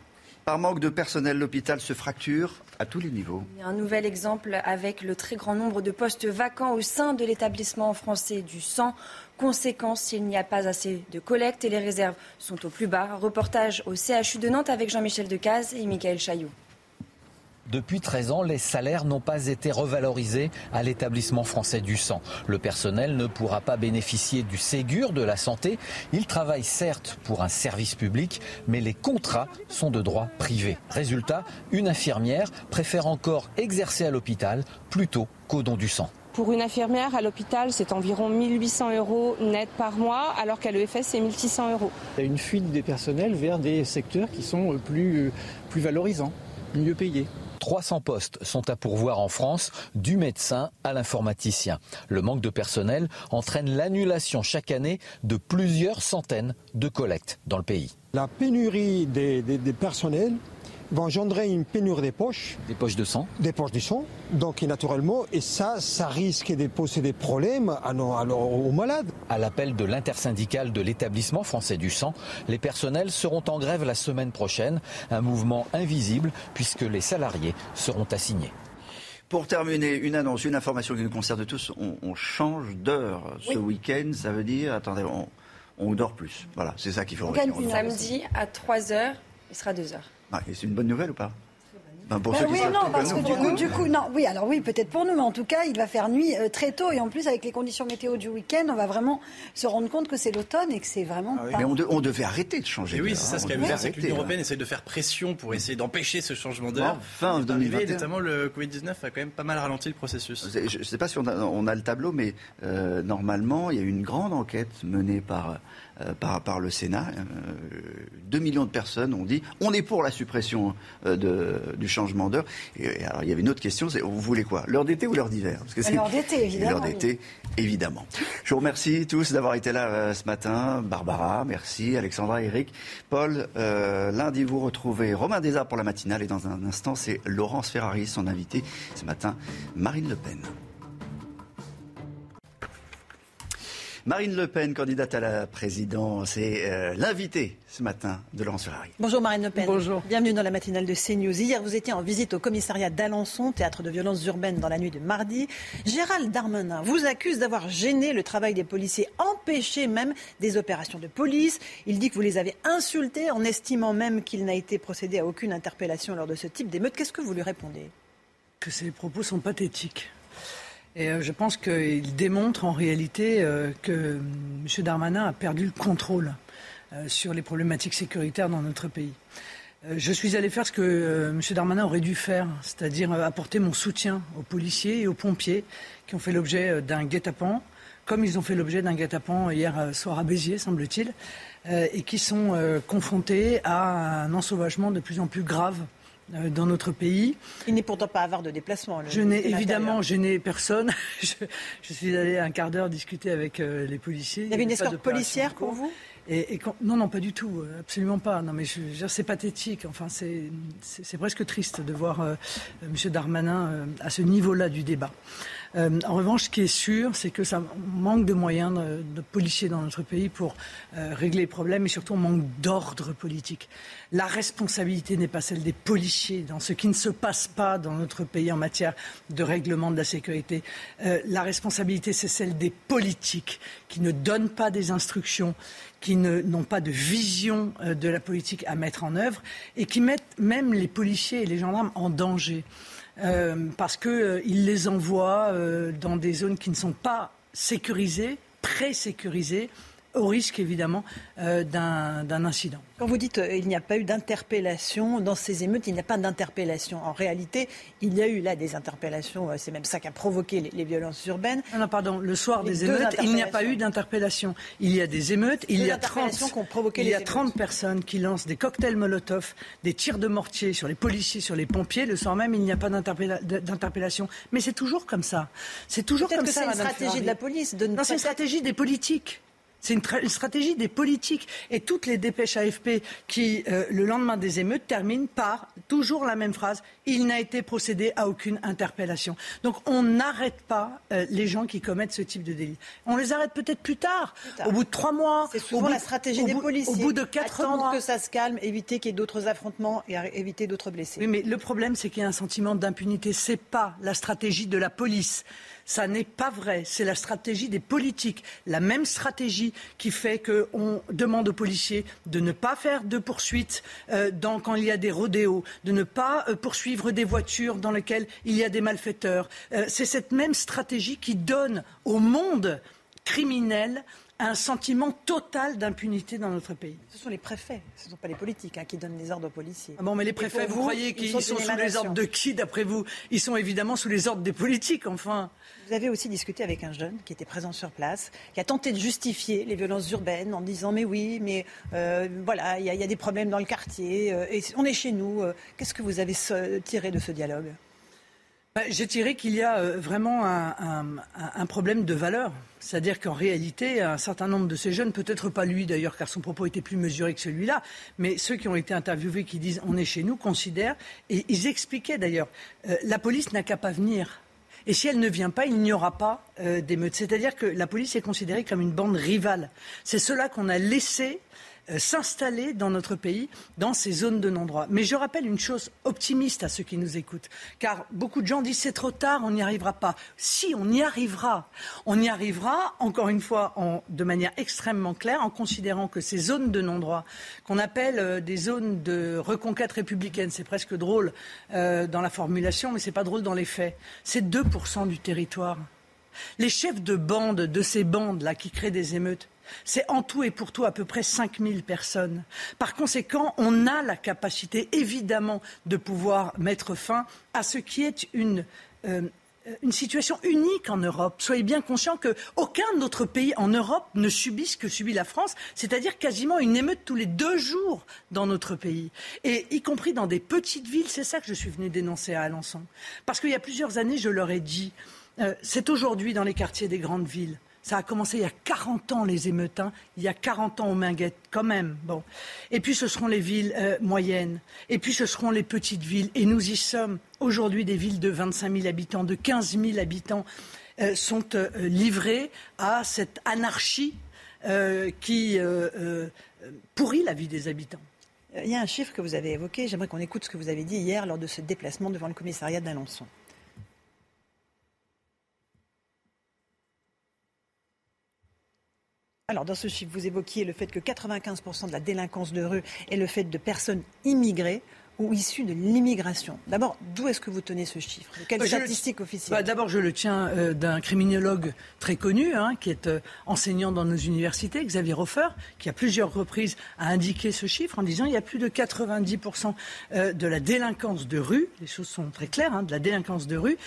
Par manque de personnel, l'hôpital se fracture à tous les niveaux. Il y a un nouvel exemple avec le très grand nombre de postes vacants au sein de l'établissement français du sang. Conséquence, s'il n'y a pas assez de collecte et les réserves sont au plus bas. Reportage au CHU de Nantes avec Jean-Michel Decaze et Michael Chaillot. Depuis 13 ans, les salaires n'ont pas été revalorisés à l'établissement français du sang. Le personnel ne pourra pas bénéficier du Ségur de la santé. Il travaille certes pour un service public, mais les contrats sont de droit privé. Résultat, une infirmière préfère encore exercer à l'hôpital plutôt qu'au don du sang. Pour une infirmière à l'hôpital, c'est environ 1800 euros net par mois, alors qu'à l'EFS, c'est 1600 euros. Il y a une fuite des personnels vers des secteurs qui sont plus, plus valorisants, mieux payés. 300 postes sont à pourvoir en France, du médecin à l'informaticien. Le manque de personnel entraîne l'annulation chaque année de plusieurs centaines de collectes dans le pays. La pénurie des, personnels va engendrer une pénurie des poches. Des poches de sang Des poches de sang. Donc naturellement, et ça, ça risque de poser des problèmes à nos, à nos, aux malades. À l'appel de l'intersyndicale de l'établissement français du sang, les personnels seront en grève la semaine prochaine. Un mouvement invisible puisque les salariés seront assignés. Pour terminer, une annonce, une information qui nous concerne tous. On, on change d'heure ce oui. week-end. Ça veut dire, attendez, on, on dort plus. Voilà, c'est ça qu'il faut retenir. Samedi à 3h, il sera 2h. Ah, c'est une bonne nouvelle ou pas ben pour ben oui, non, parce que du coup, du coup, non, oui, alors oui, peut-être pour nous, mais en tout cas, il va faire nuit euh, très tôt et en plus avec les conditions météo du week-end, on va vraiment se rendre compte que c'est l'automne et que c'est vraiment. Ah oui. pas... Mais on, de, on, devait arrêter de changer. Et oui, c'est ça ce qu'il y a c'est que l'Union européenne essaie de faire pression pour essayer d'empêcher ce changement d'heure. Fin 2021. notamment le Covid-19 a quand même pas mal ralenti le processus. Je ne sais pas si on a, on a, le tableau, mais euh, normalement, il y a eu une grande enquête menée par euh, par, par, le Sénat. Euh, 2 millions de personnes ont dit on est pour la suppression euh, de, du changement d'heure. Et alors il y avait une autre question, c'est vous voulez quoi? L'heure d'été ou l'heure d'hiver? L'heure d'été, évidemment. L'heure d'été, évidemment. Je vous remercie tous d'avoir été là euh, ce matin. Barbara, merci. Alexandra, Eric, Paul. Euh, lundi, vous retrouvez Romain Desarts pour la matinale et dans un instant, c'est Laurence Ferrari, son invité ce matin, Marine Le Pen. Marine Le Pen, candidate à la présidence, c'est euh, l'invité ce matin de Laurence Ferrari. Bonjour Marine Le Pen. Bonjour. Bienvenue dans la matinale de CNews. Hier, vous étiez en visite au commissariat d'Alençon, théâtre de violences urbaines dans la nuit de mardi. Gérald Darmanin vous accuse d'avoir gêné le travail des policiers, empêché même des opérations de police. Il dit que vous les avez insultés en estimant même qu'il n'a été procédé à aucune interpellation lors de ce type d'émeute. Qu'est-ce que vous lui répondez? Que ces propos sont pathétiques. Euh, je pense qu'il démontre en réalité euh, que M. Darmanin a perdu le contrôle euh, sur les problématiques sécuritaires dans notre pays. Je suis allé faire ce que M. Darmanin aurait dû faire, c'est-à-dire apporter mon soutien aux policiers et aux pompiers qui ont fait l'objet d'un guet-apens, comme ils ont fait l'objet d'un guet-apens hier soir à Béziers, semble-t-il, et qui sont confrontés à un ensauvagement de plus en plus grave dans notre pays. Il n'est pourtant pas avare de déplacement. Je n'ai évidemment gêné personne. je, je, suis allé un quart d'heure discuter avec euh, les policiers. Il y avait une escorte policière pour vous? Et, et quand, non, non, pas du tout, euh, absolument pas. Non, mais c'est pathétique. Enfin, c'est presque triste de voir euh, M. Darmanin euh, à ce niveau-là du débat. Euh, en revanche, ce qui est sûr, c'est que ça manque de moyens de, policiers dans notre pays pour euh, régler les problèmes et surtout on manque d'ordre politique. La responsabilité n'est pas celle des policiers dans ce qui ne se passe pas dans notre pays en matière de règlement de la sécurité. Euh, la responsabilité, c'est celle des politiques qui ne donnent pas des instructions, qui n'ont pas de vision de la politique à mettre en œuvre et qui mettent même les policiers et les gendarmes en danger. Euh, parce qu'ils euh, les envoient euh, dans des zones qui ne sont pas sécurisées, pré-sécurisées, au risque évidemment d'un incident. Quand vous dites qu'il n'y a pas eu d'interpellation dans ces émeutes, il n'y a pas d'interpellation. En réalité, il y a eu là des interpellations. C'est même ça qui a provoqué les, violences urbaines. Non, non, pardon. Le soir des émeutes, il n'y a pas eu d'interpellation. Il y a des émeutes. Il y a 30, il y a 30 personnes qui lancent des cocktails Molotov, des tirs de mortier sur les policiers, sur les pompiers. Le soir même, il n'y a pas d'interpellation. Mais c'est toujours comme ça. C'est toujours comme ça. C'est une stratégie de la police. De non, c'est une stratégie des politiques. C'est une, stratégie des politiques. Et toutes les dépêches AFP qui, euh, le lendemain des émeutes, terminent par toujours la même phrase il n'a été procédé à aucune interpellation. Donc on n'arrête pas euh, les gens qui commettent ce type de délit. On les arrête peut-être plus tard, au bout de trois mois. C'est souvent la stratégie des policiers. Au bout de quatre Attendre que ça se calme, éviter qu'il y ait d'autres affrontements et éviter d'autres blessés. Oui, mais le problème, c'est qu'il y a un sentiment d'impunité. C'est pas la stratégie de la police. Ça n'est pas vrai. C'est la stratégie des politiques. La même stratégie qui fait qu'on demande aux policiers de ne pas faire de poursuites euh, quand il y a des rodéos, de ne pas euh, poursuivre des voitures dans lesquelles il y a des malfaiteurs. Euh, c'est cette même stratégie qui donne au monde criminel un sentiment total d'impunité dans notre pays. Ce sont les préfets, ce ne sont pas les politiques hein, qui donnent les ordres aux policiers. Ah bon, mais les préfets, vous, croyez qu'ils sont, sous les ordres de qui, d'après vous? Ils sont évidemment sous les ordres des politiques, enfin. Vous avez aussi discuté avec un jeune qui était présent sur place, qui a tenté de justifier les violences urbaines en disant mais oui, mais euh, voilà, il y, a des problèmes dans le quartier, euh, et on est chez nous. Euh, qu'est-ce que vous avez tiré de ce dialogue? J'ai tiré qu'il y a vraiment un problème de valeur. C'est-à-dire qu'en réalité, un certain nombre de ces jeunes, peut-être pas lui d'ailleurs, car son propos était plus mesuré que celui-là, mais ceux qui ont été interviewés, qui disent on est chez nous, considèrent, et ils expliquaient d'ailleurs, euh, la police n'a qu'à pas venir. Et si elle ne vient pas, il n'y aura pas euh, d'émeute. C'est-à-dire que la police est considérée comme une bande rivale. C'est cela qu'on a laissé euh, s'installer dans notre pays, dans ces zones de non-droit. Mais je rappelle une chose optimiste à ceux qui nous écoutent, car beaucoup de gens disent c'est trop tard, on n'y arrivera pas. Si, on y arrivera. On y arrivera, encore une fois, de manière extrêmement claire, en considérant que ces zones de non-droit, qu'on appelle euh, des zones de reconquête républicaine, c'est presque drôle euh, dans la formulation, mais c'est pas drôle dans les faits, c'est 2% du territoire. Les chefs de bande de ces bandes-là qui créent des émeutes, c'est en tout et pour tout à peu près 5000 personnes. Par conséquent, on a la capacité, évidemment, de pouvoir mettre fin à ce qui est une, euh, une situation unique en Europe. Soyez bien conscients qu'aucun autre pays en Europe ne subit ce que subit la France, c'est-à-dire quasiment une émeute tous les deux jours dans notre pays. Et y compris dans des petites villes, c'est ça que je suis venu dénoncer à Alençon. Parce qu'il y a plusieurs années, je leur ai dit, euh, c'est aujourd'hui dans les quartiers des grandes villes ça a commencé il y a 40 ans, les émeutins. Il y a 40 ans aux Minguettes, quand même. Bon. Et puis ce seront les villes euh, moyennes. Et puis ce seront les petites villes. Et nous y sommes. Aujourd'hui, des villes de 25 000 habitants, de 15 000 habitants euh, sont euh, livrées à cette anarchie qui pourrit la vie des habitants. Il y a un chiffre que vous avez évoqué. J'aimerais qu'on écoute ce que vous avez dit hier lors de ce déplacement devant le commissariat d'Alençon. Alors, dans ce chiffre, vous évoquiez le fait que 95% de la délinquance de rue est le fait de personnes immigrées ou issus de l'immigration. D'abord, d'où est-ce que vous tenez ce chiffre? De quelle statistique officielle bah, D'abord, je le tiens euh, d'un criminologue très connu, hein, qui est euh, enseignant dans nos universités, Xavier Hofer, qui à plusieurs reprises a indiqué ce chiffre en disant qu'il y a plus de 90% euh, de la délinquance de rue, les choses sont très claires, hein, de la délinquance de rue,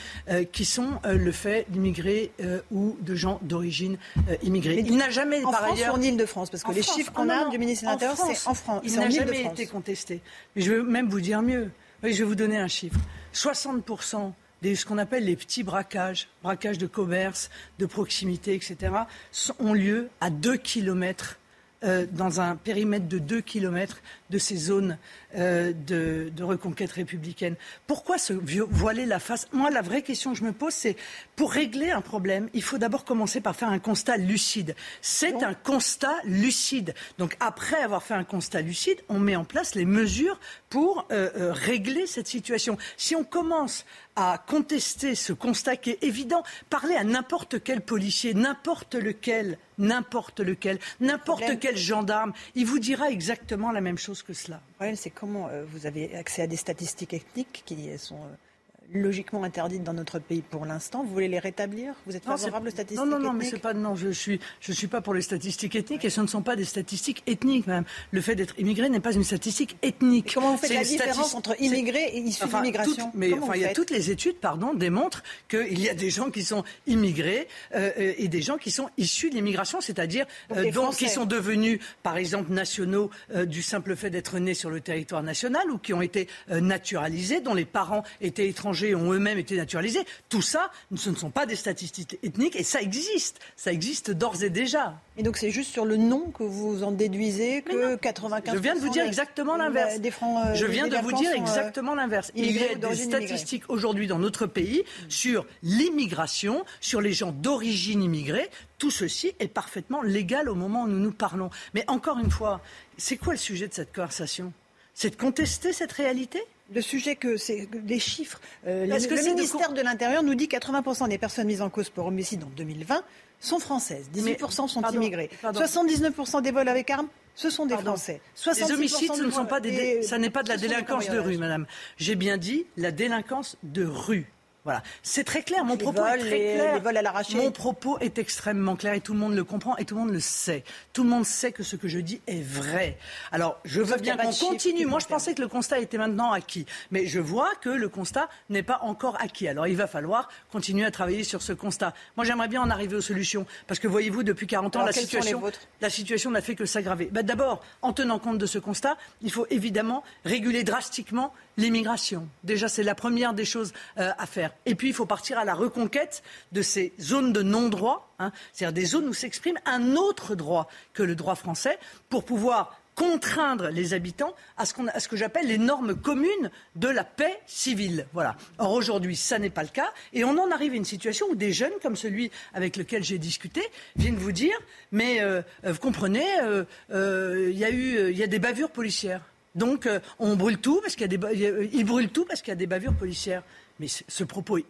qui sont le fait d'immigrés ou de gens d'origine immigrée. Il n'a jamais, en par France ailleurs... en Ile-de-France Parce que les chiffres qu'on a du ministère de l'Intérieur, c'est en France. Il n'a jamais été contesté. Mais je veux même vous dire mieux. je vais vous donner un chiffre. 60% de ce qu'on appelle les petits braquages, braquages de commerce, de proximité, etc., ont lieu à 2 km, euh, dans un périmètre de 2 km de ces zones euh, de, reconquête républicaine. Pourquoi se voiler la face? Moi, la vraie question que je me pose, c'est pour régler un problème, il faut d'abord commencer par faire un constat lucide. C'est un constat lucide. Donc après avoir fait un constat lucide, on met en place les mesures pour euh, euh, régler cette situation. Si on commence à contester ce constat qui est évident, parler à n'importe quel policier, n'importe lequel, n'importe lequel, n'importe quel gendarme, il vous dira exactement la même chose que cela. Le problème, c'est comment euh, vous avez accès à des statistiques ethniques qui sont logiquement interdites dans notre pays pour l'instant. Vous voulez les rétablir? Vous êtes favorable aux statistiques Non, non, non, mais c'est pas. Non, je suis, je suis pas pour les statistiques ethniques et ce ne sont pas des statistiques ethniques, même. Le fait d'être immigré n'est pas une statistique ethnique. comment vous faites la différence entre immigré et issu d'immigration Mais enfin, il y a toutes les études, pardon, démontrent qu'il y a des gens qui sont immigrés euh, et des gens qui sont issus de l'immigration, c'est-à-dire euh, donc qui sont devenus, par exemple, nationaux euh, du simple fait d'être nés sur le territoire national ou qui ont été naturalisés, dont les parents étaient étrangers ont eux-mêmes été naturalisés. Tout ça, ce ne sont pas des statistiques ethniques et ça existe. Ça existe d'ores et déjà. Et donc c'est juste sur le nom que vous en déduisez que 95 Je viens de vous dire exactement l'inverse. Des francs, euh, Je viens de vous dire euh, exactement l'inverse. Il y a des statistiques aujourd'hui dans notre pays sur l'immigration, sur les gens d'origine immigrée. Tout ceci est parfaitement légal au moment où nous nous parlons. Mais encore une fois, c'est quoi le sujet de cette conversation? C'est de contester cette réalité? Le sujet que c'est les chiffres. Euh, le, ministère de l'Intérieur nous dit 80% des personnes mises en cause pour homicide en 2020 sont françaises, 18% sont immigrés, 79% des vols avec armes. Ce sont des Français. Les homicides, ce ne sont pas des, ça n'est pas de la délinquance de rue, madame. J'ai bien dit la délinquance de rue. Voilà. C'est très clair. Mon propos est très clair. Mon propos est extrêmement clair et tout le monde le comprend et tout le monde le sait. Tout le monde sait que ce que je dis est vrai. Alors, je veux bien qu'on continue. Moi, je pensais que le constat était maintenant acquis. Mais je vois que le constat n'est pas encore acquis. Alors, il va falloir continuer à travailler sur ce constat. Moi, j'aimerais bien en arriver aux solutions. Parce que, voyez-vous, depuis 40 ans, la situation, la situation n'a fait que s'aggraver. Bah, D'abord, en tenant compte de ce constat, il faut évidemment réguler drastiquement l'immigration. Déjà, c'est la première des choses euh, à faire. Et puis, il faut partir à la reconquête de ces zones de non-droit, hein, c'est-à-dire des zones où s'exprime un autre droit que le droit français, pour pouvoir contraindre les habitants à ce, que j'appelle les normes communes de la paix civile. Voilà. Or aujourd'hui, ça n'est pas le cas, et on en arrive à une situation où des jeunes comme celui avec lequel j'ai discuté viennent vous dire, mais euh, vous comprenez, euh, il y a eu, des bavures policières. Donc euh, on brûle tout parce qu'il y a brûlent tout parce qu'il y a des bavures policières. Mais ce propos est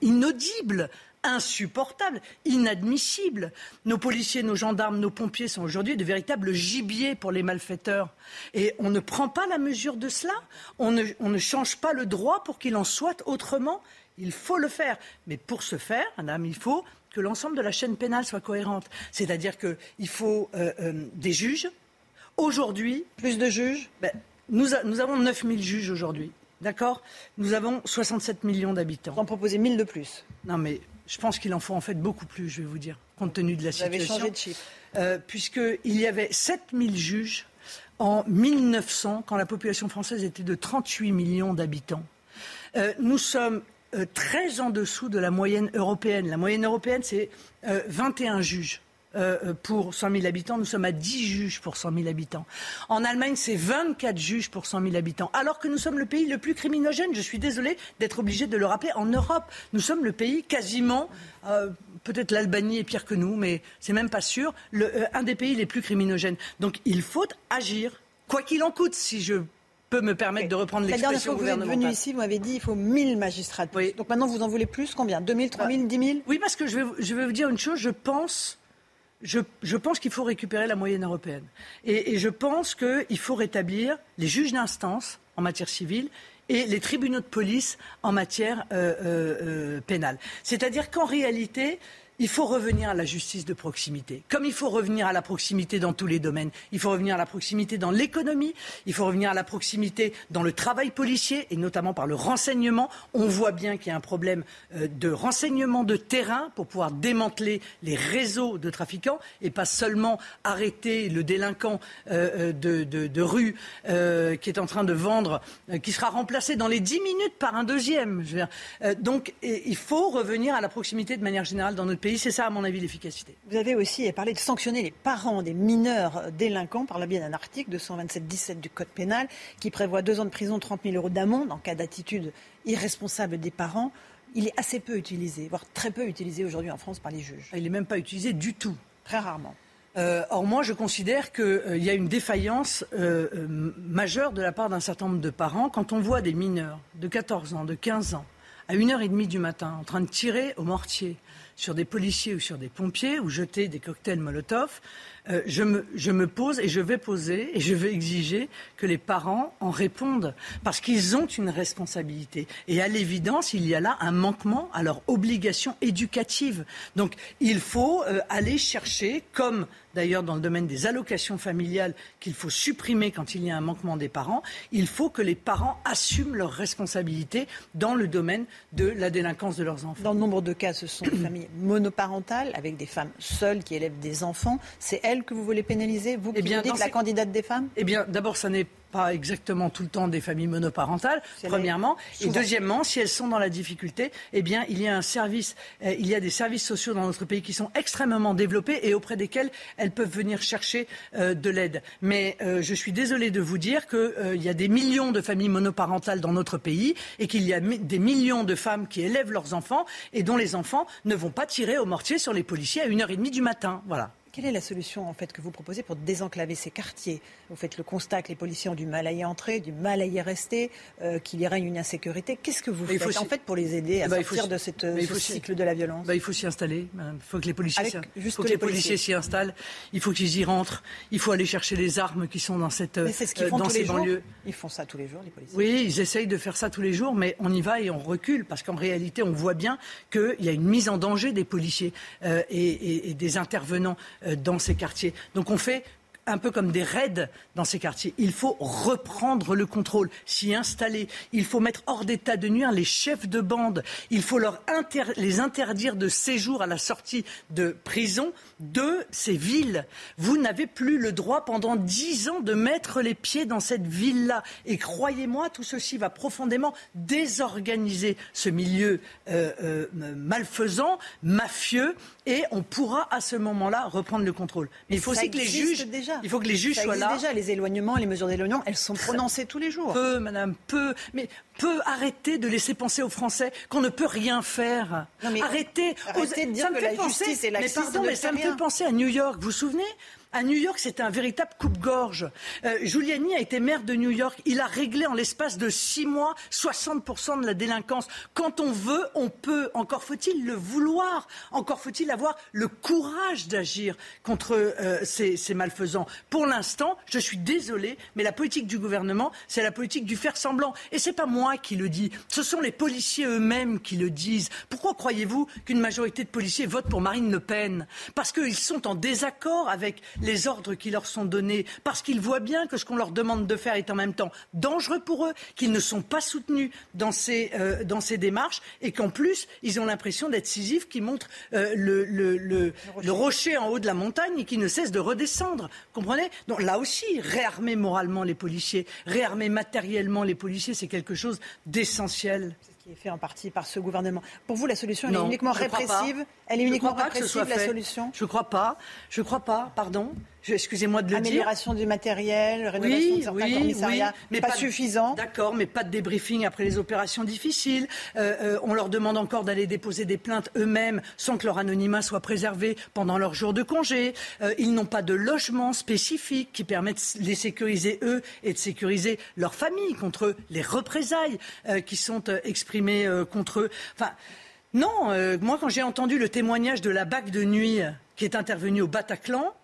inaudible, insupportable, inadmissible. Nos policiers, nos gendarmes, nos pompiers sont aujourd'hui de véritables gibiers pour les malfaiteurs. Et on ne prend pas la mesure de cela. On ne, change pas le droit pour qu'il en soit autrement. Il faut le faire. Mais pour ce faire, madame, il faut que l'ensemble de la chaîne pénale soit cohérente. C'est-à-dire qu'il faut euh, euh, des juges, Aujourd'hui, plus de juges ben, nous, nous avons 9000 juges aujourd'hui. D'accord? Nous avons 67 millions d'habitants. Vous en proposez 1000 de plus Non, mais je pense qu'il en faut en fait beaucoup plus, je vais vous dire, compte tenu de la situation. Vous avez changé de chiffre. Euh, Puisqu'il y avait 7000 juges en 1900, quand la population française était de 38 millions d'habitants. Euh, nous sommes euh, très en dessous de la moyenne européenne. La moyenne européenne, c'est 21 juges. Euh, pour 100 000 habitants. Nous sommes à 10 juges pour 100 000 habitants. En Allemagne, c'est 24 juges pour 100 000 habitants. Alors que nous sommes le pays le plus criminogène. Je suis désolée d'être obligée de le rappeler. En Europe, nous sommes le pays quasiment. Euh, peut-être l'Albanie est pire que nous, mais c'est même pas sûr. Le, euh, un des pays les plus criminogènes. Donc il faut agir, quoi qu'il en coûte, si je peux me permettre de reprendre l'expression gouvernementale. Vous êtes venu ici, vous m'avez dit il faut 1000 magistrats. Donc maintenant, vous en voulez plus Combien? 2000, 3000, 10 000 Oui, parce que je vais, je vais vous dire une chose. Je pense je, pense qu'il faut récupérer la moyenne européenne. Et, je pense qu'il faut rétablir les juges d'instance en matière civile et les tribunaux de police en matière euh, euh, euh, pénale. C'est-à-dire qu'en réalité, il faut revenir à la justice de proximité. Comme il faut revenir à la proximité dans tous les domaines, il faut revenir à la proximité dans l'économie, il faut revenir à la proximité dans le travail policier et notamment par le renseignement. On voit bien qu'il y a un problème euh, de renseignement de terrain pour pouvoir démanteler les réseaux de trafiquants et pas seulement arrêter le délinquant euh, euh, de, rue qui est en train de vendre, qui sera remplacé dans les dix minutes par un deuxième. donc il faut revenir à la proximité de manière générale dans notre pays pays. C'est ça, à mon avis, l'efficacité. Vous avez aussi parlé de sanctionner les parents des mineurs délinquants par le biais d'un article 227-17 du Code pénal qui prévoit deux ans de prison, 30 000 euros d'amende en cas d'attitude irresponsable des parents. Il est assez peu utilisé, voire très peu utilisé aujourd'hui en France par les juges. Il n'est même pas utilisé du tout. Très rarement. Euh, or, moi, je considère qu'il euh, y a une défaillance euh, majeure de la part d'un certain nombre de parents quand on voit des mineurs de 14 ans, de 15 ans, à 1h30 du matin, en train de tirer au mortier sur des policiers ou sur des pompiers ou jeter des cocktails Molotov. Euh, je, me, pose et je vais poser et je vais exiger que les parents en répondent parce qu'ils ont une responsabilité. Et à l'évidence, il y a là un manquement à leur obligation éducative. Donc il faut euh, aller chercher, comme d'ailleurs dans le domaine des allocations familiales qu'il faut supprimer quand il y a un manquement des parents, il faut que les parents assument leurs responsabilités dans le domaine de la délinquance de leurs enfants. Dans le nombre de cas, ce sont des familles monoparentales avec des femmes seules qui élèvent des enfants. C'est elles que vous voulez pénaliser, vous qui eh bien, dites la candidate des femmes? Eh bien, d'abord, ça n'est pas exactement tout le temps des familles monoparentales, premièrement. Et deuxièmement, si elles sont dans la difficulté, eh bien, il y a un service, euh, il y a des services sociaux dans notre pays qui sont extrêmement développés et auprès desquels elles peuvent venir chercher euh, de l'aide. Mais euh, je suis désolée de vous dire qu'il y a des millions de familles monoparentales dans notre pays et qu'il y a des millions de femmes qui élèvent leurs enfants et dont les enfants ne vont pas tirer au mortier sur les policiers à 1h30 du matin. Voilà. Quelle est la solution en fait que vous proposez pour désenclaver ces quartiers? Vous faites le constat que les policiers ont du mal à y entrer, du mal à y rester, euh, qu'il y règne une insécurité. Qu'est-ce que vous faites en fait pour les aider à eh ben, sortir de cette, ce cycle de la violence? Bah, Il faut s'y installer. Il faut que les policiers, faut que les policiers s'y installent. Il faut qu'ils y rentrent. Il faut aller chercher les armes qui sont dans cette ce qu'ils euh, font dans ces banlieues. Ils font ça tous les jours, les policiers. Oui, ils essayent de faire ça tous les jours, mais on y va et on recule parce qu'en réalité, on voit bien qu'il y a une mise en danger des policiers euh, et, et, des intervenants dans ces quartiers. Donc on fait un peu comme des raids dans ces quartiers. Il faut reprendre le contrôle, s'y installer. Il faut mettre hors d'état de nuire les chefs de bande. Il faut leur les interdire de séjour à la sortie de prison de ces villes. Vous n'avez plus le droit pendant dix ans de mettre les pieds dans cette ville-là. Et croyez-moi, tout ceci va profondément désorganiser ce milieu euh, euh, malfaisant, mafieux, et on pourra à ce moment-là reprendre le contrôle. Mais il faut aussi que les juges déjà. Il faut que les juges soient là. déjà les éloignements, les mesures d'éloignement, elles sont prononcées tous les jours. Peu, madame, peu. Mais peu arrêter de laisser penser aux Français qu'on ne peut rien faire. arrêtez, arrêtez de dire que la justice est Mais pardon, mais ça me fait penser à New York. Vous vous souvenez? À New York, c'était un véritable coupe-gorge. Euh, Giuliani a été maire de New York. Il a réglé en l'espace de six mois 60% de la délinquance. Quand on veut, on peut. Encore faut-il le vouloir. Encore faut-il avoir le courage d'agir contre euh, ces, malfaisants. Pour l'instant, je suis désolé, mais la politique du gouvernement, c'est la politique du faire semblant. Et c'est pas moi qui le dis. Ce sont les policiers eux-mêmes qui le disent. Pourquoi croyez-vous qu'une majorité de policiers votent pour Marine Le Pen? Parce qu'ils sont en désaccord avec les ordres qui leur sont donnés, parce qu'ils voient bien que ce qu'on leur demande de faire est en même temps dangereux pour eux, qu'ils ne sont pas soutenus dans ces, euh, dans ces démarches et qu'en plus, ils ont l'impression d'être Sisyphe qui montre euh, le, le, le, le, rocher. en haut de la montagne et qui ne cesse de redescendre. Comprenez? Donc là aussi, réarmer moralement les policiers, réarmer matériellement les policiers, c'est quelque chose d'essentiel qui est fait en partie par ce gouvernement. Pour vous, la solution, elle est uniquement répressive? Elle est uniquement répressive, la solution? Je ne crois pas. Je ne crois pas, pardon. Excusez-moi de le dire. Amélioration du matériel, rénovation de certains oui, commissariats, mais pas, suffisant. D'accord, mais pas de débriefing après les opérations difficiles. Euh, euh, on leur demande encore d'aller déposer des plaintes eux-mêmes sans que leur anonymat soit préservé pendant leur jour de congé. Euh, ils n'ont pas de logement spécifique qui permettent de les sécuriser eux et de sécuriser leur famille contre les représailles qui sont exprimées contre eux. Enfin, non, moi quand j'ai entendu le témoignage de la BAC de nuit qui est intervenue au Bataclan,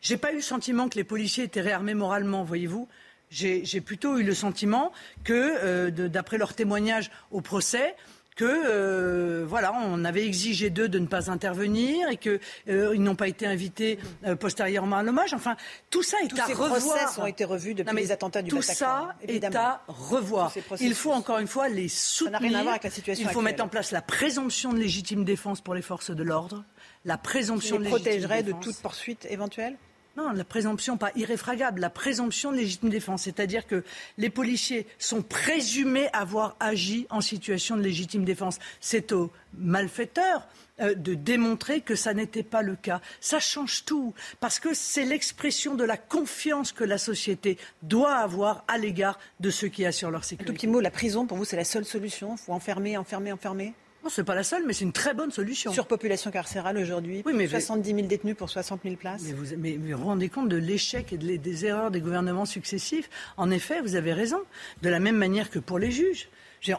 j'ai pas eu le sentiment que les policiers étaient réarmés moralement, voyez-vous. J'ai plutôt eu le sentiment que, euh, d'après leur témoignage au procès, que euh, voilà, on avait exigé d'eux de ne pas intervenir et qu'ils euh, n'ont pas été invités postérieurement à l'hommage. Enfin, tout ça est Tous à ces revoir. procès ont été revus depuis les attentats du Tout ça est à revoir. Il faut encore une fois les soutenir. rien à voir avec la situation Il faut mettre en place la présomption de légitime défense pour les forces de l'ordre. La présomption les de protégerait de toute poursuite éventuelle? Non, la présomption, pas irréfragable, la présomption de légitime défense. C'est-à-dire que les policiers sont présumés avoir agi en situation de légitime défense. C'est aux malfaiteurs euh, de démontrer que ça n'était pas le cas. Ça change tout, parce que c'est l'expression de la confiance que la société doit avoir à l'égard de ceux qui assurent leur sécurité. Un tout petit mot, la prison, pour vous, c'est la seule solution? Il faut enfermer, enfermer, enfermer? Non, ce n'est pas la seule, mais c'est une très bonne solution. Sur population carcérale aujourd'hui, oui, mais 70 000 détenus pour 60 000 places. Mais vous, mais vous, rendez compte de l'échec et des erreurs des gouvernements successifs? En effet, vous avez raison. De la même manière que pour les juges.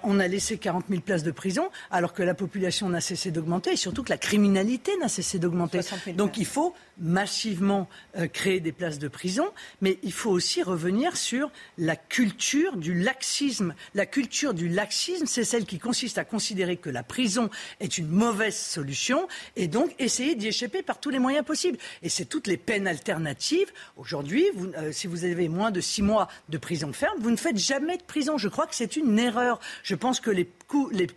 On a laissé 40 000 places de prison alors que la population n'a cessé d'augmenter et surtout que la criminalité n'a cessé d'augmenter. Donc il faut massivement euh, créer des places de prison, mais il faut aussi revenir sur la culture du laxisme. La culture du laxisme, c'est celle qui consiste à considérer que la prison est une mauvaise solution et donc essayer d'y échapper par tous les moyens possibles. Et c'est toutes les peines alternatives. Aujourd'hui, euh, si vous avez moins de six mois de prison ferme, vous ne faites jamais de prison. Je crois que c'est une erreur. Je pense que les, les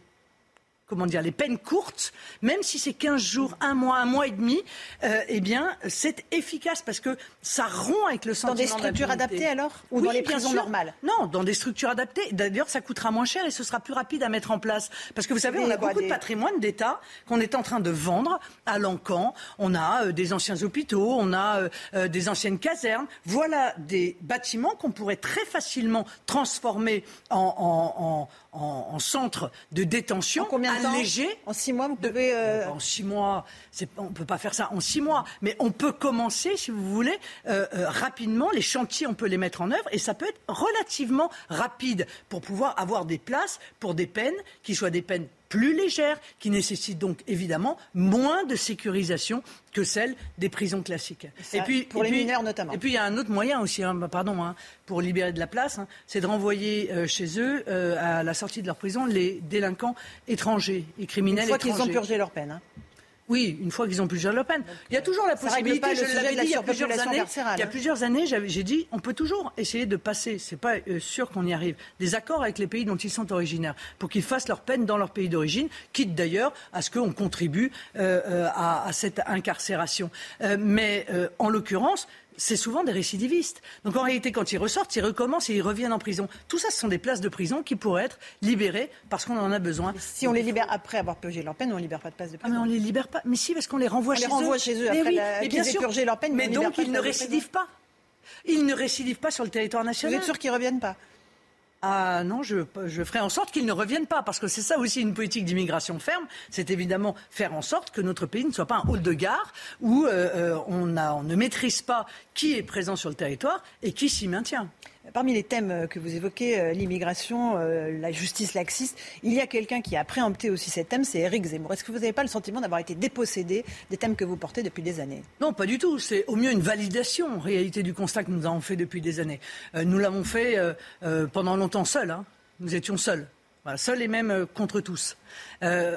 comment dire, les peines courtes, même si c'est 15 jours, un mois, un mois et demi, euh, eh bien, c'est efficace parce que ça rompt avec le sentiment Dans des structures adaptées alors? Ou dans les prisons normales? Non, dans des structures adaptées. D'ailleurs, ça coûtera moins cher et ce sera plus rapide à mettre en place. Parce que vous savez, on a beaucoup de patrimoine d'État qu'on est en train de vendre à l'encan. On a euh, des anciens hôpitaux, on a euh, des anciennes casernes. Voilà des bâtiments qu'on pourrait très facilement transformer en, en, centre de détention. En combien de allégé. En six mois, vous pouvez. Euh, en six mois, on ne peut pas faire ça en six mois, mais on peut commencer, si vous voulez, euh, euh, rapidement. Les chantiers, on peut les mettre en œuvre et ça peut être relativement rapide pour pouvoir avoir des places pour des peines qui soient des peines plus légères, qui nécessitent donc évidemment moins de sécurisation que celle des prisons classiques. et puis pour les mineurs notamment. Et puis il y a un autre moyen aussi, hein, pardon, hein, pour libérer de la place, hein, c'est de renvoyer euh, chez eux euh, à la sortie de leur prison les délinquants étrangers et criminels Une fois qu'ils ont purgé leur peine. Oui, une fois qu'ils ont plusieurs Le Pen. Il y a toujours la possibilité, je l'avais dit il y a plusieurs années, il y a plusieurs années, j'ai dit, on peut toujours essayer de passer, c'est pas euh, sûr qu'on y arrive, des accords avec les pays dont ils sont originaires, pour qu'ils fassent leur peine dans leur pays d'origine, quitte d'ailleurs à ce qu'on contribue euh, euh, à, cette incarcération. mais en l'occurrence, c'est souvent des récidivistes. Donc en réalité, quand ils ressortent, ils recommencent et ils reviennent en prison. Tout ça, ce sont des places de prison qui pourraient être libérées parce qu'on en a besoin. si on les libère après avoir purgé leur peine, on ne libère pas de places de prison. Ah, mais on les libère pas. Mais si, parce qu'on les renvoie chez eux. On les renvoie chez eux après aient purgé leur peine. Mais, donc, ils ne récidivent pas. Ils ne récidivent pas sur le territoire national. Vous êtes sûr qu'ils ne reviennent pas? Ah non, je, ferai en sorte qu'ils ne reviennent pas, parce que c'est ça aussi une politique d'immigration ferme, c'est évidemment faire en sorte que notre pays ne soit pas un hall de gare où euh, euh, on, on ne maîtrise pas qui est présent sur le territoire et qui s'y maintient. Parmi les thèmes que vous évoquez, euh, l'immigration, euh, la justice laxiste, il y a quelqu'un qui a préempté aussi ces thèmes, c'est Éric Zemmour. Est-ce que vous n'avez pas le sentiment d'avoir été dépossédé des thèmes que vous portez depuis des années? Non, pas du tout. C'est au mieux une validation, en réalité, du constat que nous avons fait depuis des années. Euh, nous l'avons fait pendant longtemps seuls. Hein. Nous étions seuls. seuls et même contre tous.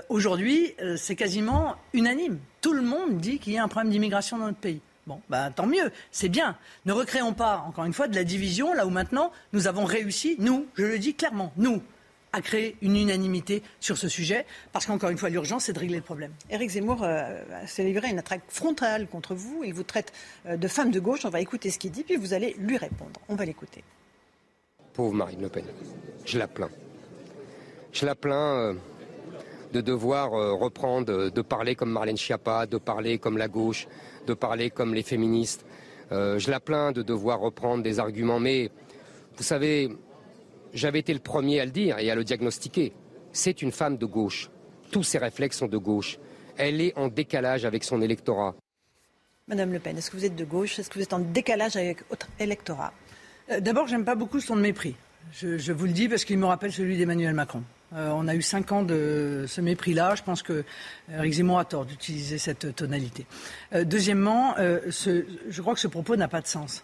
Aujourd'hui, c'est quasiment unanime. Tout le monde dit qu'il y a un problème d'immigration dans notre pays. Bon, ben, tant mieux, c'est bien. Ne recréons pas, encore une fois, de la division, là où maintenant nous avons réussi, nous, je le dis clairement, nous, à créer une unanimité sur ce sujet, parce qu'encore une fois, l'urgence, c'est de régler le problème. Éric Zemmour euh, s'est livré une attaque frontale contre vous. Il vous traite euh, de femme de gauche. On va écouter ce qu'il dit, puis vous allez lui répondre. On va l'écouter. Pauvre Marine Le Pen, je la plains. Je la plains. Euh, de devoir reprendre, de parler comme Marlène Schiappa, de parler comme la gauche, de parler comme les féministes. Euh, je la plains de devoir reprendre des arguments, mais vous savez, j'avais été le premier à le dire et à le diagnostiquer. C'est une femme de gauche. Tous ses réflexes sont de gauche. Elle est en décalage avec son électorat. Madame Le Pen, est-ce que vous êtes de gauche? Est-ce que vous êtes en décalage avec votre électorat? Euh, D'abord, j'aime pas beaucoup son mépris. Je, vous le dis parce qu'il me rappelle celui d'Emmanuel Macron. Euh, on a eu cinq ans de ce mépris-là. Je pense que Eric Zemmour a tort d'utiliser cette tonalité. Euh, deuxièmement, euh, je crois que ce propos n'a pas de sens.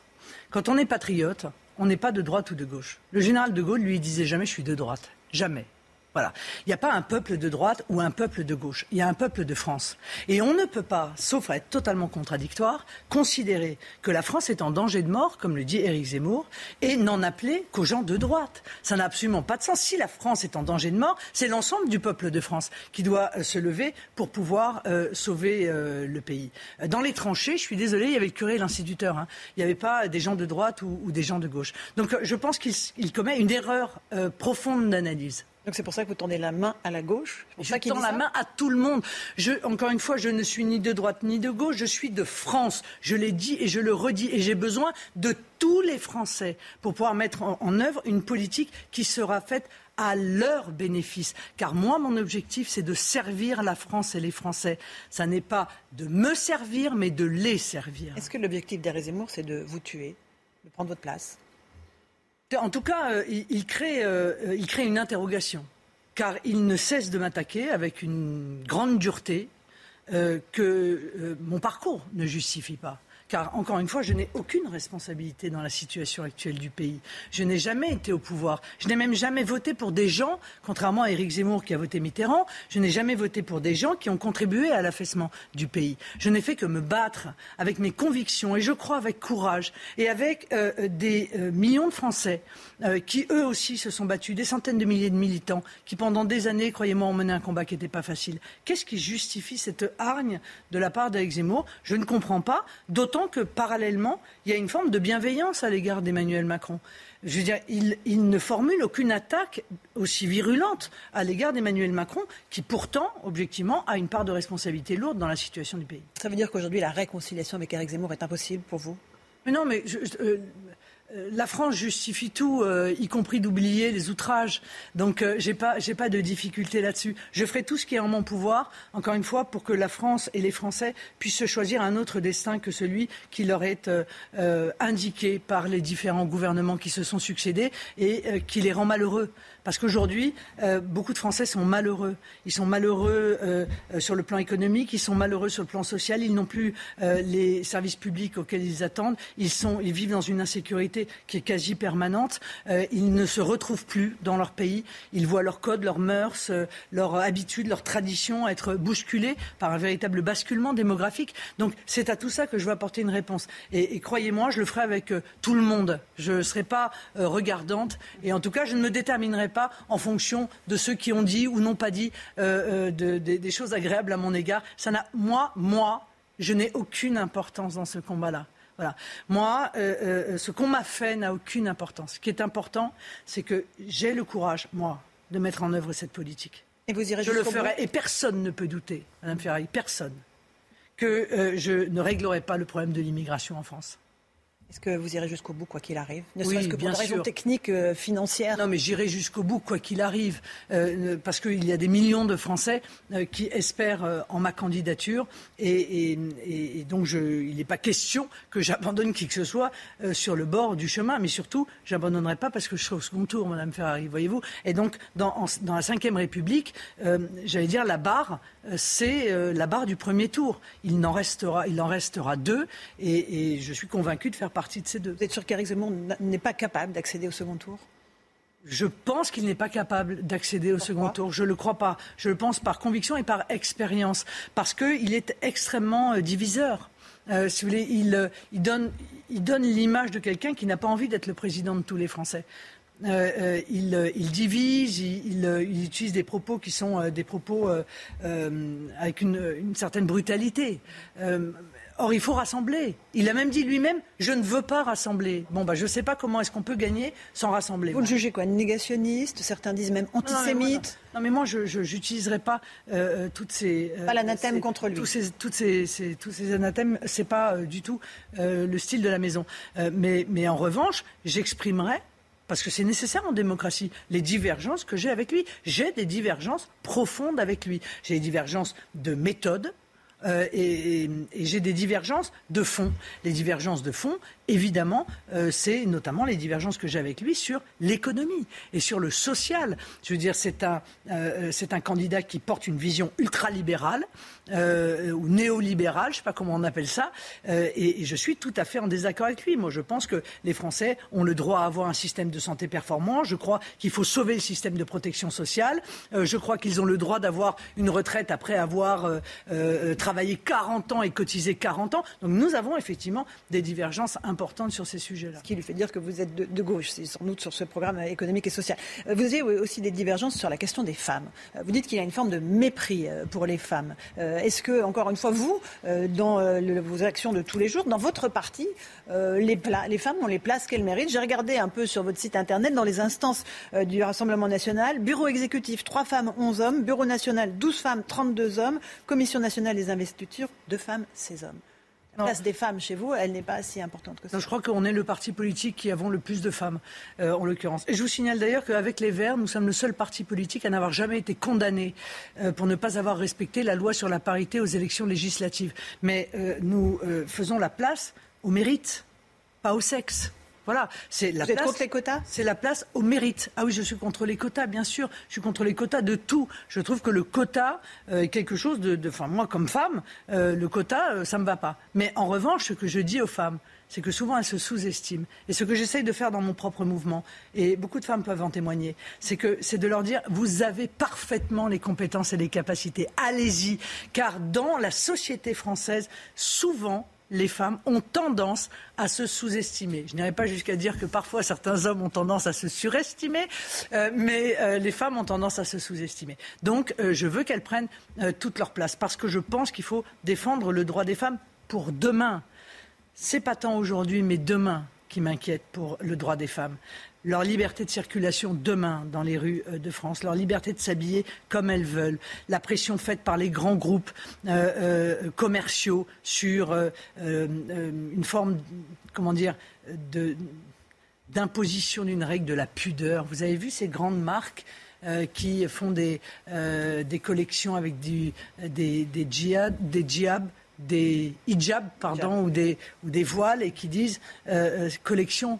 Quand on est patriote, on n'est pas de droite ou de gauche. Le général de Gaulle, lui, disait jamais je suis de droite. Jamais. Voilà. Il n'y a pas un peuple de droite ou un peuple de gauche. Il y a un peuple de France. Et on ne peut pas, sauf à être totalement contradictoire, considérer que la France est en danger de mort, comme le dit Éric Zemmour, et n'en appeler qu'aux gens de droite. Ça n'a absolument pas de sens. Si la France est en danger de mort, c'est l'ensemble du peuple de France qui doit euh, se lever pour pouvoir euh, sauver euh, le pays. Dans les tranchées, je suis désolé, il y avait le curé et l'instituteur. Hein. Il n'y avait pas des gens de droite ou, ou, des gens de gauche. Donc je pense qu'il commet une erreur profonde d'analyse. Donc c'est pour ça que vous tendez la main à la gauche Je tends la main à tout le monde. Je, encore une fois, je ne suis ni de droite ni de gauche, je suis de France. Je l'ai dit et je le redis. Et j'ai besoin de tous les Français pour pouvoir mettre en, en œuvre une politique qui sera faite à leur bénéfice. Car moi, mon objectif, c'est de servir la France et les Français. Ça n'est pas de me servir, mais de les servir. Est-ce que l'objectif d'Éric Zemmour, c'est de vous tuer, de prendre votre place? En tout cas, euh, il, crée, euh, il crée une interrogation, car il ne cesse de m'attaquer avec une grande dureté euh, que mon parcours ne justifie pas. Car, encore une fois, je n'ai aucune responsabilité dans la situation actuelle du pays. Je n'ai jamais été au pouvoir. Je n'ai même jamais voté pour des gens, contrairement à Éric Zemmour qui a voté Mitterrand, je n'ai jamais voté pour des gens qui ont contribué à l'affaissement du pays. Je n'ai fait que me battre avec mes convictions et je crois avec courage et avec euh, des euh, millions de Français euh, qui, eux aussi, se sont battus, des centaines de milliers de militants qui, pendant des années, croyez-moi, ont mené un combat qui n'était pas facile. Qu'est-ce qui justifie cette hargne de la part d'Éric Zemmour? Je ne comprends pas, d'autant que parallèlement, il y a une forme de bienveillance à l'égard d'Emmanuel Macron. Je veux dire, il, ne formule aucune attaque aussi virulente à l'égard d'Emmanuel Macron, qui pourtant, objectivement, a une part de responsabilité lourde dans la situation du pays. Ça veut dire qu'aujourd'hui, la réconciliation avec Eric Zemmour est impossible pour vous? Mais non, mais euh, la France justifie tout, euh, y compris d'oublier les outrages. Donc euh, j'ai pas, de difficulté là-dessus. Je ferai tout ce qui est en mon pouvoir, encore une fois, pour que la France et les Français puissent se choisir un autre destin que celui qui leur est indiqué par les différents gouvernements qui se sont succédés et qui les rend malheureux. Parce qu'aujourd'hui, euh, beaucoup de Français sont malheureux. Ils sont malheureux euh, euh, sur le plan économique, ils sont malheureux sur le plan social, ils n'ont plus les services publics auxquels ils attendent, ils, vivent dans une insécurité qui est quasi permanente, ils ne se retrouvent plus dans leur pays, ils voient leurs codes, leurs mœurs, leurs habitudes, leurs traditions être bousculées par un véritable basculement démographique. Donc c'est à tout ça que je veux apporter une réponse. Et, et croyez-moi, je le ferai avec tout le monde. Je ne serai pas regardante et en tout cas, je ne me déterminerai pas en fonction de ceux qui ont dit ou n'ont pas dit euh, euh, des choses agréables à mon égard. Ça n'a, moi, moi, je n'ai aucune importance dans ce combat-là. Voilà. Moi, euh, ce qu'on m'a fait n'a aucune importance. Ce qui est important, c'est que j'ai le courage, moi, de mettre en œuvre cette politique. Et vous irez Je le ferai. Et personne ne peut douter, Madame Ferrari, personne, que je ne réglerai pas le problème de l'immigration en France. Est-ce que vous irez jusqu'au bout, quoi qu'il arrive? Ne serait-ce que pour des raisons techniques, euh, financières Non, mais j'irai jusqu'au bout, quoi qu'il arrive. Euh, parce qu'il y a des millions de Français euh, qui espèrent en ma candidature. Et, donc, il n'est pas question que j'abandonne qui que ce soit sur le bord du chemin. Mais surtout, je n'abandonnerai pas parce que je serai au second tour, Madame Ferrari, voyez-vous? Et donc, dans, dans la Ve République, j'allais dire, la barre, c'est la barre du premier tour. Il en restera, il en restera deux. Et, je suis convaincu de faire partie de ces deux. Vous êtes sûr qu'Éric Zemmour n'est pas capable d'accéder au second tour? Je pense qu'il n'est pas capable d'accéder au second tour. Je ne le crois pas. Je le pense par conviction et par expérience. Parce qu'il est extrêmement euh, diviseur. Euh, si vous voulez, il, euh, il donne l'image de quelqu'un qui n'a pas envie d'être le président de tous les Français. il, il, divise, il, il, utilise des propos qui sont des propos avec une, une, certaine brutalité. Or, il faut rassembler. Il a même dit lui-même Je ne veux pas rassembler. Bon, bah, je ne sais pas comment est-ce qu'on peut gagner sans rassembler. Vous le jugez quoi Négationniste Certains disent même antisémite Non, mais moi, je n'utiliserai pas euh, euh, toutes ces. Euh, pas l'anathème contre lui. Tous ces, toutes ces, tous ces anathèmes, ce n'est pas du tout le style de la maison. mais, mais en revanche, j'exprimerai parce que c'est nécessaire en démocratie, les divergences que j'ai avec lui. J'ai des divergences profondes avec lui. J'ai des divergences de méthode, euh, et, j'ai des divergences de fond. Les divergences de fond évidemment, c'est notamment les divergences que j'ai avec lui sur l'économie et sur le social. Je veux dire, c'est un, c'est un candidat qui porte une vision ultralibérale ou néolibérale, je ne sais pas comment on appelle ça, et, je suis tout à fait en désaccord avec lui. Moi, je pense que les Français ont le droit à avoir un système de santé performant. Je crois qu'il faut sauver le système de protection sociale. Euh, je crois qu'ils ont le droit d'avoir une retraite après avoir euh, euh, travaillé 40 ans et cotisé 40 ans. Donc nous avons effectivement des divergences importantes sur ces sujets-là. Ce qui lui fait dire que vous êtes de, gauche, c'est sans doute sur ce programme économique et social. Vous avez aussi des divergences sur la question des femmes. Vous dites qu'il y a une forme de mépris pour les femmes. Est-ce que, encore une fois, vous, dans vos actions de tous les jours, dans votre parti, les, les femmes ont les places qu'elles méritent? J'ai regardé un peu sur votre site internet dans les instances du Rassemblement national. Bureau exécutif, 3 femmes, 11 hommes. Bureau national, 12 femmes, 32 hommes. Commission nationale des investitures, 2 femmes, 16 hommes. La place des femmes chez vous, elle n'est pas si importante que ça. je crois qu'on est le parti politique qui avons le plus de femmes, euh, en l'occurrence. Et je vous signale d'ailleurs qu'avec les Verts, nous sommes le seul parti politique à n'avoir jamais été condamné euh, pour ne pas avoir respecté la loi sur la parité aux élections législatives. Mais euh, nous faisons la place au mérite, pas au sexe. Voilà, c'est la Vous place. contre les quotas? C'est la place au mérite. Ah oui, je suis contre les quotas, bien sûr. Je suis contre les quotas de tout. Je trouve que le quota euh, est quelque chose de. Enfin, moi, comme femme, euh, le quota, euh, ça me va pas. Mais en revanche, ce que je dis aux femmes, c'est que souvent elles se sous-estiment. Et ce que j'essaye de faire dans mon propre mouvement, et beaucoup de femmes peuvent en témoigner, c'est que c'est de leur dire vous avez parfaitement les compétences et les capacités. Allez-y, car dans la société française, souvent les femmes ont tendance à se sous-estimer. Je n'irai pas jusqu'à dire que parfois certains hommes ont tendance à se surestimer, euh, mais euh, les femmes ont tendance à se sous-estimer. Donc euh, je veux qu'elles prennent toute leur place parce que je pense qu'il faut défendre le droit des femmes pour demain. C'est pas tant aujourd'hui, mais demain qui m'inquiète pour le droit des femmes leur liberté de circulation demain dans les rues euh, de France, leur liberté de s'habiller comme elles veulent, la pression faite par les grands groupes euh, euh, commerciaux sur une forme, comment dire, d'imposition d'une règle de la pudeur. Vous avez vu ces grandes marques qui font des, des collections avec du, des, des, djihad, des djihad, des hijabs, pardon, ou des, ou des voiles et qui disent collection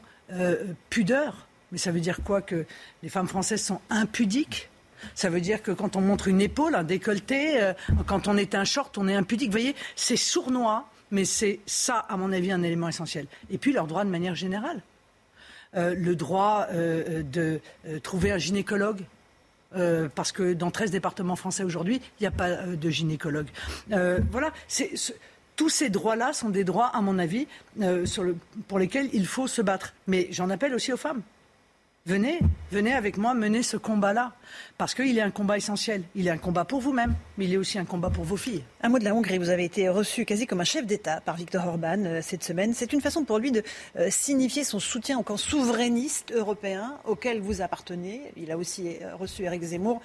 pudeur. Mais ça veut dire quoi Que les femmes françaises sont impudiques? Ça veut dire que quand on montre une épaule, un décolleté, euh, quand on est un short, on est impudique. Vous voyez, c'est sournois, mais c'est ça, à mon avis, un élément essentiel. Et puis leur droit de manière générale. Euh, le droit euh, de trouver un gynécologue. parce que dans 13 départements français aujourd'hui, il n'y a pas de gynécologue. voilà, tous ces droits-là sont des droits, à mon avis, pour lesquels il faut se battre. Mais j'en appelle aussi aux femmes. Venez, venez avec moi mener ce combat-là, parce qu'il est un combat essentiel. Il est un combat pour vous-même, mais il est aussi un combat pour vos filles. Un mot de la Hongrie. Vous avez été reçu quasi comme un chef d'État par Viktor Orban euh, cette semaine. C'est une façon pour lui de euh, signifier son soutien au camp souverainiste européen auquel vous appartenez. Il a aussi euh, reçu Eric Zemmour,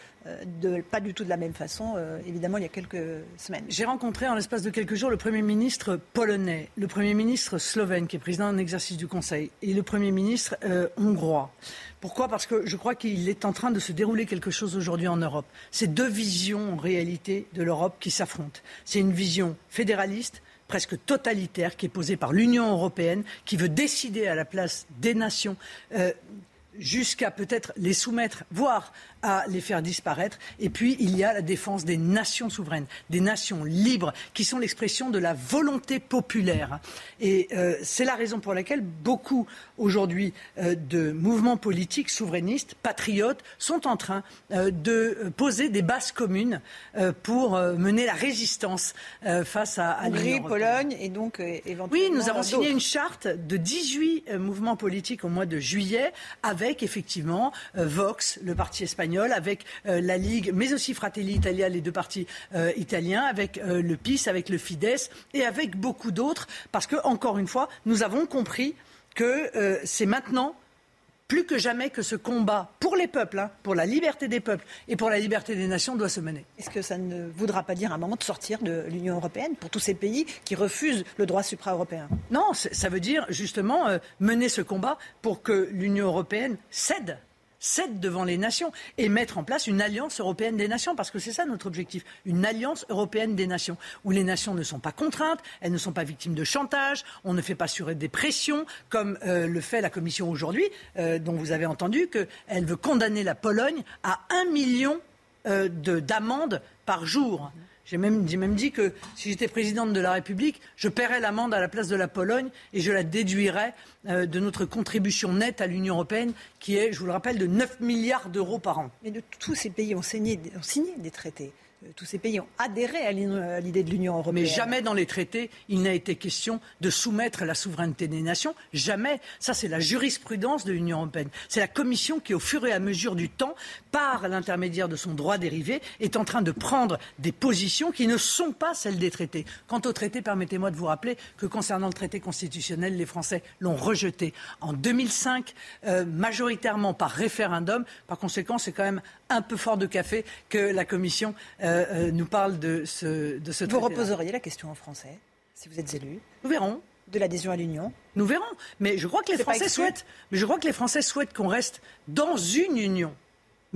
de, pas du tout de la même façon, évidemment, il y a quelques semaines. J'ai rencontré en l'espace de quelques jours le Premier ministre polonais, le Premier ministre slovène, qui est président en exercice du Conseil, et le Premier ministre hongrois. Pourquoi? Parce que je crois qu'il est en train de se dérouler quelque chose aujourd'hui en Europe. C'est deux visions en réalité de l'Europe qui s'affrontent. C'est une vision fédéraliste presque totalitaire qui est posée par l'Union européenne, qui veut décider à la place des nations. Euh, jusqu'à peut-être les soumettre, voire à les faire disparaître. Et puis, il y a la défense des nations souveraines, des nations libres, qui sont l'expression de la volonté populaire. Et euh, c'est la raison pour laquelle beaucoup, aujourd'hui, euh, de mouvements politiques souverainistes, patriotes, sont en train euh, de poser des bases communes pour mener la résistance face à, à Hongrie, Pologne et donc éventuellement. Oui, nous avons signé une charte de 18 mouvements politiques au mois de juillet avec effectivement Vox, le parti espagnol avec euh, la Ligue, mais aussi Fratelli Italia, les deux partis euh, italiens, avec euh, le PIS, avec le Fidesz et avec beaucoup d'autres, parce que, encore une fois, nous avons compris que c'est maintenant plus que jamais que ce combat pour les peuples, hein, pour la liberté des peuples et pour la liberté des nations doit se mener. Est-ce que ça ne voudra pas dire à un moment de sortir de l'Union européenne pour tous ces pays qui refusent le droit supra-européen? Non, ça veut dire justement mener ce combat pour que l'Union européenne cède cède devant les nations et mettre en place une alliance européenne des nations, parce que c'est ça notre objectif, une alliance européenne des nations, où les nations ne sont pas contraintes, elles ne sont pas victimes de chantage, on ne fait pas sur des pressions, comme euh, le fait la Commission aujourd'hui, euh, dont vous avez entendu qu'elle veut condamner la Pologne à un million euh, d'amendes par jour. J'ai même, dit que si j'étais présidente de la République, je paierais l'amende à la place de la Pologne et je la déduirais euh, de notre contribution nette à l'Union européenne, qui est, je vous le rappelle, de 9 milliards d'euros par an. Mais de, tous ces pays ont signé des traités. Euh, tous ces pays ont adhéré à l'idée de l'Union européenne. Mais jamais dans les traités, il n'a été question de soumettre la souveraineté des nations. Jamais. Ça, c'est la jurisprudence de l'Union européenne. C'est la Commission qui, au fur et à mesure du temps, par l'intermédiaire de son droit dérivé, est en train de prendre des positions qui ne sont pas celles des traités. Quant au traité, permettez-moi de vous rappeler que concernant le traité constitutionnel, les Français l'ont rejeté en 2005, euh, majoritairement par référendum. Par conséquent, c'est quand même un peu fort de café que la Commission euh, euh, nous parle de ce, de ce Vous reposeriez la question en français, si vous êtes élu. Nous verrons. De l'adhésion à l'Union. Nous verrons. Mais je crois que les Français souhaitent, mais je crois que les Français souhaitent qu'on reste dans une union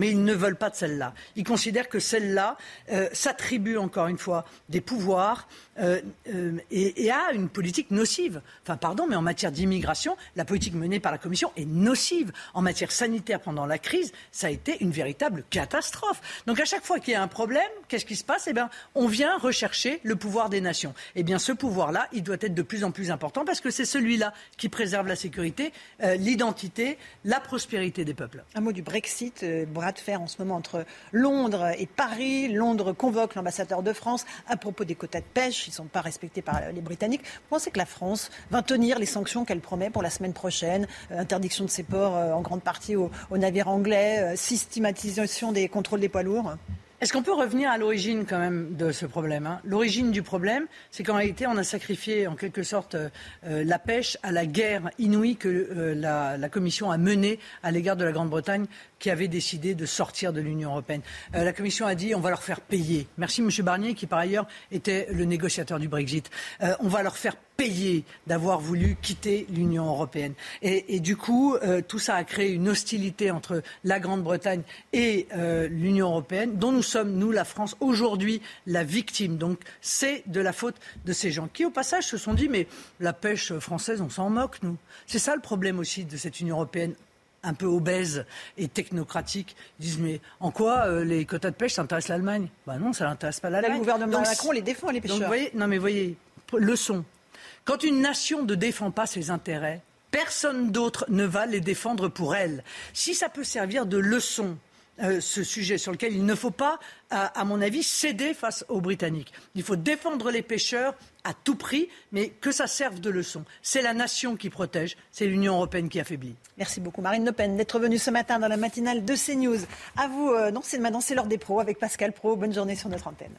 mais ils ne veulent pas de celle-là. Ils considèrent que celle-là euh, s'attribue encore une fois des pouvoirs euh, euh, et, a une politique nocive. Enfin, pardon, mais en matière d'immigration, la politique menée par la Commission est nocive. En matière sanitaire, pendant la crise, ça a été une véritable catastrophe. Donc, à chaque fois qu'il y a un problème, qu'est-ce qui se passe? Eh bien, on vient rechercher le pouvoir des nations. Eh bien, ce pouvoir-là, il doit être de plus en plus important parce que c'est celui-là qui préserve la sécurité, l'identité, la prospérité des peuples. Un mot du Brexit de fer en ce moment entre Londres et Paris. Londres convoque l'ambassadeur de France à propos des quotas de pêche. Ils ne sont pas respectés par les Britanniques. Vous pensez que la France va tenir les sanctions qu'elle promet pour la semaine prochaine? Euh, Interdiction de ses ports euh, en grande partie aux, navires anglais, euh, systématisation des contrôles des poids lourds? Est-ce qu'on peut revenir à l'origine quand même de ce problème hein? L'origine du problème, c'est qu'en réalité, on a sacrifié en quelque sorte la pêche à la guerre inouïe que la, la, Commission a menée à l'égard de la Grande-Bretagne qui avait décidé de sortir de l'Union européenne. Euh, la Commission a dit on va leur faire payer. Merci M. Barnier qui par ailleurs était le négociateur du Brexit. on va leur faire payé d'avoir voulu quitter l'Union européenne. Et, du coup, euh, tout ça a créé une hostilité entre la Grande-Bretagne et euh, l'Union européenne, dont nous sommes, nous, la France, aujourd'hui la victime. Donc c'est de la faute de ces gens qui, au passage, se sont dit mais la pêche française, on s'en moque, nous. C'est ça le problème aussi de cette Union européenne un peu obèse et technocratique Ils disent mais en quoi euh, les quotas de pêche s'intéressent l'Allemagne? Ben non, ça n'intéresse pas l'Allemagne. Le gouvernement Macron les défend les pêcheurs. Donc, voyez, non mais voyez, leçon. Quand une nation ne défend pas ses intérêts, personne d'autre ne va les défendre pour elle. Si ça peut servir de leçon, euh, ce sujet sur lequel il ne faut pas, à, mon avis, céder face aux Britanniques. Il faut défendre les pêcheurs à tout prix, mais que ça serve de leçon. C'est la nation qui protège, c'est l'Union européenne qui affaiblit. Merci beaucoup Marine Le Pen d'être venue ce matin dans la matinale de CNews. À vous, euh, non, c'est maintenant c'est l'heure des pros avec Pascal Pro. Bonne journée sur notre antenne.